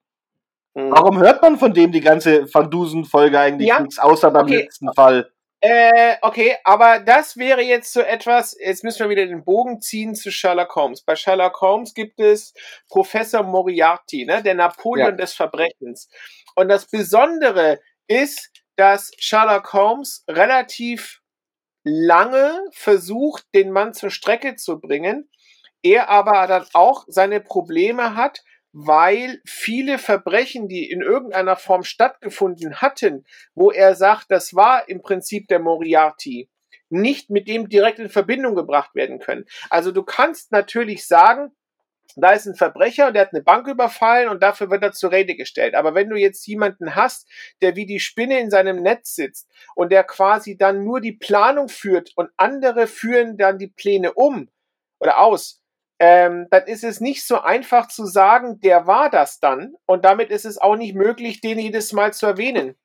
Mhm. warum hört man von dem die ganze Van Dusen-Folge eigentlich Ja, nichts, außer beim okay. letzten Fall? Äh, okay, aber das wäre jetzt so etwas, jetzt müssen wir wieder den Bogen ziehen zu Sherlock Holmes. Bei Sherlock Holmes gibt es Professor Moriarty, ne, der Napoleon Ja. des Verbrechens. Und das Besondere ist, dass Sherlock Holmes relativ lange versucht, den Mann zur Strecke zu bringen, er aber dann auch seine Probleme hat, weil viele Verbrechen, die in irgendeiner Form stattgefunden hatten, wo er sagt, das war im Prinzip der Moriarty, nicht mit dem direkt in Verbindung gebracht werden können. Also du kannst natürlich sagen, da ist ein Verbrecher und der hat eine Bank überfallen und dafür wird er zur Rede gestellt. Aber wenn du jetzt jemanden hast, der wie die Spinne in seinem Netz sitzt und der quasi dann nur die Planung führt und andere führen dann die Pläne um oder aus, ähm, dann ist es nicht so einfach zu sagen, der war das dann. Und damit ist es auch nicht möglich, den jedes Mal zu erwähnen.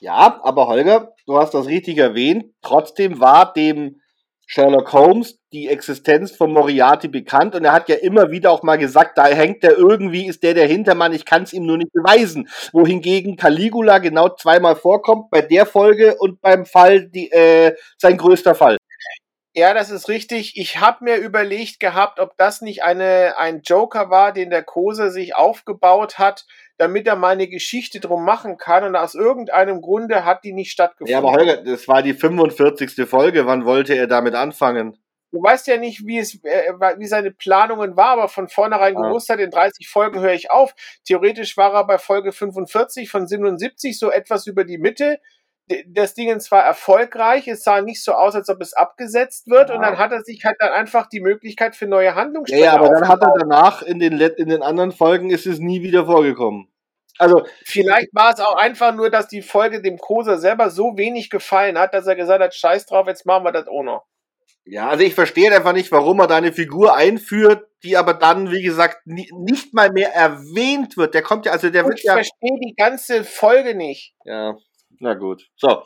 Ja, aber Holger, du hast das richtig erwähnt. Trotzdem war dem Sherlock Holmes die Existenz von Moriarty bekannt und er hat ja immer wieder auch mal gesagt, da hängt der irgendwie, ist der der Hintermann, ich kann es ihm nur nicht beweisen. Wohingegen Caligula genau zweimal vorkommt, bei der Folge und beim Fall, die, äh, sein größter Fall. Ja, das ist richtig. Ich habe mir überlegt gehabt, ob das nicht eine, ein Joker war, den der Kose sich aufgebaut hat, damit er mal eine Geschichte drum machen kann. Und aus irgendeinem Grunde hat die nicht stattgefunden. Ja, aber Holger, das war die 45. Folge, wann wollte er damit anfangen? Du weißt ja nicht, wie es, äh, wie seine Planungen war, aber von vornherein Ah. gewusst hat, in 30 Folgen höre ich auf. Theoretisch war er bei Folge 45 von 77 so etwas über die Mitte. Das Ding war erfolgreich, es sah nicht so aus, als ob es abgesetzt wird, Ja. und dann hat er sich halt dann einfach die Möglichkeit für neue Ja, Handlungsstränge ja, aber dann hat er danach in den, in den anderen Folgen ist es nie wieder vorgekommen. Also, Vielleicht war es auch einfach nur, dass die Folge dem Koser selber so wenig gefallen hat, dass er gesagt hat, scheiß drauf, jetzt machen wir das auch noch. ja, also ich verstehe einfach nicht, warum er da eine Figur einführt, die aber dann, wie gesagt, ni- nicht mal mehr erwähnt wird. Der kommt ja, also der wird Ich ja. verstehe die ganze Folge nicht. Ja, na gut. So,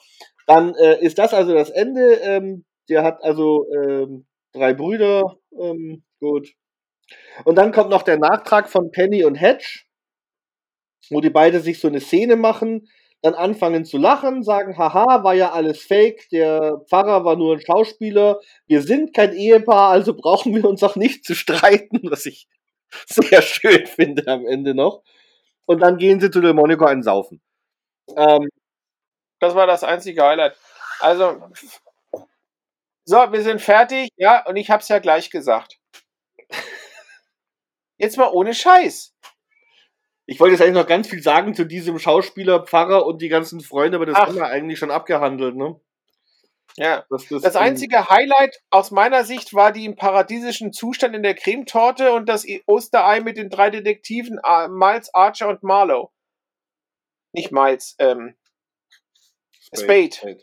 dann äh, ist das also das Ende. Ähm, der hat also ähm, drei Brüder. Ähm, gut. Und dann kommt noch der Nachtrag von Penny und Hedge, wo die beide sich so eine Szene machen, dann anfangen zu lachen, sagen, haha, war ja alles fake, der Pfarrer war nur ein Schauspieler, wir sind kein Ehepaar, also brauchen wir uns auch nicht zu streiten, was ich sehr schön finde am Ende noch. Und dann gehen sie zu Delmonico einen Saufen. Ähm, Das war das einzige Highlight. Also, so, wir sind fertig. Ja, und ich hab's ja gleich gesagt. Jetzt mal ohne Scheiß. Ich wollte jetzt eigentlich noch ganz viel sagen zu diesem Schauspieler, Pfarrer und die ganzen Freunde, aber das Ach. haben wir eigentlich schon abgehandelt, ne? Ja. Das, das, Das einzige Highlight aus meiner Sicht war die im paradiesischen Zustand in der Cremetorte und das Osterei mit den drei Detektiven äh, Miles, Archer und Marlowe. Nicht Miles, ähm, Spade.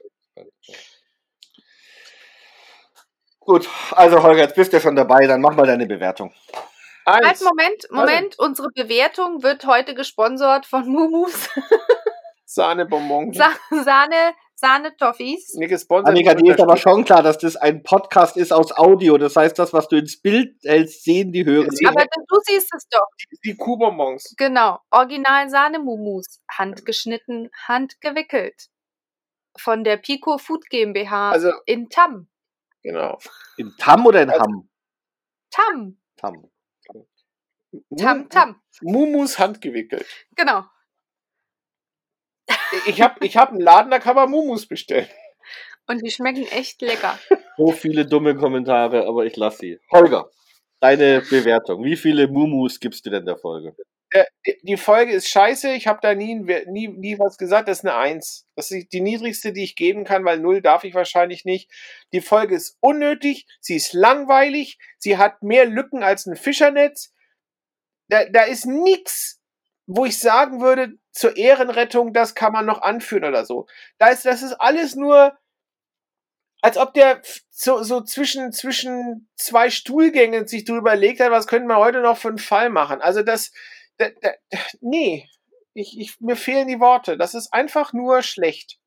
Gut, also Holger, jetzt bist du ja schon dabei, dann mach mal deine Bewertung. Halt, Eins. Moment, Moment. Unsere Bewertung wird heute gesponsert von Mumus Sahnebonbons. Sa Sahne, Sahne-Toffees. Nee, gesponsert. Annika, dir ist aber schon klar, dass das ein Podcast ist aus Audio. Das heißt, das, was du ins Bild hältst, sehen die Hörer. Sie- Aber du siehst es doch. Die Kuhbonbons. Genau. Original Sahne-Mumus. Handgeschnitten, handgewickelt. Von der Pico Food GmbH Also, in Tam. genau. In Tam oder in Also- Hamm? Tam. Tam. Tam, Tam. Mumus handgewickelt. Genau. Ich habe ich hab einen Laden, da kann man Mumus bestellen. Und die schmecken echt lecker. So viele dumme Kommentare, aber ich lasse sie. Holger, deine Bewertung. Wie viele Mumus gibst du denn der Folge? Äh, Die Folge ist scheiße, ich habe da nie, nie, nie was gesagt, das ist eine Eins. Das ist die niedrigste, die ich geben kann, weil null darf ich wahrscheinlich nicht. Die Folge ist unnötig, sie ist langweilig, sie hat mehr Lücken als ein Fischernetz. Da, da ist nichts, wo ich sagen würde, zur Ehrenrettung, das kann man noch anführen oder so. Da ist, das ist alles nur, als ob der so, so zwischen, zwischen zwei Stuhlgängen sich drüber überlegt hat, was könnte man heute noch für einen Fall machen. Also das, da, da, nee, ich, ich, mir fehlen die Worte. Das ist einfach nur schlecht.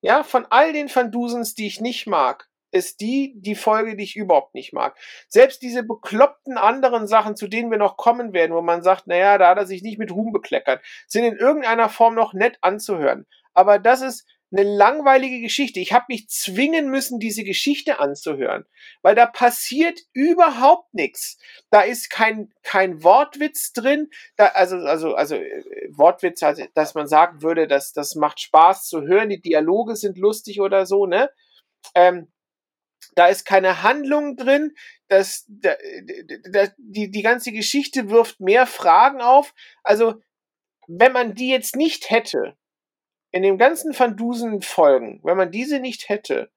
Ja, von all den Van Dusens, die ich nicht mag, ist die die Folge, die ich überhaupt nicht mag. Selbst diese bekloppten anderen Sachen, zu denen wir noch kommen werden, wo man sagt, naja, da hat er sich nicht mit Ruhm bekleckert, sind in irgendeiner Form noch nett anzuhören. Aber das ist eine langweilige Geschichte. Ich habe mich zwingen müssen, diese Geschichte anzuhören, weil da passiert überhaupt nichts. Da ist kein, kein Wortwitz drin. Da, also, also, also äh, Wortwitz, also, dass man sagen würde, dass das macht Spaß zu hören, die Dialoge sind lustig oder so, ne? Ähm, da ist keine Handlung drin. Das, da, da, die, die ganze Geschichte wirft mehr Fragen auf. Also, wenn man die jetzt nicht hätte, in den ganzen Van Dusen Folgen, wenn man diese nicht hätte,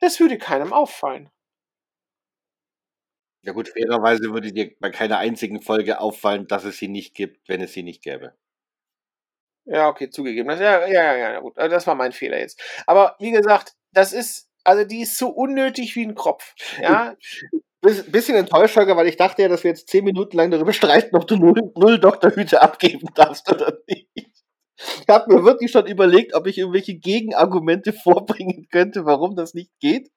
das würde keinem auffallen. Ja gut, fairerweise würde dir bei keiner einzigen Folge auffallen, dass es sie nicht gibt, wenn es sie nicht gäbe. Ja, okay, zugegeben. Das, ja, ja, ja, gut. Also Das war mein Fehler jetzt. Aber wie gesagt, das ist, also die ist so unnötig wie ein Kropf. Ja, Biss- Bisschen enttäuscht, Holger, weil ich dachte ja, dass wir jetzt zehn Minuten lang darüber streiten, ob du null, null Doktorhüte abgeben darfst oder nicht. Ich habe mir wirklich schon überlegt, ob ich irgendwelche Gegenargumente vorbringen könnte, warum das nicht geht.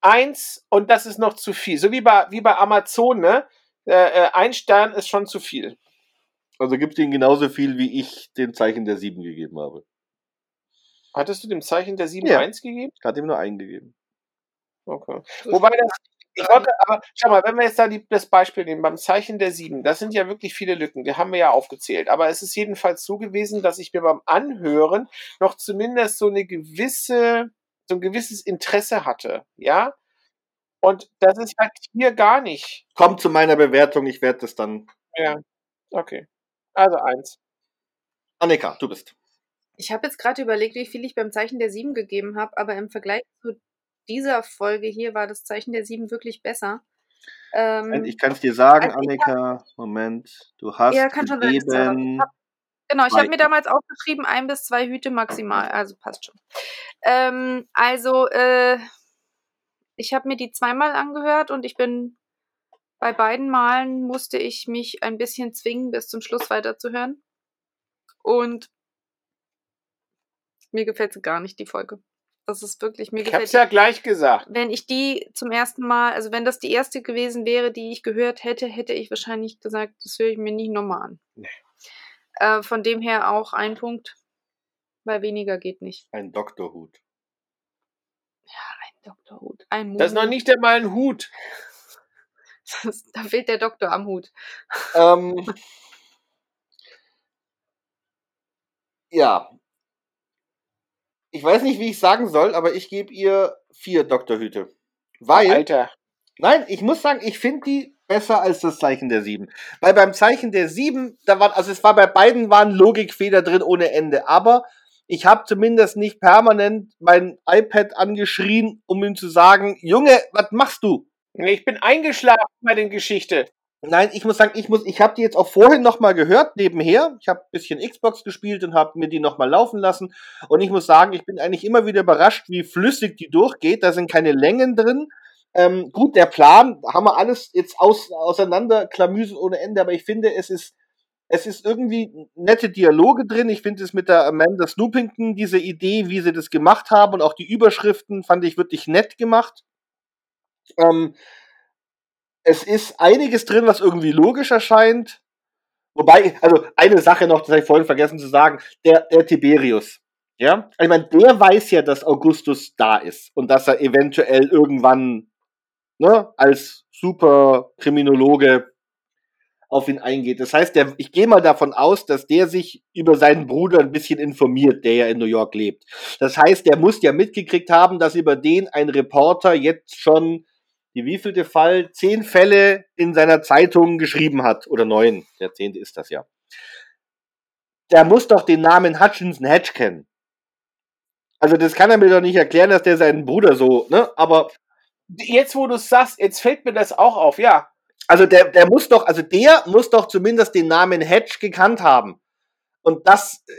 eins und das ist noch zu viel. So wie bei, wie bei Amazon, ne? Äh, äh, ein Stern ist schon zu viel. Also gibt ihnen genauso viel, wie ich dem Zeichen der sieben gegeben habe. Hattest du dem Zeichen der 7 Ja. 1 gegeben? Ich hatte ihm nur einen gegeben. Okay. Wobei das, ich wollte, aber schau mal, wenn wir jetzt da die, das Beispiel nehmen, beim Zeichen der 7, das sind ja wirklich viele Lücken, die haben wir ja aufgezählt. Aber es ist jedenfalls so gewesen, dass ich mir beim Anhören noch zumindest so eine gewisse, so ein gewisses Interesse hatte, ja? Und das ist halt hier gar nicht. Kommt zu meiner Bewertung, ich werde das dann. Ja. Okay. Also eins. Annika, du bist. Ich habe jetzt gerade überlegt, wie viel ich beim Zeichen der Sieben gegeben habe, aber im Vergleich zu dieser Folge hier war das Zeichen der Sieben wirklich besser. Ähm, Ich kann es dir sagen, Also Annika. Moment, du hast Ja, kann schon sein, gegeben Genau, ich habe mir damals aufgeschrieben, ein bis zwei Hüte maximal, also passt schon. Ähm, also, äh, ich habe mir die zweimal angehört und ich bin bei beiden Malen musste ich mich ein bisschen zwingen, bis zum Schluss weiterzuhören. Und mir gefällt sie gar nicht, die Folge. Das ist wirklich, mir Ich hab's ja gleich gesagt. wenn ich die zum ersten Mal, also wenn das die erste gewesen wäre, die ich gehört hätte, hätte ich wahrscheinlich gesagt, das höre ich mir nicht nochmal an. Nee. Äh, von dem her auch ein Punkt, weil weniger geht nicht. Ein Doktorhut. Ein Dr. Hut. Ein Das ist noch nicht einmal ein Hut. Da fehlt der Doktor am Hut. Ähm, ja. Ich weiß nicht, wie ich sagen soll, aber ich gebe ihr vier Doktorhüte. Weil, Alter. nein, ich muss sagen, ich finde die besser als das Zeichen der Sieben. Weil beim Zeichen der Sieben, da war, also es war bei beiden waren Logikfehler drin ohne Ende. Aber ich habe zumindest nicht permanent mein iPad angeschrien, um ihm zu sagen, Junge, was machst du? Ich bin eingeschlafen bei den Geschichte. Nein, ich muss sagen, ich muss, ich habe die jetzt auch vorhin noch mal gehört nebenher. Ich habe ein bisschen Xbox gespielt und habe mir die noch mal laufen lassen. Und ich muss sagen, ich bin eigentlich immer wieder überrascht, wie flüssig die durchgeht. Da sind keine Längen drin. Ähm, gut, der Plan haben wir alles jetzt aus, auseinander klamüsen ohne Ende, aber ich finde, es ist es ist irgendwie nette Dialoge drin. Ich finde es mit der Amanda Snoopington, diese Idee, wie sie das gemacht haben und auch die Überschriften fand ich wirklich nett gemacht. Ähm, es ist einiges drin, was irgendwie logisch erscheint. Wobei, also eine Sache noch, das habe ich vorhin vergessen zu sagen, der, der Tiberius. Ja, ich meine, der weiß ja, dass Augustus da ist und dass er eventuell irgendwann ne, als Superkriminologe auf ihn eingeht. Das heißt, der, ich gehe mal davon aus, dass der sich über seinen Bruder ein bisschen informiert, der ja in New York lebt. Das heißt, der muss ja mitgekriegt haben, dass über den ein Reporter jetzt schon die wievielte Fall, zehn Fälle in seiner Zeitung geschrieben hat. Oder neun, der zehnte ist das ja. Der muss doch den Namen Hutchinson Hedge kennen. Also das kann er mir doch nicht erklären, dass der seinen Bruder so, ne? Aber Jetzt, wo du es sagst, jetzt fällt mir das auch auf. Ja, also der, der muss doch, also der muss doch zumindest den Namen Hedge gekannt haben. Und das äh,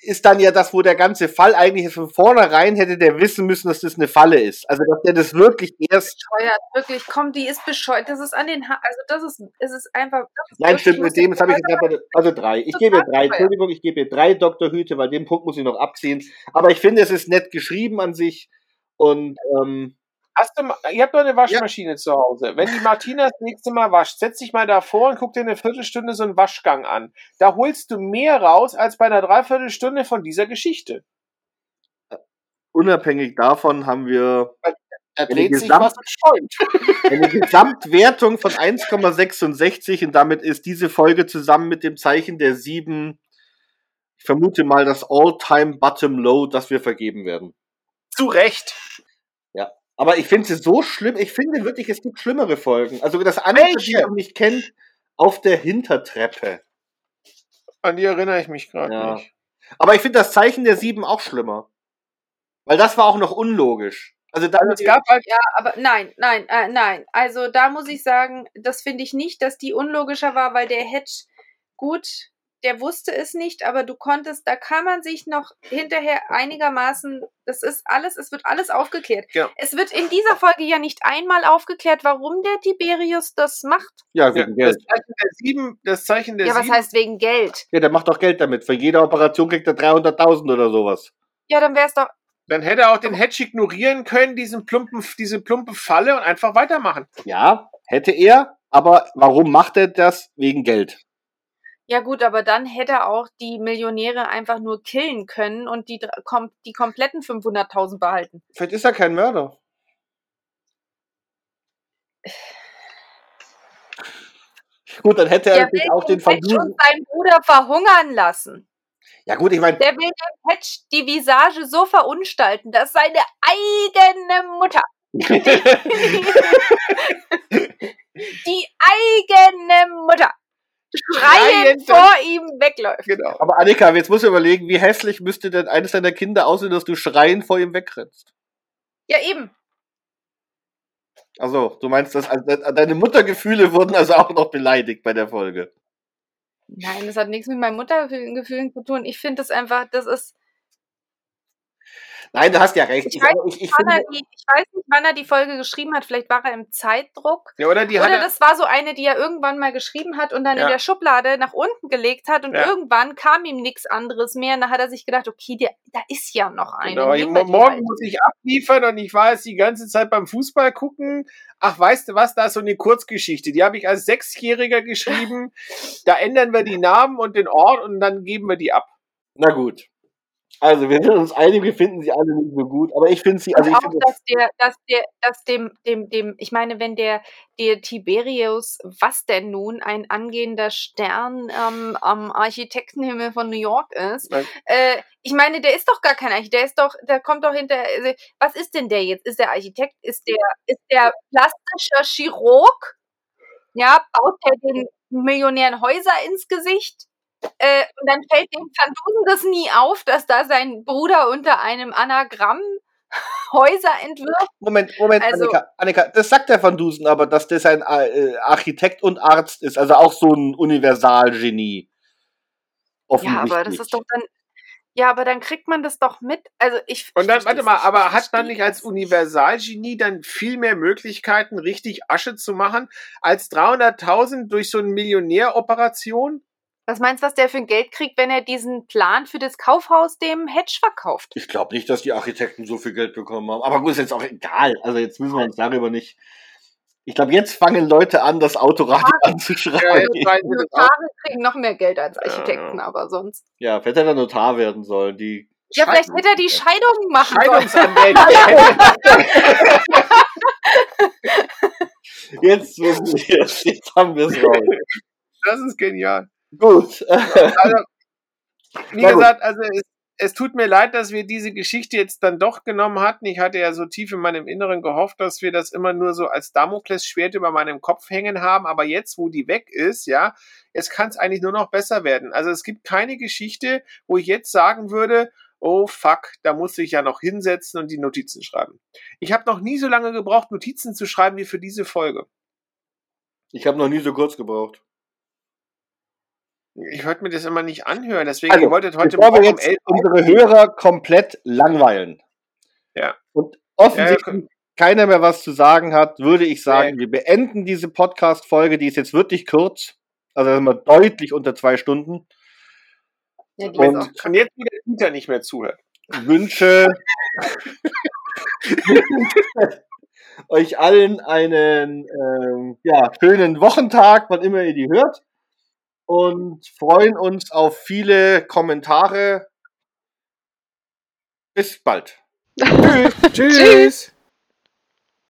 ist dann ja das, wo der ganze Fall eigentlich von vornherein hätte der wissen müssen, dass das eine Falle ist. Also dass der das wirklich erst. Bescheuert, wirklich, komm, die ist bescheuert. Das ist an den ha also das ist, es ist einfach. Ist Nein, stimmt, mit dem das habe ich der- also drei. Ich gebe drei. Entschuldigung, ich gebe drei Doktorhüte, weil den Punkt muss ich noch abziehen. Aber ich finde, es ist nett geschrieben an sich. Und ähm, Hast du, ihr habt doch eine Waschmaschine zu Hause. Wenn die Martina das nächste Mal wascht, setz dich mal davor und guck dir eine Viertelstunde so einen Waschgang an. Da holst du mehr raus als bei einer Dreiviertelstunde von dieser Geschichte. unabhängig davon haben wir Da Eine dreht sich Gesamt- was und schäumt. eine Gesamtwertung von 1,66 und damit ist diese Folge zusammen mit dem Zeichen der sieben, ich vermute mal, das All-Time Bottom Low, das wir vergeben werden. Zu Recht. Aber ich finde sie so schlimm. Ich finde wirklich, es gibt schlimmere Folgen. Also das andere, die Welche? ihr noch nicht kennt, auf der Hintertreppe. An die erinnere ich mich gerade Ja. nicht. Aber ich finde das Zeichen der sieben auch schlimmer. Weil das war auch noch unlogisch. Also da Also es gab halt, Ja, aber nein, nein, äh, nein. Also da muss ich sagen, das finde ich nicht, dass die unlogischer war, weil der Hedge gut, der wusste es nicht, aber du konntest, da kann man sich noch hinterher einigermaßen, das ist alles, es wird alles aufgeklärt. Genau. Es wird in dieser Folge ja nicht einmal aufgeklärt, warum der Tiberius das macht. ja, ja, wegen das Geld. Zeichen der sieben, das Zeichen der ja, was sieben, heißt wegen Geld? Ja, der macht doch Geld damit. Für jede Operation kriegt er 300.000 oder sowas. Ja, dann wäre es doch, dann hätte er auch den Hedge ignorieren können, diesen plumpen, diese plumpe Falle und einfach weitermachen. Ja, hätte er. Aber warum macht er das? Wegen Geld. Ja gut, aber dann hätte er auch die Millionäre einfach nur killen können und die, kom die kompletten 500.000 behalten. Vielleicht ist er kein Mörder. Gut, dann hätte er natürlich auch den den Hedge Versuch. und seinen Bruder verhungern lassen. Ja gut, ich meine, Der will dem Hedge die Visage so verunstalten, dass seine eigene Mutter, die eigene Mutter, schreiend Schreiend vor ihm wegläuft. genau. aber Annika, jetzt musst du überlegen, wie hässlich müsste denn eines deiner Kinder aussehen, dass du schreien vor ihm wegrennst. Ja, eben. Also, du meinst, dass also, de- deine Muttergefühle wurden also auch noch beleidigt bei der Folge. Nein, das hat nichts mit meinen Muttergefühlen zu tun. Ich finde das einfach, das ist. Nein, du hast ja recht. Ich Ich, weiß, ich, ich er finde, die, ich weiß nicht, wann er die Folge geschrieben hat. Vielleicht war er im Zeitdruck. Ja, oder die hat Oder er, das war so eine, die er irgendwann mal geschrieben hat und dann Ja. in der Schublade nach unten gelegt hat und Ja. irgendwann kam ihm nichts anderes mehr. Und da hat er sich gedacht, okay, der, da ist ja noch eine. Genau, morgen halt. muss ich abliefern und ich war jetzt die ganze Zeit beim Fußball gucken. Ach, weißt du was, da ist so eine Kurzgeschichte. Die habe ich als Sechsjähriger geschrieben. da ändern wir die Namen und den Ort und dann geben wir die ab. na gut. Also, wir sind uns einig, wir finden sie alle nicht so gut, aber ich finde sie, also ich auch, finde dass der, dass der, dass dem, dem, dem, ich meine, wenn der, der Tiberius, was denn nun, ein angehender Stern ähm, am Architektenhimmel von New York ist, äh, ich meine, der ist doch gar kein Architekt, der ist doch, der kommt doch hinter, also, was ist denn der jetzt? Ist der Architekt? Ist der, ist der plastischer Chirurg? Ja, baut der den Millionären Häuser ins Gesicht? Äh, und dann fällt dem Van Dusen das nie auf, dass da sein Bruder unter einem Anagramm Häuser entwirft. Moment, Moment, Also- Annika, Annika, das sagt der Van Dusen, aber dass das ein äh, Architekt und Arzt ist, also auch so ein Universalgenie. Ja, aber das ist doch dann. Ja, aber dann kriegt man das doch mit. Also ich. Und dann, warte mal, aber hat versteh nicht als. Universalgenie dann viel mehr Möglichkeiten, richtig Asche zu machen, als 300.000 durch so eine Millionäroperation? Was meinst du, was der für ein Geld kriegt, wenn er diesen Plan für das Kaufhaus dem Hedge verkauft? Ich glaube nicht, dass die Architekten so viel Geld bekommen haben. Aber gut, ist jetzt auch egal. Also jetzt müssen wir uns darüber nicht. Ich glaube, jetzt fangen Leute an, das Autoradio Ja, anzuschreiben. auch. Notare kriegen noch mehr Geld als Ja, Architekten, ja. aber sonst. Ja, vielleicht hätte er Notar werden sollen. Die Ja, vielleicht hätte er die Scheidung machen sollen. Scheidungsanwälte. jetzt wissen wir es. Jetzt haben wir es raus. das ist genial. Gut. Also, wie gesagt, also es, es tut mir leid, dass wir diese Geschichte jetzt dann doch genommen hatten. Ich hatte ja so tief in meinem Inneren gehofft, dass wir das immer nur so als Damoklesschwert über meinem Kopf hängen haben. Aber jetzt, wo die weg ist, ja, jetzt kann es eigentlich nur noch besser werden. Also es gibt keine Geschichte, wo ich jetzt sagen würde, oh fuck, da muss ich ja noch hinsetzen und die Notizen schreiben. Ich habe noch nie so lange gebraucht, Notizen zu schreiben wie für diese Folge. Ich habe noch nie so kurz gebraucht. Ich wollte mir das immer nicht anhören, deswegen Also, ihr wolltet heute Bevor wir Morgen um jetzt 11 unsere Hörer komplett langweilen Ja. und Ja, offensichtlich keiner mehr was zu sagen hat, würde ich sagen, wir beenden diese Podcast-Folge. Die ist jetzt wirklich kurz. Also immer deutlich unter zwei Stunden. Ja, Und- Und jetzt, wo der Dieter nicht mehr zuhört. Wünsche euch allen einen ähm, ja, schönen Wochentag, wann immer ihr die hört. Und freuen uns auf viele Kommentare. Bis bald. Tschüss.